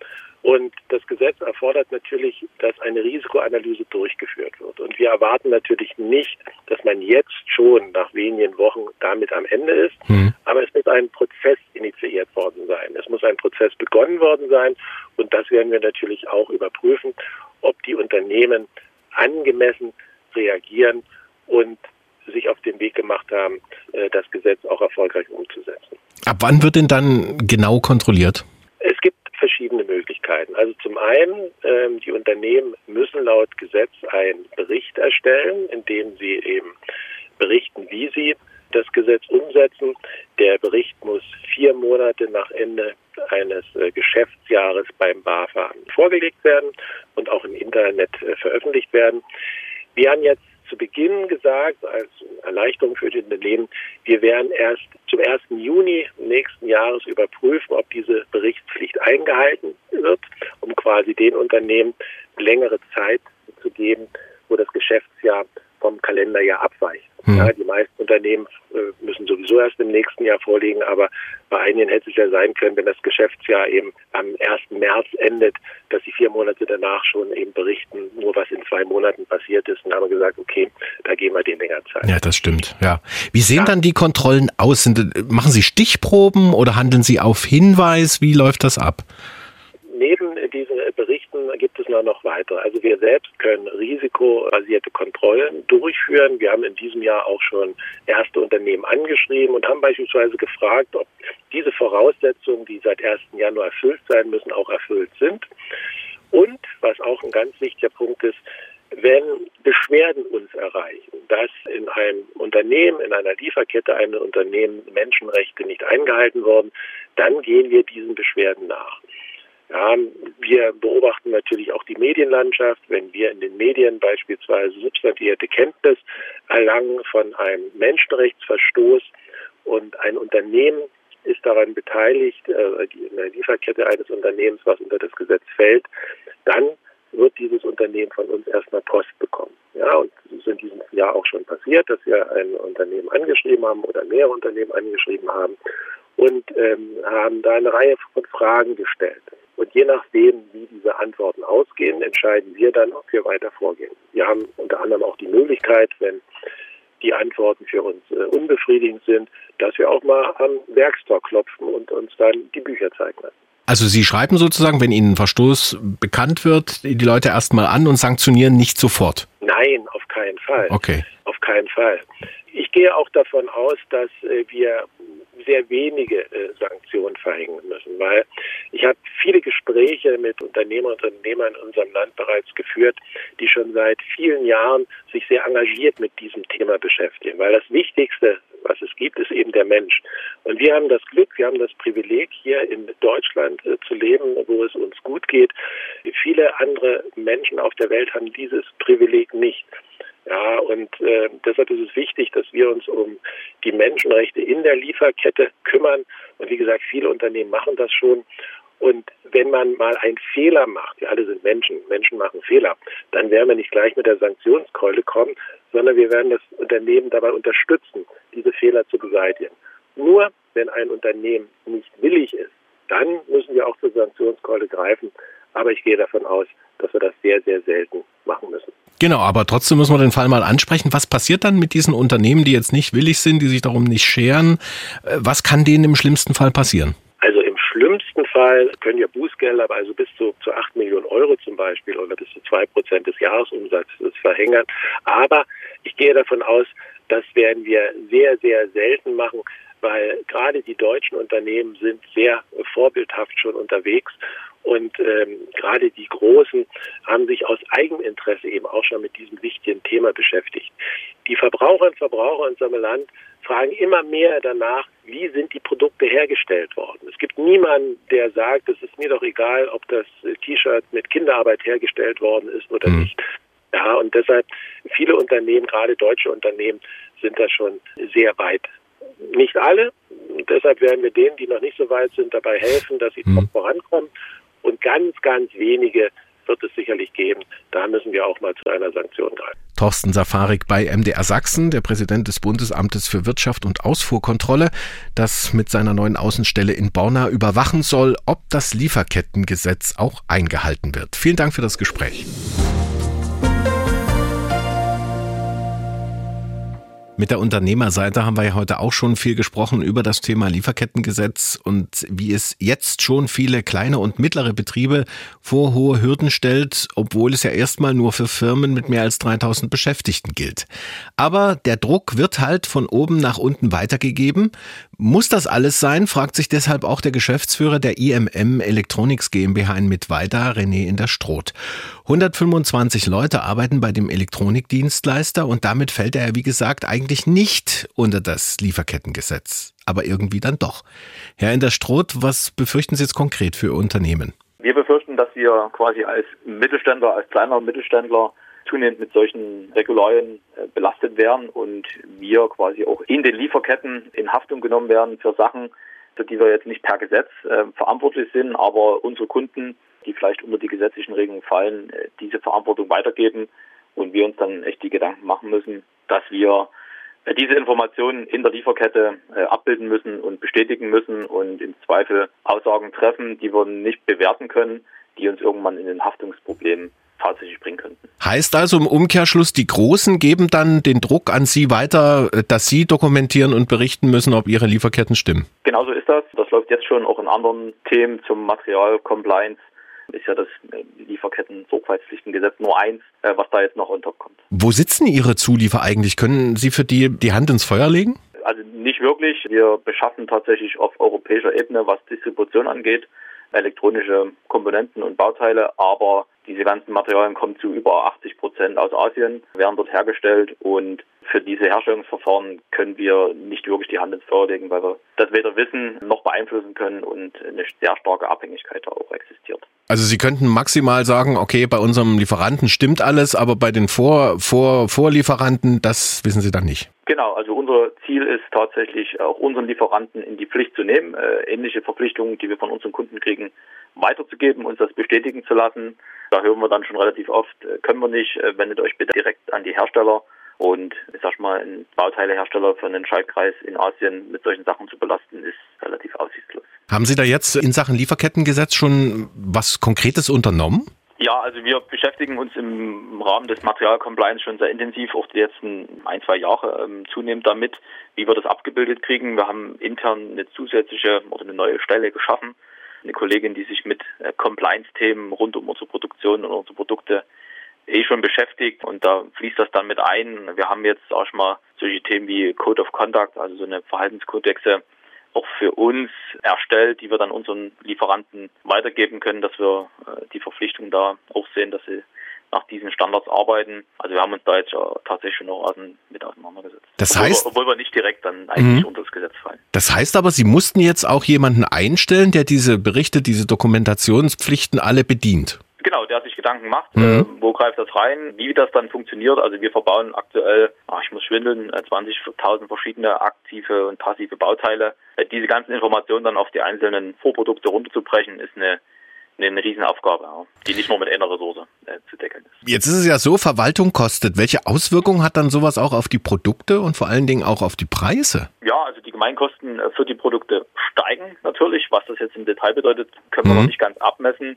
Und das Gesetz erfordert natürlich, dass eine Risikoanalyse durchgeführt wird. Und wir erwarten natürlich nicht, dass man jetzt schon nach wenigen Wochen damit am Ende ist. Mhm. Aber es muss ein Prozess initiiert worden sein. Es muss ein Prozess begonnen worden sein. Und das werden wir natürlich auch überprüfen, ob die Unternehmen angemessen reagieren und sich auf den Weg gemacht haben, äh, das Gesetz auch erfolgreich umzusetzen. Ab wann wird denn dann genau kontrolliert? Es gibt verschiedene Möglichkeiten. Also zum einen, ähm, die Unternehmen müssen laut Gesetz einen Bericht erstellen, in dem sie eben berichten, wie sie das Gesetz umsetzen. Der Bericht muss vier Monate nach Ende eines äh, Geschäftsjahres beim BAFA vorgelegt werden und auch im Internet äh, veröffentlicht werden. Wir haben jetzt zu Beginn gesagt, als Erleichterung für die Unternehmen, wir werden erst zum 1. Juni nächsten Jahres überprüfen, ob diese Berichtspflicht eingehalten wird, um quasi den Unternehmen längere Zeit zu geben, wo das Geschäftsjahr vom Kalenderjahr abweicht. Mhm. Ja, die meisten Unternehmen äh, müssen sowieso erst im nächsten Jahr vorliegen, aber bei einigen hätte es ja sein können, wenn das Geschäftsjahr eben am 1. März endet, dass sie vier Monate danach schon eben berichten, nur was in zwei Monaten passiert ist. Und haben gesagt, okay, da geben wir den länger Zeit. Ja, das stimmt. Ja. Wie sehen ja. dann die Kontrollen aus? machen Sie Stichproben oder handeln Sie auf Hinweis? Wie läuft das ab? Neben Berichten gibt es noch weitere. Also wir selbst können risikobasierte Kontrollen durchführen. Wir haben in diesem Jahr auch schon erste Unternehmen angeschrieben und haben beispielsweise gefragt, ob diese Voraussetzungen, die seit 1. Januar erfüllt sein müssen, auch erfüllt sind. Und was auch ein ganz wichtiger Punkt ist, wenn Beschwerden uns erreichen, dass in einem Unternehmen, in einer Lieferkette einem Unternehmen Menschenrechte nicht eingehalten wurden, dann gehen wir diesen Beschwerden nach. Ja, wir beobachten natürlich auch die Medienlandschaft. Wenn wir in den Medien beispielsweise substantierte Kenntnis erlangen von einem Menschenrechtsverstoß und ein Unternehmen ist daran beteiligt, äh, in der Lieferkette eines Unternehmens, was unter das Gesetz fällt, dann wird dieses Unternehmen von uns erstmal Post bekommen. Ja, und es ist in diesem Jahr auch schon passiert, dass wir ein Unternehmen angeschrieben haben oder mehrere Unternehmen angeschrieben haben und ähm, haben da eine Reihe von Fragen gestellt. Und je nachdem, wie diese Antworten ausgehen, entscheiden wir dann, ob wir weiter vorgehen. Wir haben unter anderem auch die Möglichkeit, wenn die Antworten für uns äh, unbefriedigend sind, dass wir auch mal am Werkstor klopfen und uns dann die Bücher zeigen lassen. Also Sie schreiben sozusagen, wenn Ihnen ein Verstoß bekannt wird, die Leute erstmal an und sanktionieren nicht sofort? Nein, auf keinen Fall. Okay. Auf keinen Fall. Ich gehe auch davon aus, dass äh, wir sehr wenige äh, Sanktionen verhängen müssen, weil ich habe viele Gespräche mit Unternehmern und Unternehmern in unserem Land bereits geführt, die schon seit vielen Jahren sich sehr engagiert mit diesem Thema beschäftigen, weil das Wichtigste, was es gibt, ist eben der Mensch. Und wir haben das Glück, wir haben das Privileg, hier in Deutschland äh, zu leben, wo es uns gut geht. Viele andere Menschen auf der Welt haben dieses Privileg nicht. Ja, und äh, deshalb ist es wichtig, dass wir uns um die Menschenrechte in der Lieferkette kümmern. Und wie gesagt, viele Unternehmen machen das schon. Und wenn man mal einen Fehler macht, wir alle sind Menschen, Menschen machen Fehler, dann werden wir nicht gleich mit der Sanktionskeule kommen, sondern wir werden das Unternehmen dabei unterstützen, diese Fehler zu beseitigen. Nur wenn ein Unternehmen nicht willig ist, dann müssen wir auch zur Sanktionskeule greifen. Aber ich gehe davon aus, dass wir das sehr, sehr selten machen müssen. Genau, aber trotzdem muss man den Fall mal ansprechen. Was passiert dann mit diesen Unternehmen, die jetzt nicht willig sind, die sich darum nicht scheren? Äh, was kann denen im schlimmsten Fall passieren? Also schlimmsten Fall können ja Bußgelder, also bis zu, zu 8 Millionen Euro zum Beispiel oder bis zu 2 Prozent des Jahresumsatzes verhängen. Aber ich gehe davon aus, das werden wir sehr, sehr selten machen, weil gerade die deutschen Unternehmen sind sehr vorbildhaft schon unterwegs und ähm, gerade die Großen haben sich aus Eigeninteresse eben auch schon mit diesem wichtigen Thema beschäftigt. Die Verbraucher und Verbraucher in unserem Land fragen immer mehr danach, wie sind die Produkte hergestellt worden. Es gibt niemanden, der sagt, es ist mir doch egal, ob das T-Shirt mit Kinderarbeit hergestellt worden ist oder mhm. nicht. Ja, und deshalb viele Unternehmen, gerade deutsche Unternehmen, sind da schon sehr weit. Nicht alle. Und deshalb werden wir denen, die noch nicht so weit sind, dabei helfen, dass sie mhm. vorankommen. Und ganz, ganz wenige wird es sicherlich geben. Da müssen wir auch mal zu einer Sanktion greifen. Thorsten Safarik bei MDR Sachsen, der Präsident des Bundesamtes für Wirtschaft und Ausfuhrkontrolle, das mit seiner neuen Außenstelle in Borna überwachen soll, ob das Lieferkettengesetz auch eingehalten wird. Vielen Dank für das Gespräch. Mit der Unternehmerseite haben wir ja heute auch schon viel gesprochen über das Thema Lieferkettengesetz und wie es jetzt schon viele kleine und mittlere Betriebe vor hohe Hürden stellt, obwohl es ja erstmal nur für Firmen mit mehr als 3000 Beschäftigten gilt. Aber der Druck wird halt von oben nach unten weitergegeben. Muss das alles sein, fragt sich deshalb auch der Geschäftsführer der IMM Electronics GmbH in Mittweida, René in der Stroth. 125 Leute arbeiten bei dem Elektronikdienstleister und damit fällt er, wie gesagt, eigentlich nicht unter das Lieferkettengesetz. Aber irgendwie dann doch. Herr in der Stroth, was befürchten Sie jetzt konkret für Ihr Unternehmen? Wir befürchten, dass wir quasi als Mittelständler, als kleiner Mittelständler zunehmend mit solchen Regularien äh, belastet werden und wir quasi auch in den Lieferketten in Haftung genommen werden für Sachen, für die wir jetzt nicht per Gesetz äh, verantwortlich sind, aber unsere Kunden, die vielleicht unter die gesetzlichen Regeln fallen, äh, diese Verantwortung weitergeben und wir uns dann echt die Gedanken machen müssen, dass wir diese Informationen in der Lieferkette abbilden müssen und bestätigen müssen und im Zweifel Aussagen treffen, die wir nicht bewerten können, die uns irgendwann in den Haftungsproblemen tatsächlich bringen könnten. Heißt also im Umkehrschluss, die Großen geben dann den Druck an Sie weiter, dass Sie dokumentieren und berichten müssen, ob Ihre Lieferketten stimmen? Genauso ist das. Das läuft jetzt schon auch in anderen Themen zum Material Compliance ist ja das äh, Lieferketten-Sorgfaltspflichtengesetz nur eins, äh, was da jetzt noch unterkommt. Wo sitzen Ihre Zuliefer eigentlich? Können Sie für die die Hand ins Feuer legen? Also nicht wirklich. Wir beschaffen tatsächlich auf europäischer Ebene, was Distribution angeht, elektronische Komponenten und Bauteile, aber diese ganzen Materialien kommen zu über 80 Prozent aus Asien, werden dort hergestellt und für diese Herstellungsverfahren können wir nicht wirklich die Hand ins Feuer legen, weil wir das weder wissen noch beeinflussen können und eine sehr starke Abhängigkeit da auch existiert. Also Sie könnten maximal sagen, okay, bei unserem Lieferanten stimmt alles, aber bei den Vor Vor Vorlieferanten, das wissen Sie dann nicht. Genau, also unser Ziel ist tatsächlich auch unseren Lieferanten in die Pflicht zu nehmen, äh, ähnliche Verpflichtungen, die wir von unseren Kunden kriegen, weiterzugeben, uns das bestätigen zu lassen. Da hören wir dann schon relativ oft, äh, können wir nicht, äh, wendet euch bitte direkt an die Hersteller. Und ich sag mal, ein Bauteilehersteller für einen Schaltkreis in Asien mit solchen Sachen zu belasten, ist relativ aussichtslos. Haben Sie da jetzt in Sachen Lieferkettengesetz schon was Konkretes unternommen? Ja, also wir beschäftigen uns im Rahmen des Materialcompliance schon sehr intensiv, auch die letzten ein, zwei Jahre ähm, zunehmend damit, wie wir das abgebildet kriegen. Wir haben intern eine zusätzliche oder eine neue Stelle geschaffen, eine Kollegin, die sich mit äh, Compliance-Themen rund um unsere Produktion und unsere Produkte eh schon beschäftigt und da fließt das dann mit ein. Wir haben jetzt auch schon mal solche Themen wie Code of Conduct, also so eine Verhaltenskodexe auch für uns erstellt, die wir dann unseren Lieferanten weitergeben können, dass wir äh, die Verpflichtung da auch sehen, dass sie nach diesen Standards arbeiten. Also wir haben uns da jetzt tatsächlich schon noch mit auseinandergesetzt. Das heißt, obwohl wir, obwohl wir nicht direkt dann eigentlich mhm. unter das Gesetz fallen. Das heißt aber, Sie mussten jetzt auch jemanden einstellen, der diese Berichte, diese Dokumentationspflichten alle bedient. Genau, der sich Gedanken macht, mhm. äh, wo greift das rein, wie das dann funktioniert. Also wir verbauen aktuell, ach, ich muss schwindeln, 20.000 äh, verschiedene aktive und passive Bauteile. Äh, diese ganzen Informationen dann auf die einzelnen Vorprodukte runterzubrechen, ist eine eine Riesenaufgabe, die nicht nur mit einer Ressource äh, zu deckeln ist. Jetzt ist es ja so, Verwaltung kostet. Welche Auswirkungen hat dann sowas auch auf die Produkte und vor allen Dingen auch auf die Preise? Ja, also die Gemeinkosten für die Produkte steigen natürlich. Was das jetzt im Detail bedeutet, können wir mhm. noch nicht ganz abmessen.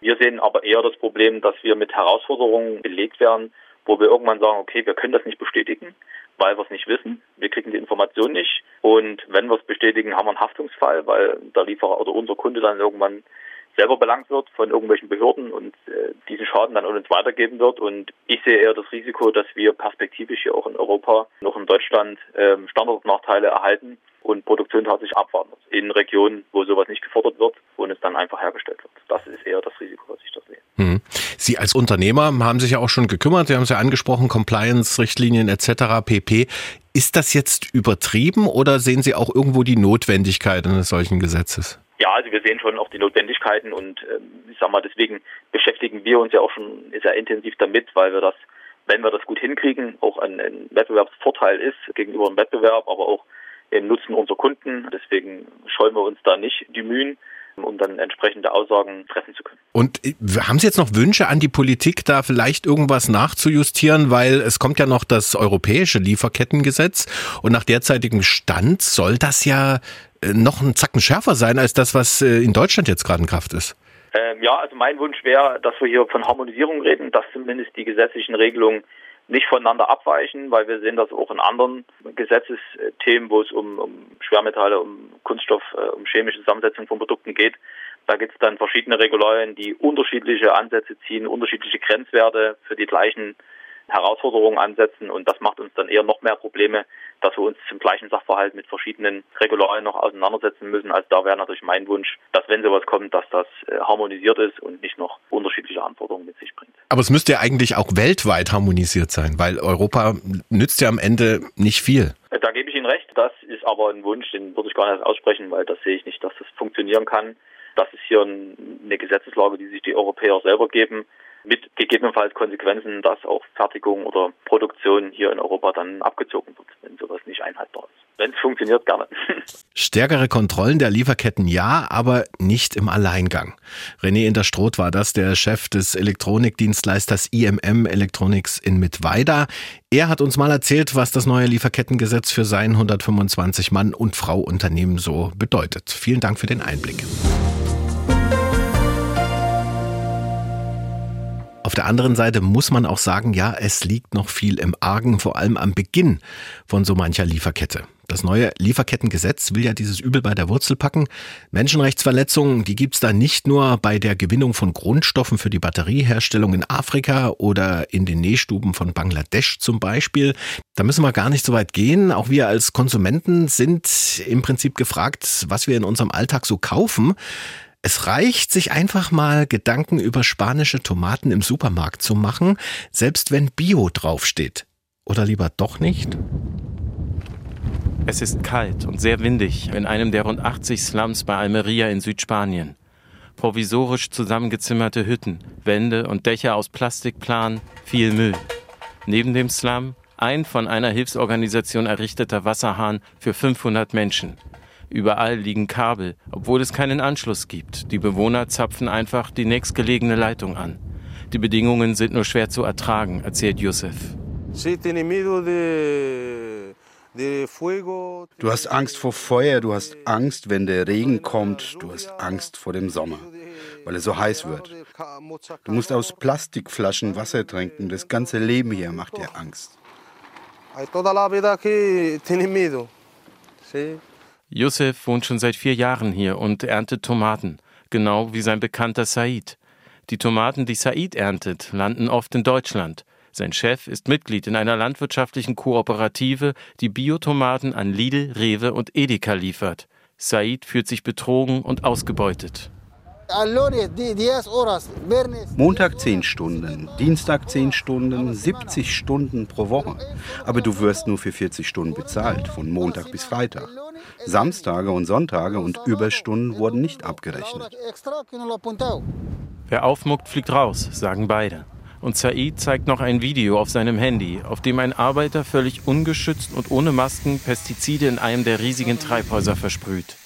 Wir sehen aber eher das Problem, dass wir mit Herausforderungen belegt werden, wo wir irgendwann sagen, okay, wir können das nicht bestätigen, weil wir es nicht wissen. Wir kriegen die Information nicht. Und wenn wir es bestätigen, haben wir einen Haftungsfall, weil der Lieferer oder unser Kunde dann irgendwann selber belangt wird von irgendwelchen Behörden und äh, diesen Schaden dann an uns weitergeben wird. Und ich sehe eher das Risiko, dass wir perspektivisch hier auch in Europa, noch in Deutschland ähm, Standortnachteile erhalten und Produktion tatsächlich abwandert in Regionen, wo sowas nicht gefordert wird und es dann einfach hergestellt wird. Das ist eher das Risiko, was ich da sehe. Hm. Sie als Unternehmer haben sich ja auch schon gekümmert, Sie haben es ja angesprochen, Compliance-Richtlinien etc. pp. Ist das jetzt übertrieben oder sehen Sie auch irgendwo die Notwendigkeit eines solchen Gesetzes? Ja, also wir sehen schon auch die Notwendigkeiten und ähm, ich sag mal, deswegen beschäftigen wir uns ja auch schon sehr intensiv damit, weil wir das, wenn wir das gut hinkriegen, auch ein, ein Wettbewerbsvorteil ist gegenüber dem Wettbewerb, aber auch im Nutzen unserer Kunden. Deswegen scheuen wir uns da nicht die Mühen um dann entsprechende Aussagen treffen zu können. Und äh, haben Sie jetzt noch Wünsche an die Politik, da vielleicht irgendwas nachzujustieren, weil es kommt ja noch das europäische Lieferkettengesetz und nach derzeitigem Stand soll das ja noch ein Zacken schärfer sein als das, was äh, in Deutschland jetzt gerade in Kraft ist. Ähm, ja, also mein Wunsch wäre, dass wir hier von Harmonisierung reden, dass zumindest die gesetzlichen Regelungen nicht voneinander abweichen, weil wir sehen das auch in anderen Gesetzesthemen, wo es um, um Schwermetalle, um Kunststoff, äh, um chemische Zusammensetzung von Produkten geht. Da gibt es dann verschiedene Regularien, die unterschiedliche Ansätze ziehen, unterschiedliche Grenzwerte für die gleichen Herausforderungen ansetzen und das macht uns dann eher noch mehr Probleme, dass wir uns zum gleichen Sachverhalt mit verschiedenen Regularien noch auseinandersetzen müssen. Also da wäre natürlich mein Wunsch, dass wenn sowas kommt, dass das äh, harmonisiert ist und nicht noch unterschiedliche Anforderungen mit sich bringt. Aber es müsste ja eigentlich auch weltweit harmonisiert sein, weil Europa nützt ja am Ende nicht viel. Da gebe ich Ihnen recht. Das ist aber ein Wunsch, den würde ich gar nicht aussprechen, weil das sehe ich nicht, dass das funktionieren kann. Das ist hier eine Gesetzeslage, die sich die Europäer selber geben mit gegebenenfalls Konsequenzen, dass auch Fertigung oder Produktion hier in Europa dann abgezogen wird, wenn sowas nicht einhaltbar ist. Wenn es funktioniert, gerne. Stärkere Kontrollen der Lieferketten ja, aber nicht im Alleingang. René Interstroth war das, der Chef des Elektronikdienstleisters IMM Electronics in Mittweida. Er hat uns mal erzählt, was das neue Lieferkettengesetz für sein 125 Mann und Frau Unternehmen so bedeutet. Vielen Dank für den Einblick. Auf der anderen Seite muss man auch sagen, ja, es liegt noch viel im Argen, vor allem am Beginn von so mancher Lieferkette. Das neue Lieferkettengesetz will ja dieses Übel bei der Wurzel packen. Menschenrechtsverletzungen, die gibt's da nicht nur bei der Gewinnung von Grundstoffen für die Batterieherstellung in Afrika oder in den Nähstuben von Bangladesch zum Beispiel. Da müssen wir gar nicht so weit gehen. Auch wir als Konsumenten sind im Prinzip gefragt, was wir in unserem Alltag so kaufen. Es reicht, sich einfach mal Gedanken über spanische Tomaten im Supermarkt zu machen, selbst wenn Bio draufsteht. Oder lieber doch nicht? Es ist kalt und sehr windig in einem der rund 80 Slums bei Almeria in Südspanien. Provisorisch zusammengezimmerte Hütten, Wände und Dächer aus Plastikplan, viel Müll. Neben dem Slum ein von einer Hilfsorganisation errichteter Wasserhahn für 500 Menschen. Überall liegen Kabel, obwohl es keinen Anschluss gibt. Die Bewohner zapfen einfach die nächstgelegene Leitung an. Die Bedingungen sind nur schwer zu ertragen, erzählt Yusuf. Du hast Angst vor Feuer, du hast Angst, wenn der Regen kommt, du hast Angst vor dem Sommer, weil es so heiß wird. Du musst aus Plastikflaschen Wasser trinken, das ganze Leben hier macht dir Angst. Youssef wohnt schon seit vier Jahren hier und erntet Tomaten, genau wie sein Bekannter Said. Die Tomaten, die Said erntet, landen oft in Deutschland. Sein Chef ist Mitglied in einer landwirtschaftlichen Kooperative, die Biotomaten an Lidl, Rewe und Edeka liefert. Said fühlt sich betrogen und ausgebeutet. Montag 10 Stunden, Dienstag 10 Stunden, 70 Stunden pro Woche. Aber du wirst nur für 40 Stunden bezahlt, von Montag bis Freitag. Samstage und Sonntage und Überstunden wurden nicht abgerechnet. Wer aufmuckt, fliegt raus, sagen beide. Und Said zeigt noch ein Video auf seinem Handy, auf dem ein Arbeiter völlig ungeschützt und ohne Masken Pestizide in einem der riesigen Treibhäuser versprüht.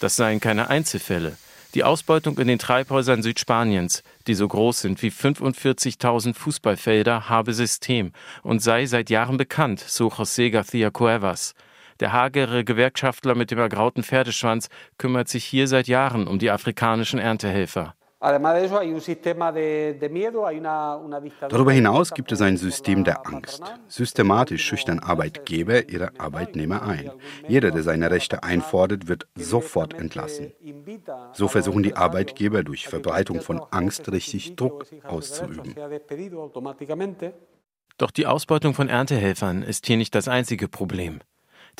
Das seien keine Einzelfälle. Die Ausbeutung in den Treibhäusern Südspaniens, die so groß sind wie 45.000 Fußballfelder, habe System und sei seit Jahren bekannt, so José García Cuevas. Der hagere Gewerkschaftler mit dem ergrauten Pferdeschwanz kümmert sich hier seit Jahren um die afrikanischen Erntehelfer. Darüber hinaus gibt es ein System der Angst. Systematisch schüchtern Arbeitgeber ihre Arbeitnehmer ein. Jeder, der seine Rechte einfordert, wird sofort entlassen. So versuchen die Arbeitgeber durch Verbreitung von Angst richtig Druck auszuüben. Doch die Ausbeutung von Erntehelfern ist hier nicht das einzige Problem.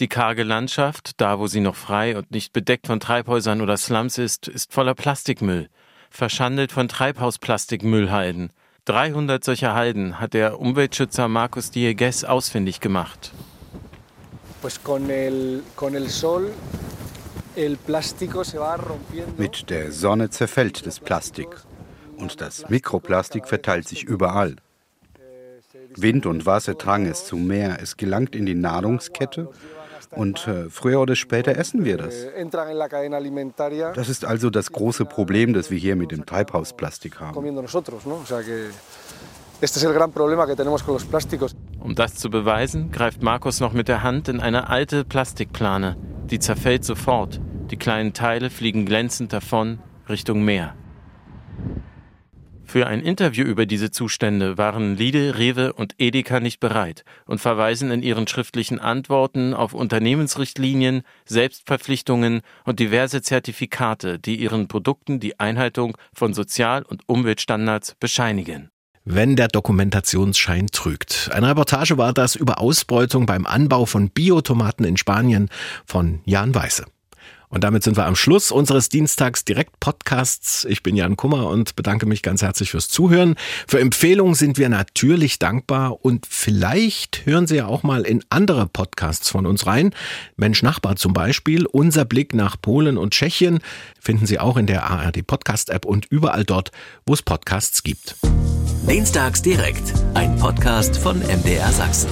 Die karge Landschaft, da wo sie noch frei und nicht bedeckt von Treibhäusern oder Slums ist, ist voller Plastikmüll verschandelt von Treibhausplastikmüllhalden. 300 solcher Halden hat der Umweltschützer Markus Diegues ausfindig gemacht. Mit der Sonne zerfällt das Plastik und das Mikroplastik verteilt sich überall. Wind und Wasser tragen es zum Meer, es gelangt in die Nahrungskette und äh, früher oder später essen wir das. Das ist also das große Problem, das wir hier mit dem Treibhausplastik haben. Um das zu beweisen, greift Markus noch mit der Hand in eine alte Plastikplane. Die zerfällt sofort. Die kleinen Teile fliegen glänzend davon Richtung Meer. Für ein Interview über diese Zustände waren Lidl, Rewe und Edeka nicht bereit und verweisen in ihren schriftlichen Antworten auf Unternehmensrichtlinien, Selbstverpflichtungen und diverse Zertifikate, die ihren Produkten die Einhaltung von Sozial- und Umweltstandards bescheinigen. Wenn der Dokumentationsschein trügt. Eine Reportage war das über Ausbeutung beim Anbau von Biotomaten in Spanien von Jan Weiße. Und damit sind wir am Schluss unseres Dienstags Direkt Podcasts. Ich bin Jan Kummer und bedanke mich ganz herzlich fürs Zuhören. Für Empfehlungen sind wir natürlich dankbar und vielleicht hören Sie ja auch mal in andere Podcasts von uns rein. Mensch Nachbar zum Beispiel. Unser Blick nach Polen und Tschechien finden Sie auch in der ARD Podcast App und überall dort, wo es Podcasts gibt. Dienstags Direkt, ein Podcast von MDR Sachsen.